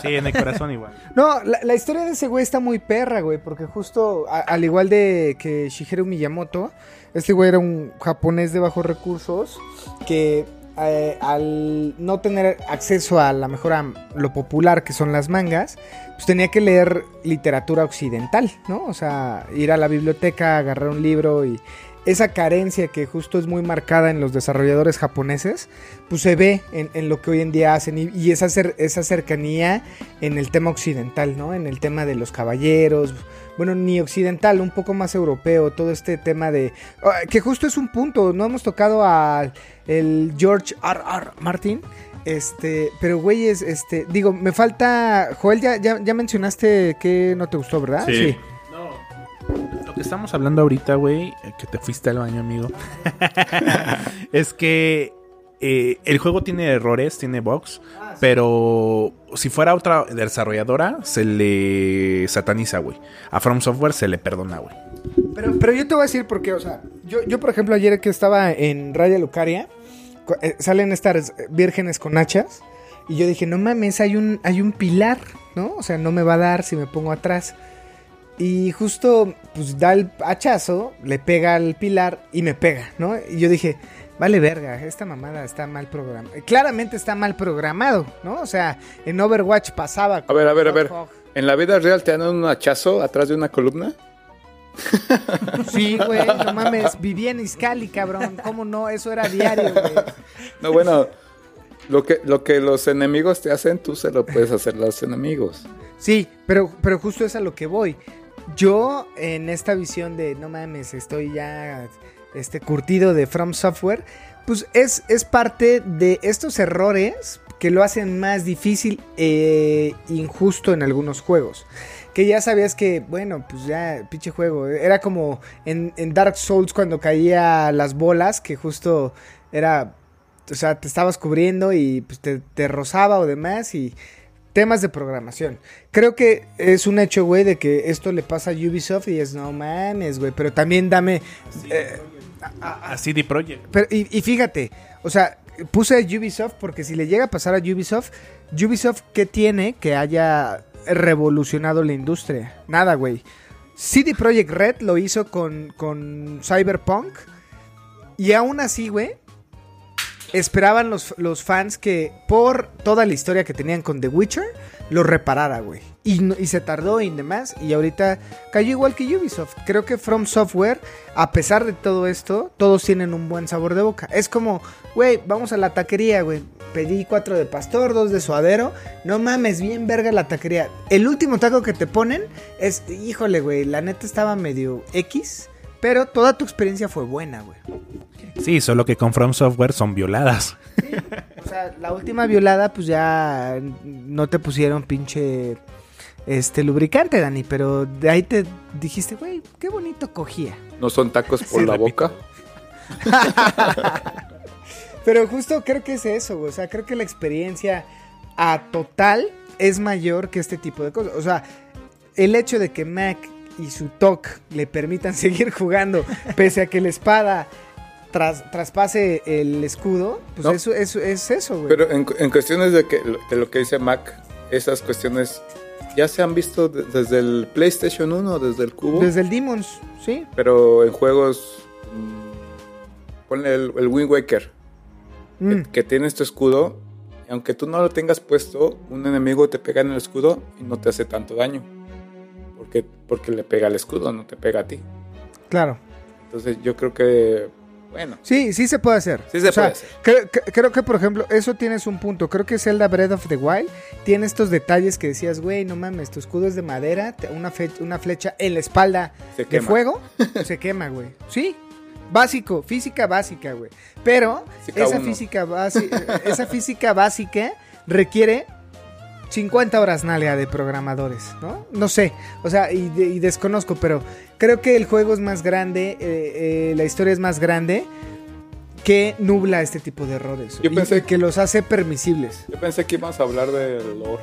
Sí, en el corazón igual. No, la, la historia de ese güey está muy perra, güey, porque justo, a- al igual de que Shigeru Miyamoto, este güey era un japonés de bajos recursos que eh, al no tener acceso a la mejor a lo popular que son las mangas, pues tenía que leer literatura occidental, ¿no? O sea, ir a la biblioteca, agarrar un libro y esa carencia que justo es muy marcada en los desarrolladores japoneses, pues se ve en, en lo que hoy en día hacen y, y esa, cer- esa cercanía en el tema occidental, ¿no? En el tema de los caballeros, bueno, ni occidental, un poco más europeo, todo este tema de... ah, que justo es un punto, no hemos tocado al el George R. R. Martin. Este, pero güeyes, este, digo, me falta, Joel, ya, ya, ya mencionaste que no te gustó, ¿verdad? Sí. Que estamos hablando ahorita, güey, eh, que te fuiste al baño, amigo, es que eh, el juego tiene errores, tiene bugs, pero si fuera otra desarrolladora, se le sataniza, güey. A From Software se le perdona, güey. Pero, pero yo te voy a decir por qué, o sea, yo, yo por ejemplo ayer que estaba en Radio Lucaria, eh, salen estas vírgenes con hachas. Y yo dije, no mames, hay un, hay un pilar, ¿no? O sea, no me va a dar si me pongo atrás. Y justo, pues da el hachazo, le pega al pilar y me pega, ¿no? Y yo dije, vale verga, esta mamada está mal programada. Claramente está mal programado, ¿no? O sea, en Overwatch pasaba. A ver, a ver, a ver. Hog. ¿En la vida real te dan un hachazo atrás de una columna? Sí, güey, no mames, vivía en Iscali, cabrón. ¿Cómo no? Eso era diario, güey. No, bueno, lo que, lo que los enemigos te hacen, tú se lo puedes hacer a los enemigos. Sí, pero, pero justo es a lo que voy. Yo, en esta visión de no mames, estoy ya este, curtido de From Software, pues es, es parte de estos errores que lo hacen más difícil e injusto en algunos juegos. Que ya sabías que, bueno, pues ya, pinche juego. Era como en, Dark Souls cuando caía las bolas, que justo era, o sea, te estabas cubriendo y pues, te, te rozaba o demás y temas de programación. Creo que es un hecho, güey, de que esto le pasa a Ubisoft y es, no mames, güey, pero también dame... eh, A, a CD Projekt. pero, y, y fíjate, o sea, puse a Ubisoft porque si le llega a pasar a Ubisoft, Ubisoft, ¿qué tiene que haya revolucionado la industria? Nada, güey. CD Projekt Red lo hizo con, con Cyberpunk y aún así, güey, esperaban los, los fans que por toda la historia que tenían con The Witcher, lo reparara, güey. Y, y se tardó y demás. Y ahorita cayó igual que Ubisoft. Creo que From Software, a pesar de todo esto, todos tienen un buen sabor de boca. Es como, güey, vamos a la taquería, güey. Pedí cuatro de pastor, dos de suadero. No mames, bien verga la taquería. El último taco que te ponen es, híjole, güey, la neta estaba medio X. Pero toda tu experiencia fue buena, güey. Sí, solo que con From Software son violadas. O sea, la última violada, pues ya no te pusieron pinche este lubricante, Dani, pero de ahí te dijiste, güey, qué bonito cogía. No son tacos por Sí, la repito. boca. Pero justo creo que es eso, güey. O sea, creo que la experiencia a total es mayor que este tipo de cosas. O sea, el hecho de que Mac y su TOC le permitan seguir jugando, pese a que la espada tras- traspase el escudo, pues No. eso, eso es eso, güey. Pero en, en cuestiones de, que, de lo que dice Mac, esas cuestiones ya se han visto de- desde el PlayStation 1, desde el cubo. Desde el Demons, sí. Pero en juegos. mm, ponle el, el Wind Waker. Mm. Que, que tienes tu escudo. Y aunque tú no lo tengas puesto, un enemigo te pega en el escudo y no te hace tanto daño. Porque, porque le pega al escudo, no te pega a ti. Claro. Entonces yo creo que. Bueno. Sí, sí se puede hacer. Sí se O sea, puede hacer. Creo, que- creo que, por ejemplo, eso tienes un punto. Creo que Zelda Breath of the Wild tiene estos detalles que decías, güey, no mames, tu escudo es de madera, una, fe- una flecha en la espalda Se de quema. fuego, se quema, güey. Sí, básico, física básica, güey. Pero Física esa uno. física, esa física básica requiere 50 horas nalga de programadores, ¿no? No sé, o sea, y, de- y desconozco, pero creo que el juego es más grande, eh, eh, la historia es más grande que nubla este tipo de errores. Yo pensé y que los hace permisibles. Yo pensé que íbamos a hablar del lore.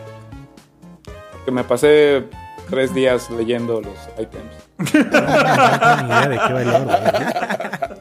Porque me pasé tres días leyendo los items. No tengo ni idea de qué va el oro, güey.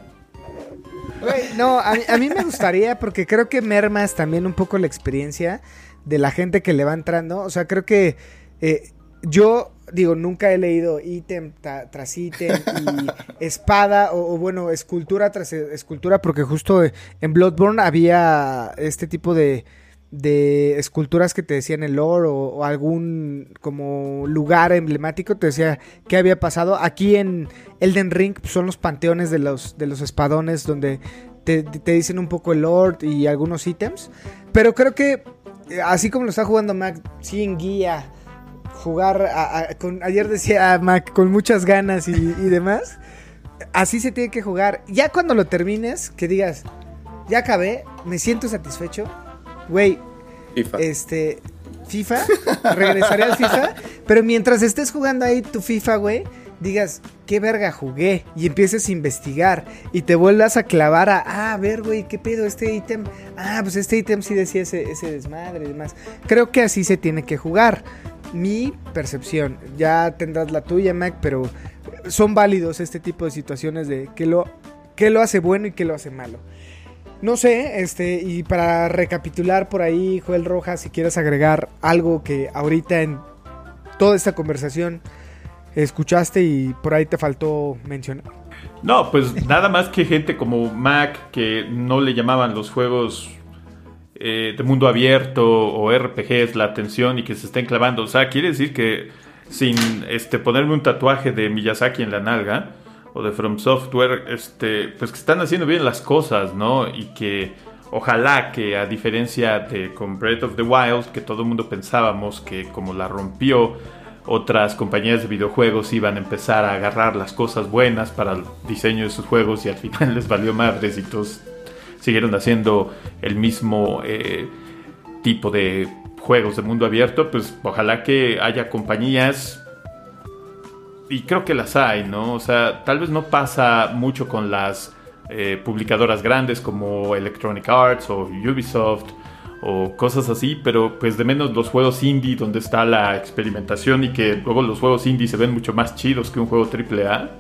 Güey, no, a, mí- a mí me gustaría porque creo que mermas también un poco la experiencia de la gente que le va entrando. O sea, creo que eh, yo, digo, nunca he leído ítem tras ítem y espada o, o, bueno, escultura tras e- escultura porque justo en Bloodborne había este tipo de, de esculturas que te decían el lore o, o algún como lugar emblemático te decía qué había pasado. Aquí en Elden Ring pues, son los panteones de los, de los espadones donde te, te dicen un poco el lore y algunos ítems. Pero creo que eh, así como lo está jugando Mac, sí en guía, jugar, a- a- con, ayer decía Mac, con muchas ganas y, y demás, así se tiene que jugar. Ya cuando lo termines, que digas, ya acabé, me siento satisfecho, güey, FIFA. este, FIFA, regresaré al FIFA, pero mientras estés jugando ahí tu FIFA, güey, digas, qué verga jugué, y empieces a investigar, y te vuelvas a clavar a, ah, a ver, güey, qué pedo, este ítem, ah, pues este ítem sí decía ese, ese desmadre y demás. Creo que así se tiene que jugar. Mi percepción, ya tendrás la tuya, Mac, pero son válidos este tipo de situaciones de que lo, que lo hace bueno y que lo hace malo. No sé, este, y para recapitular por ahí, Joel Rojas, si quieres agregar algo que ahorita en toda esta conversación escuchaste y por ahí te faltó mencionar. No, pues nada más que gente como Mac que no le llamaban los juegos eh, de mundo abierto o RPGs la atención y que se estén clavando. O sea, quiere decir que sin este ponerme un tatuaje de Miyazaki en la nalga o de From Software, este, pues que están haciendo bien las cosas, ¿no? Y que ojalá que a diferencia de con Breath of the Wild, que todo el mundo pensábamos que como la rompió, otras compañías de videojuegos iban a empezar a agarrar las cosas buenas para el diseño de sus juegos y al final les valió madres y todos siguieron haciendo el mismo eh, tipo de juegos de mundo abierto, pues ojalá que haya compañías y creo que las hay, ¿no? O sea, tal vez no pasa mucho con las eh, publicadoras grandes como Electronic Arts o Ubisoft o cosas así, pero pues de menos los juegos indie donde está la experimentación y que luego los juegos indie se ven mucho más chidos que un juego AAA,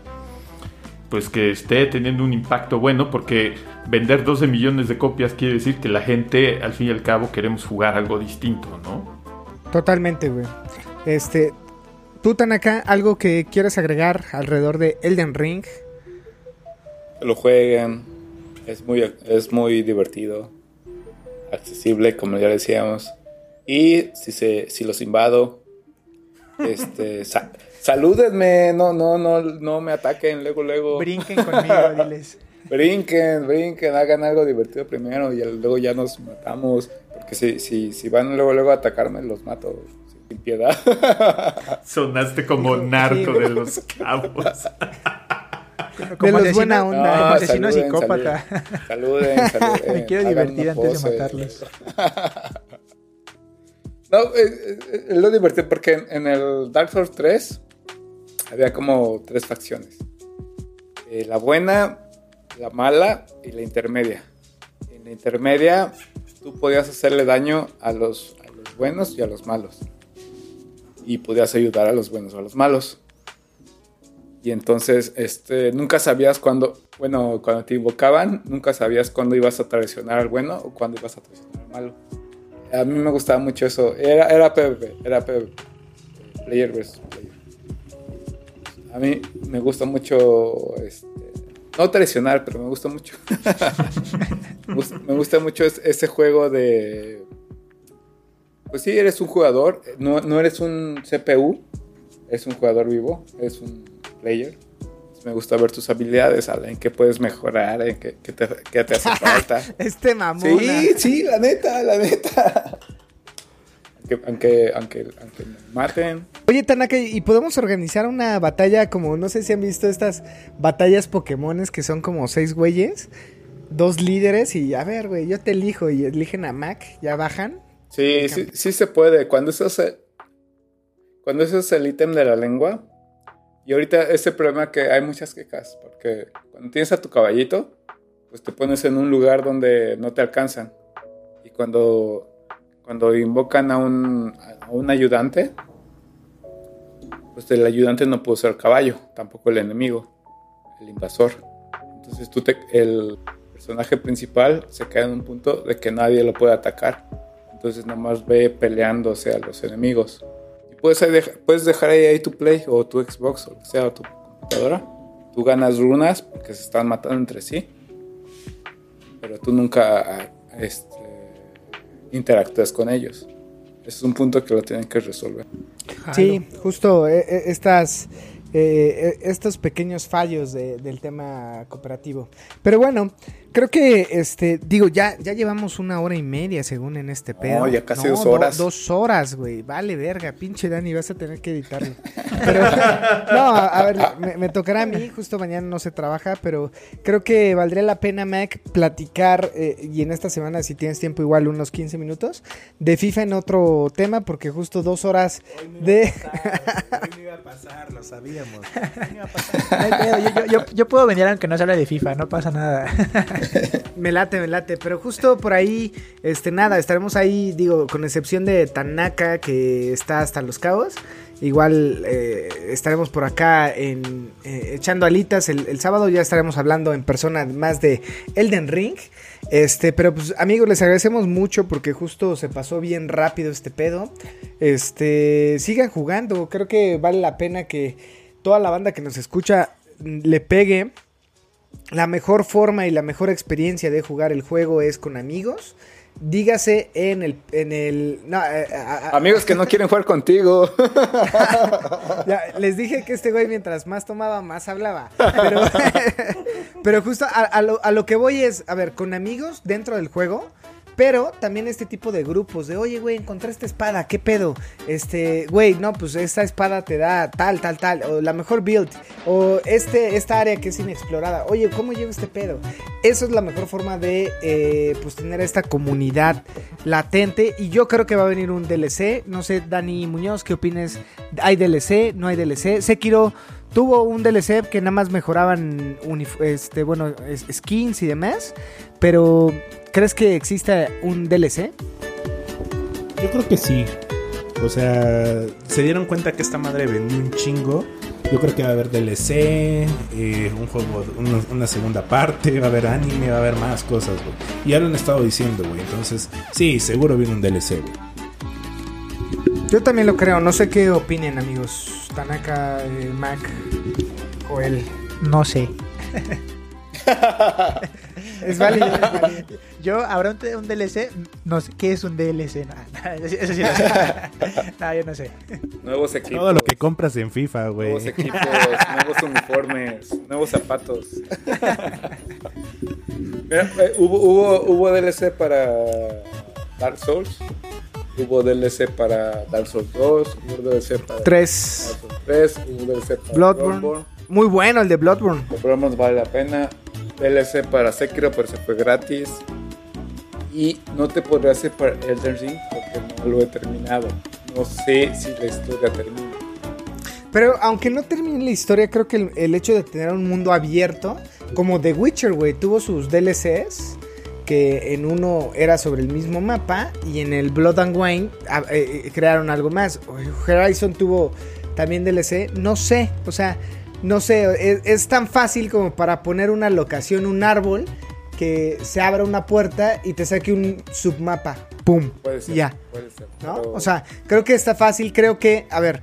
pues que esté teniendo un impacto bueno porque vender 12 millones de copias quiere decir que la gente al fin y al cabo queremos jugar algo distinto, ¿no? Totalmente, güey. Este, tú Tanaka, algo que quieres agregar alrededor de Elden Ring? Lo jueguen, es muy, es muy divertido accesible, como ya decíamos. Y si, se, si los invado, este, salúdenme, no, no, no, no me ataquen luego, luego. Brinquen conmigo, diles. brinquen, brinquen, hagan algo divertido primero y luego ya nos matamos. Porque si, si, si van luego, luego a atacarme, los mato sin piedad. Sonaste como narco de los cabos. De los buena onda, no, como asesino psicópata. Saluden, saluden. Me quiero divertir antes de matarlos. no, es, es, lo divertido porque en, en, el Dark Souls 3 había como tres facciones. Eh, la buena, la mala y la intermedia. En la intermedia tú podías hacerle daño a los, a los buenos y a los malos. Y podías ayudar a los buenos o a los malos. Y entonces, este, nunca sabías cuándo, bueno, cuando te invocaban, nunca sabías cuándo ibas a traicionar al bueno o cuándo ibas a traicionar al malo. A mí me gustaba mucho eso. Era, era PvP, era PvP. Player versus player. A mí me gusta mucho, este, no traicionar, pero me gusta mucho. me gusta mucho ese juego de... Pues sí, eres un jugador, no, no eres un CPU, es un jugador vivo, es un player. Me gusta ver tus habilidades, en qué puedes mejorar, en qué, qué, te, qué te, hace falta. este mamón. Sí, sí, la neta, la neta. Aunque, aunque, aunque, aunque me maten. Oye, Tanaka, ¿y podemos organizar una batalla como, no sé si han visto estas batallas Pokémones que son como seis güeyes? Dos líderes y a ver, güey, yo te elijo y eligen a Mac, ya bajan. Sí, sí, sí se puede. Cuando eso es el, cuando eso es el ítem de la lengua, y ahorita ese problema que hay muchas quejas, porque cuando tienes a tu caballito, pues te pones en un lugar donde no te alcanzan. Y cuando, cuando invocan a un, a un ayudante, pues el ayudante no puede ser el caballo, tampoco el enemigo, el invasor. Entonces tú el personaje principal se queda en un punto de que nadie lo puede atacar. Entonces nada más ve peleándose a los enemigos. Puedes, puedes dejar ahí, ahí, tu Play o tu Xbox o lo que sea, o tu computadora. Tú ganas runas porque se están matando entre sí. Pero tú nunca este, interactúas con ellos. Ese es un punto que lo tienen que resolver. Sí, justo eh, estas, eh, estos pequeños fallos de, del tema cooperativo. Pero bueno, creo que, este, digo, ya, ya llevamos una hora y media según en este pedo. No, ya casi no, dos horas. Do, dos horas, güey. Vale, verga, pinche Dani, vas a tener que editarlo. Pero, no, a, a ver, me, me, tocará a mí, justo mañana no se trabaja, pero creo que valdría la pena, Mac, platicar, eh, y en esta semana, si tienes tiempo, igual unos 15 minutos, de FIFA en otro tema, porque justo dos horas de... Hoy no iba a pasar, lo sabíamos. No iba a pasar. yo, yo, yo, yo puedo venir aunque no se hable de FIFA, no pasa nada. me late, me late. Pero justo por ahí, este, nada, estaremos ahí, digo, con excepción de Tanaka, que está hasta los cabos. Igual eh, estaremos por acá en, eh, echando alitas. El, el sábado ya estaremos hablando en persona más de Elden Ring. Este, pero pues amigos, les agradecemos mucho porque justo se pasó bien rápido este pedo. Este, sigan jugando. Creo que vale la pena que toda la banda que nos escucha le pegue. La mejor forma y la mejor experiencia de jugar el juego es con amigos. Dígase en el. En el no, eh, a- a- Amigos que no quieren jugar contigo. ya, les dije que este güey mientras más tomaba, más hablaba. Pero, pero justo a, a lo, a lo que voy es, a ver, con amigos dentro del juego. Pero también este tipo de grupos de, oye, güey, encontré esta espada, ¿qué pedo? Este, güey, no, pues esta espada te da tal, tal, tal, o la mejor build, o este, esta área que es inexplorada, oye, ¿cómo llevo este pedo? Eso es la mejor forma de, eh, pues, tener esta comunidad latente, y yo creo que va a venir un DLC, no sé, Dani Muñoz, ¿qué opines? ¿Hay DLC? ¿No hay DLC? Sekiro tuvo un DLC que nada más mejoraban, este, bueno, skins y demás, pero... ¿Crees que exista un DLC? Yo creo que sí. O sea, se dieron cuenta que esta madre vendió un chingo. Yo creo que va a haber DLC, eh, un juego, una, segunda parte, va a haber anime, va a haber más cosas, güey. Ya lo han estado diciendo, güey. Entonces, sí, seguro viene un DLC, güey. Yo también lo creo, no sé qué opinen amigos. Tanaka, eh, Mac, Joel. No sé. Es válido, es válido. Yo, ¿habrá un, un DLC? No sé. ¿Qué es un DLC? No, no, eso, eso sí no sé. No, yo no sé. nuevos equipos. Todo lo que compras en FIFA, güey. Nuevos equipos, nuevos uniformes, nuevos zapatos. Mira, eh, hubo, hubo, hubo DLC para Dark Souls. Hubo DLC para Dark Souls 2. Hubo DLC para Tres. Dark Souls 3. Hubo DLC para Bloodborne. Muy bueno el de Bloodborne. Bloodborne vale la pena. DLC para Sekiro, pero se fue gratis. Y no te podré hacer para Elden Ring porque no lo he terminado. No sé si la historia termina. Pero aunque no termine la historia, creo que el, el hecho de tener un mundo abierto, como The Witcher, güey, tuvo sus DLCs, que en uno era sobre el mismo mapa, y en el Blood and Wine ah, eh, eh, crearon algo más. Horizon tuvo también DLC, no sé, o sea, no sé, es, es tan fácil como para poner una locación, un árbol, que se abra una puerta y te saque un submapa, ¡pum! Puede ser. Ya. Puede ser. ¿no? pero- O sea, creo que está fácil, creo que, a ver,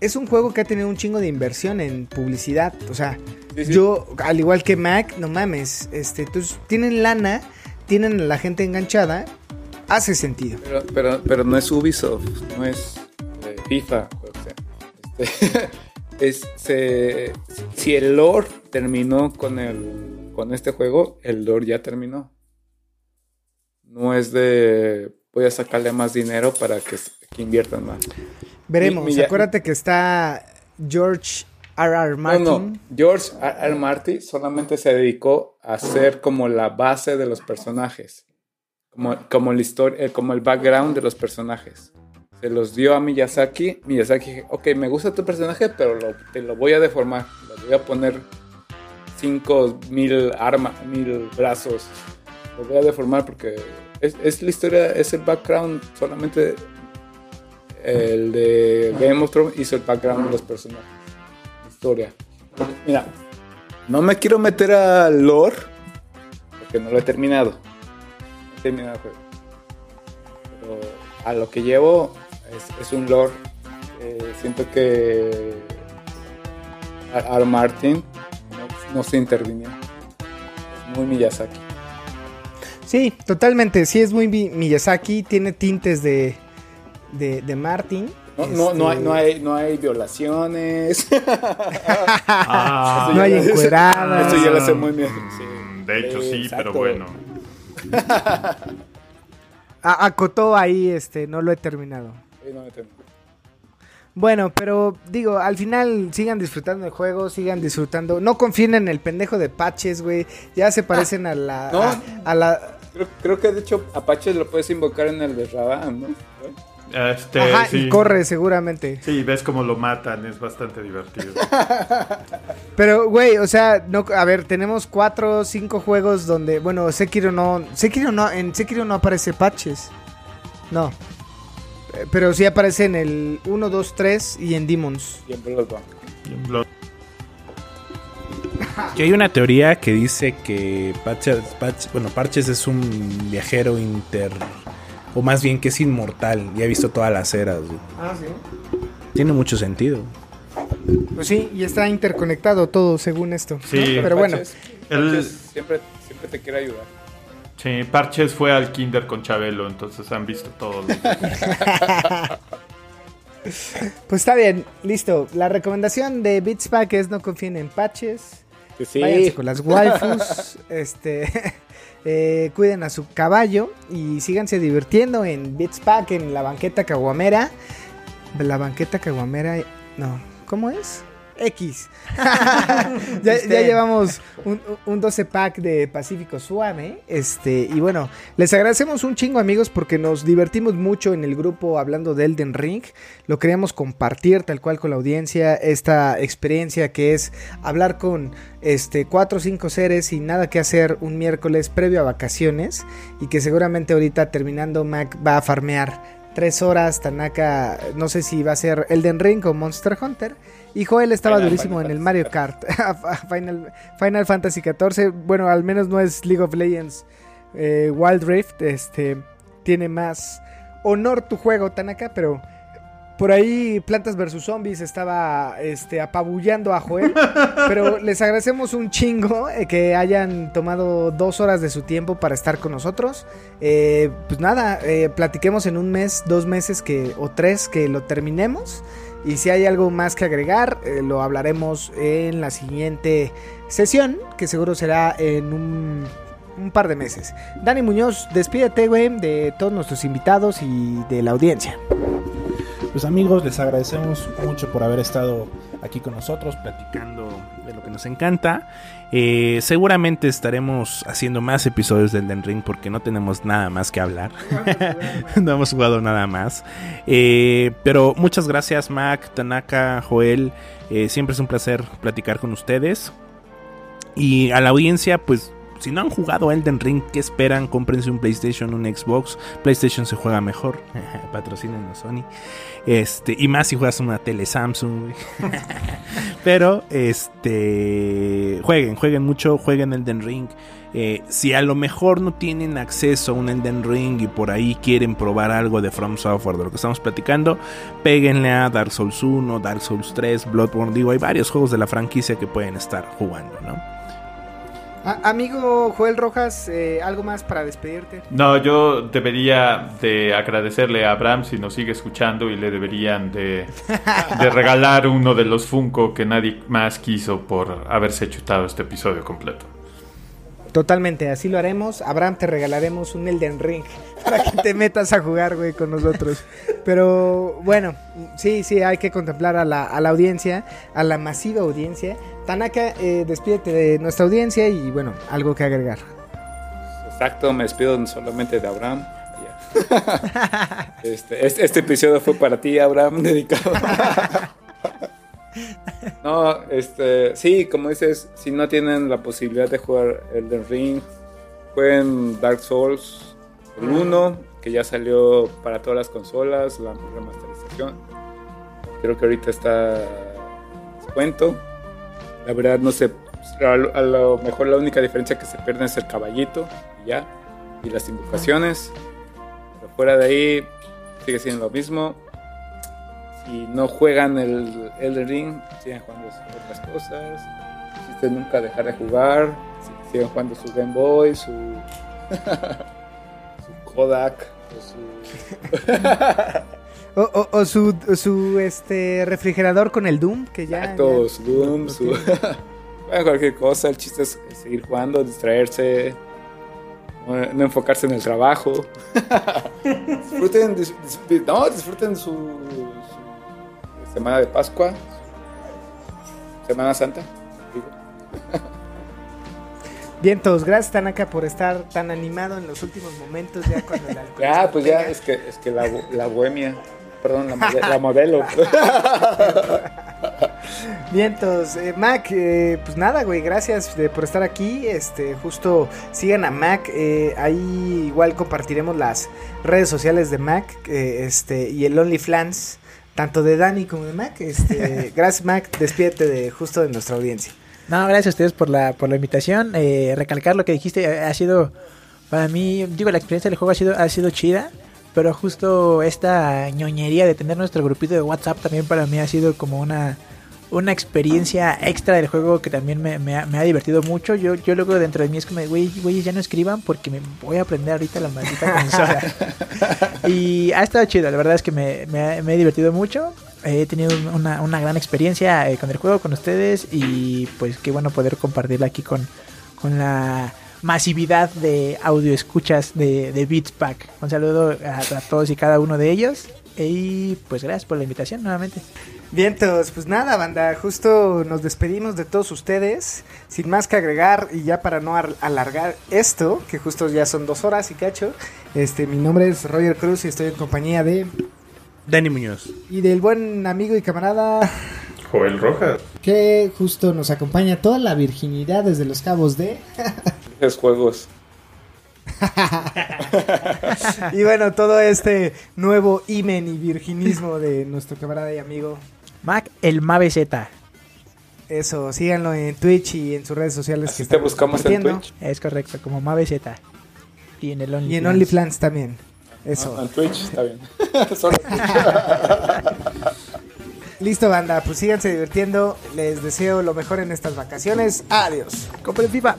es un juego que ha tenido un chingo de inversión en publicidad, o sea, Sí, sí. yo, al igual que Mac, no mames, este, entonces tienen lana, tienen a la gente enganchada, hace sentido. Pero, pero, pero no es Ubisoft, no es eh, FIFA. O sea, este, es, se- si el lore terminó con, el, con este juego, el lore ya terminó. No es de voy a sacarle más dinero para que, que inviertan más. Veremos, Mi- mi- acuérdate que está George R. R. Martin. No, no. George R. R. Martin solamente se dedicó a hacer como la base de los personajes. Como, como, la historia, eh, como el background de los personajes. Se los dio a Miyazaki. Miyazaki dijo, ok, me gusta tu personaje, pero lo- te lo voy a deformar. Le voy a poner 5 mil armas, mil brazos. Lo voy a deformar porque es, es la historia, es el background solamente el de Game of Thrones hizo el background de los personajes. Historia. Mira, no me quiero meter al lore porque no lo he terminado. No he terminado el juego. Pero a lo que llevo es, es un lore. eh, siento que. R. Martin no, no se intervinió. Es muy Miyazaki. Sí, totalmente, sí es muy Mi- Miyazaki, tiene tintes de, de, de Martin. No, no, no, hay, no, hay, no hay violaciones. Ah, No hay encueradas. Eso ya lo sé muy bien. mm, De hecho, sí, Exacto. pero bueno. a- acotó ahí, este, no lo he terminado. Sí, no. Bueno, pero digo, al final sigan disfrutando el juego, sigan disfrutando. No confíen en el pendejo de patches, güey. Ya se parecen a la. no. A, a la. Creo, creo que de hecho Apache lo puedes invocar en el de Radam, ¿no? Este, Ajá, sí. y corre seguramente. Sí, ves cómo lo matan, es bastante divertido. Pero, güey, o sea, no, a ver, tenemos cuatro o cinco juegos donde, bueno, Sekiro no, Sekiro no, en Sekiro no aparece patches. No. Eh, Pero sí aparece en el 1, 2, 3 y en Demons. Y en Bloodborne. Blood- Que hay una teoría que dice que Parches, Parch- bueno, Parches es un viajero inter... O más bien que es inmortal y ha visto todas las eras. güey. Ah, sí. Tiene mucho sentido. Pues sí, y está interconectado todo según esto. Sí. ¿no? Pero bueno, Parches- siempre, siempre te quiere ayudar. Sí, Parches fue al kinder con Chabelo, entonces han visto todos. los- pues está bien, listo. La recomendación de Beats Pack es no confíen en patches. Que sí. Váyanse con las waifus. este, eh, cuiden a su caballo y síganse divirtiendo en Beats Pack, en la banqueta caguamera. La banqueta caguamera, no, ¿cómo es? X. ya, ya llevamos un, un 12 pack de Pacífico Suave. Este, y bueno, les agradecemos un chingo, amigos, porque nos divertimos mucho en el grupo hablando de Elden Ring. Lo queríamos compartir tal cual con la audiencia. Esta experiencia que es hablar con este cuatro o cinco seres sin nada que hacer un miércoles previo a vacaciones. Y que seguramente ahorita terminando Mac va a farmear tres horas. Tanaka, no sé si va a ser Elden Ring o Monster Hunter. Y Joel estaba Final durísimo en el Mario Kart. Final, Final Fantasy XIV. Bueno, al menos no es League of Legends eh, Wild Rift. Este tiene más honor tu juego, Tanaka, pero por ahí Plantas vs Zombies estaba este, apabullando a Joel. pero les agradecemos un chingo eh, que hayan tomado dos horas de su tiempo para estar con nosotros. Eh, pues nada, eh, platiquemos en un mes, dos meses que, o tres que lo terminemos. Y si hay algo más que agregar, eh, lo hablaremos en la siguiente sesión, que seguro será en un, un par de meses. Dani Muñoz, despídete, güey, de todos nuestros invitados y de la audiencia. Pues amigos, les agradecemos mucho por haber estado aquí con nosotros platicando de lo que nos encanta. Eh, seguramente estaremos haciendo más episodios del Den Ring porque no tenemos nada más que hablar. no hemos jugado nada más. Eh, pero muchas gracias Mac, Tanaka, Joel. Eh, siempre es un placer platicar con ustedes. Y a la audiencia, pues si no han jugado Elden Ring, ¿qué esperan? Cómprense un PlayStation, un Xbox. PlayStation se juega mejor. Patrocinen a Sony. Este, y más si juegas una tele Samsung. Pero, este, jueguen, jueguen mucho, jueguen Elden Ring. Eh, si a lo mejor no tienen acceso a un Elden Ring y por ahí quieren probar algo de From Software, de lo que estamos platicando, péguenle a Dark Souls 1, Dark Souls 3, Bloodborne. Digo, hay varios juegos de la franquicia que pueden estar jugando, ¿no? A- amigo Joel Rojas, eh, ¿algo más para despedirte? No, yo debería de agradecerle a Abraham si nos sigue escuchando y le deberían de, de regalar uno de los Funko que nadie más quiso por haberse chutado este episodio completo. Totalmente, así lo haremos. Abraham, te regalaremos un Elden Ring para que te metas a jugar, güey, con nosotros. Pero bueno, sí, sí, hay que contemplar a la, a la audiencia, a la masiva audiencia. Tanaka, eh, despídete de nuestra audiencia y bueno, algo que agregar. Exacto, me despido solamente de Abraham. Este, este, este episodio fue para ti, Abraham, dedicado. No, este, sí, como dices, si no tienen la posibilidad de jugar Elden Ring, jueguen Dark Souls el 1, que ya salió para todas las consolas, la remasterización. Creo que ahorita está en descuento. La verdad no sé, a lo, a lo mejor la única diferencia que se pierde es el caballito y ya, y las invocaciones. Pero fuera de ahí sigue siendo lo mismo. Si no juegan el Elden Ring, siguen jugando otras cosas. Si nunca dejar de jugar, si- siguen jugando su Game Boy, su, su Kodak, o su O, o- o su, este refrigerador con el Doom, que ya. Exacto, ya- su Doom, su... Bueno, cualquier cosa, el chiste es seguir jugando, distraerse, no, no enfocarse en el trabajo. disfruten, dis- dis- no, disfruten su semana de Pascua, Semana Santa. digo. Bien, todos, gracias Tanaka por estar tan animado en los últimos momentos, ya cuando el alcohol Ya, pues ya, es que, es que la, la bohemia, perdón, la, la modelo. Vientos, eh, Mac, eh, pues nada, güey, gracias de- por estar aquí. Este, justo sigan a Mac, eh, ahí igual compartiremos las redes sociales de Mac, eh, este, y el OnlyFans, tanto de Dani como de Mac. Este, gracias, Mac, despídete de justo de nuestra audiencia. No, gracias a ustedes por la, por la invitación. Eh, recalcar lo que dijiste, eh, ha sido, para mí, digo, la experiencia del juego ha sido, ha sido chida, pero justo esta ñoñería de tener nuestro grupito de WhatsApp también para mí ha sido como una, una experiencia extra del juego que también me, me ha, me ha divertido mucho. Yo, yo luego dentro de mí es como, güey, güey, ya no escriban porque me voy a aprender ahorita la maldita consola. y ha estado chido, la verdad es que me, me ha- me he divertido mucho. He tenido una, una gran experiencia eh, con el juego, con ustedes y pues qué bueno poder compartirla aquí con, con la masividad de audio escuchas de, de Beats Pack. Un saludo a, a todos y cada uno de ellos y pues gracias por la invitación nuevamente. Vientos, pues nada, banda, justo nos despedimos de todos ustedes, sin más que agregar y ya para no ar- alargar esto, que justo ya son dos horas y cacho, este, mi nombre es Roger Cruz y estoy en compañía de, Dani Muñoz. y del buen amigo y camarada Joel Rojas. que justo nos acompaña toda la virginidad desde los cabos de... Es juegos. y bueno, todo este nuevo imen y virginismo de nuestro camarada y amigo. Mac, el Mave Z. Eso, síganlo en Twitch y en sus redes sociales Así que te estamos buscamos en. Twitch. Es correcto, como Mave Z. Y en el OnlyFans. Y en OnlyFans también. Eso. Ah, en Twitch, está bien. Solo Listo, banda, pues síganse divirtiendo. Les deseo lo mejor en estas vacaciones. Adiós. Compren FIFA.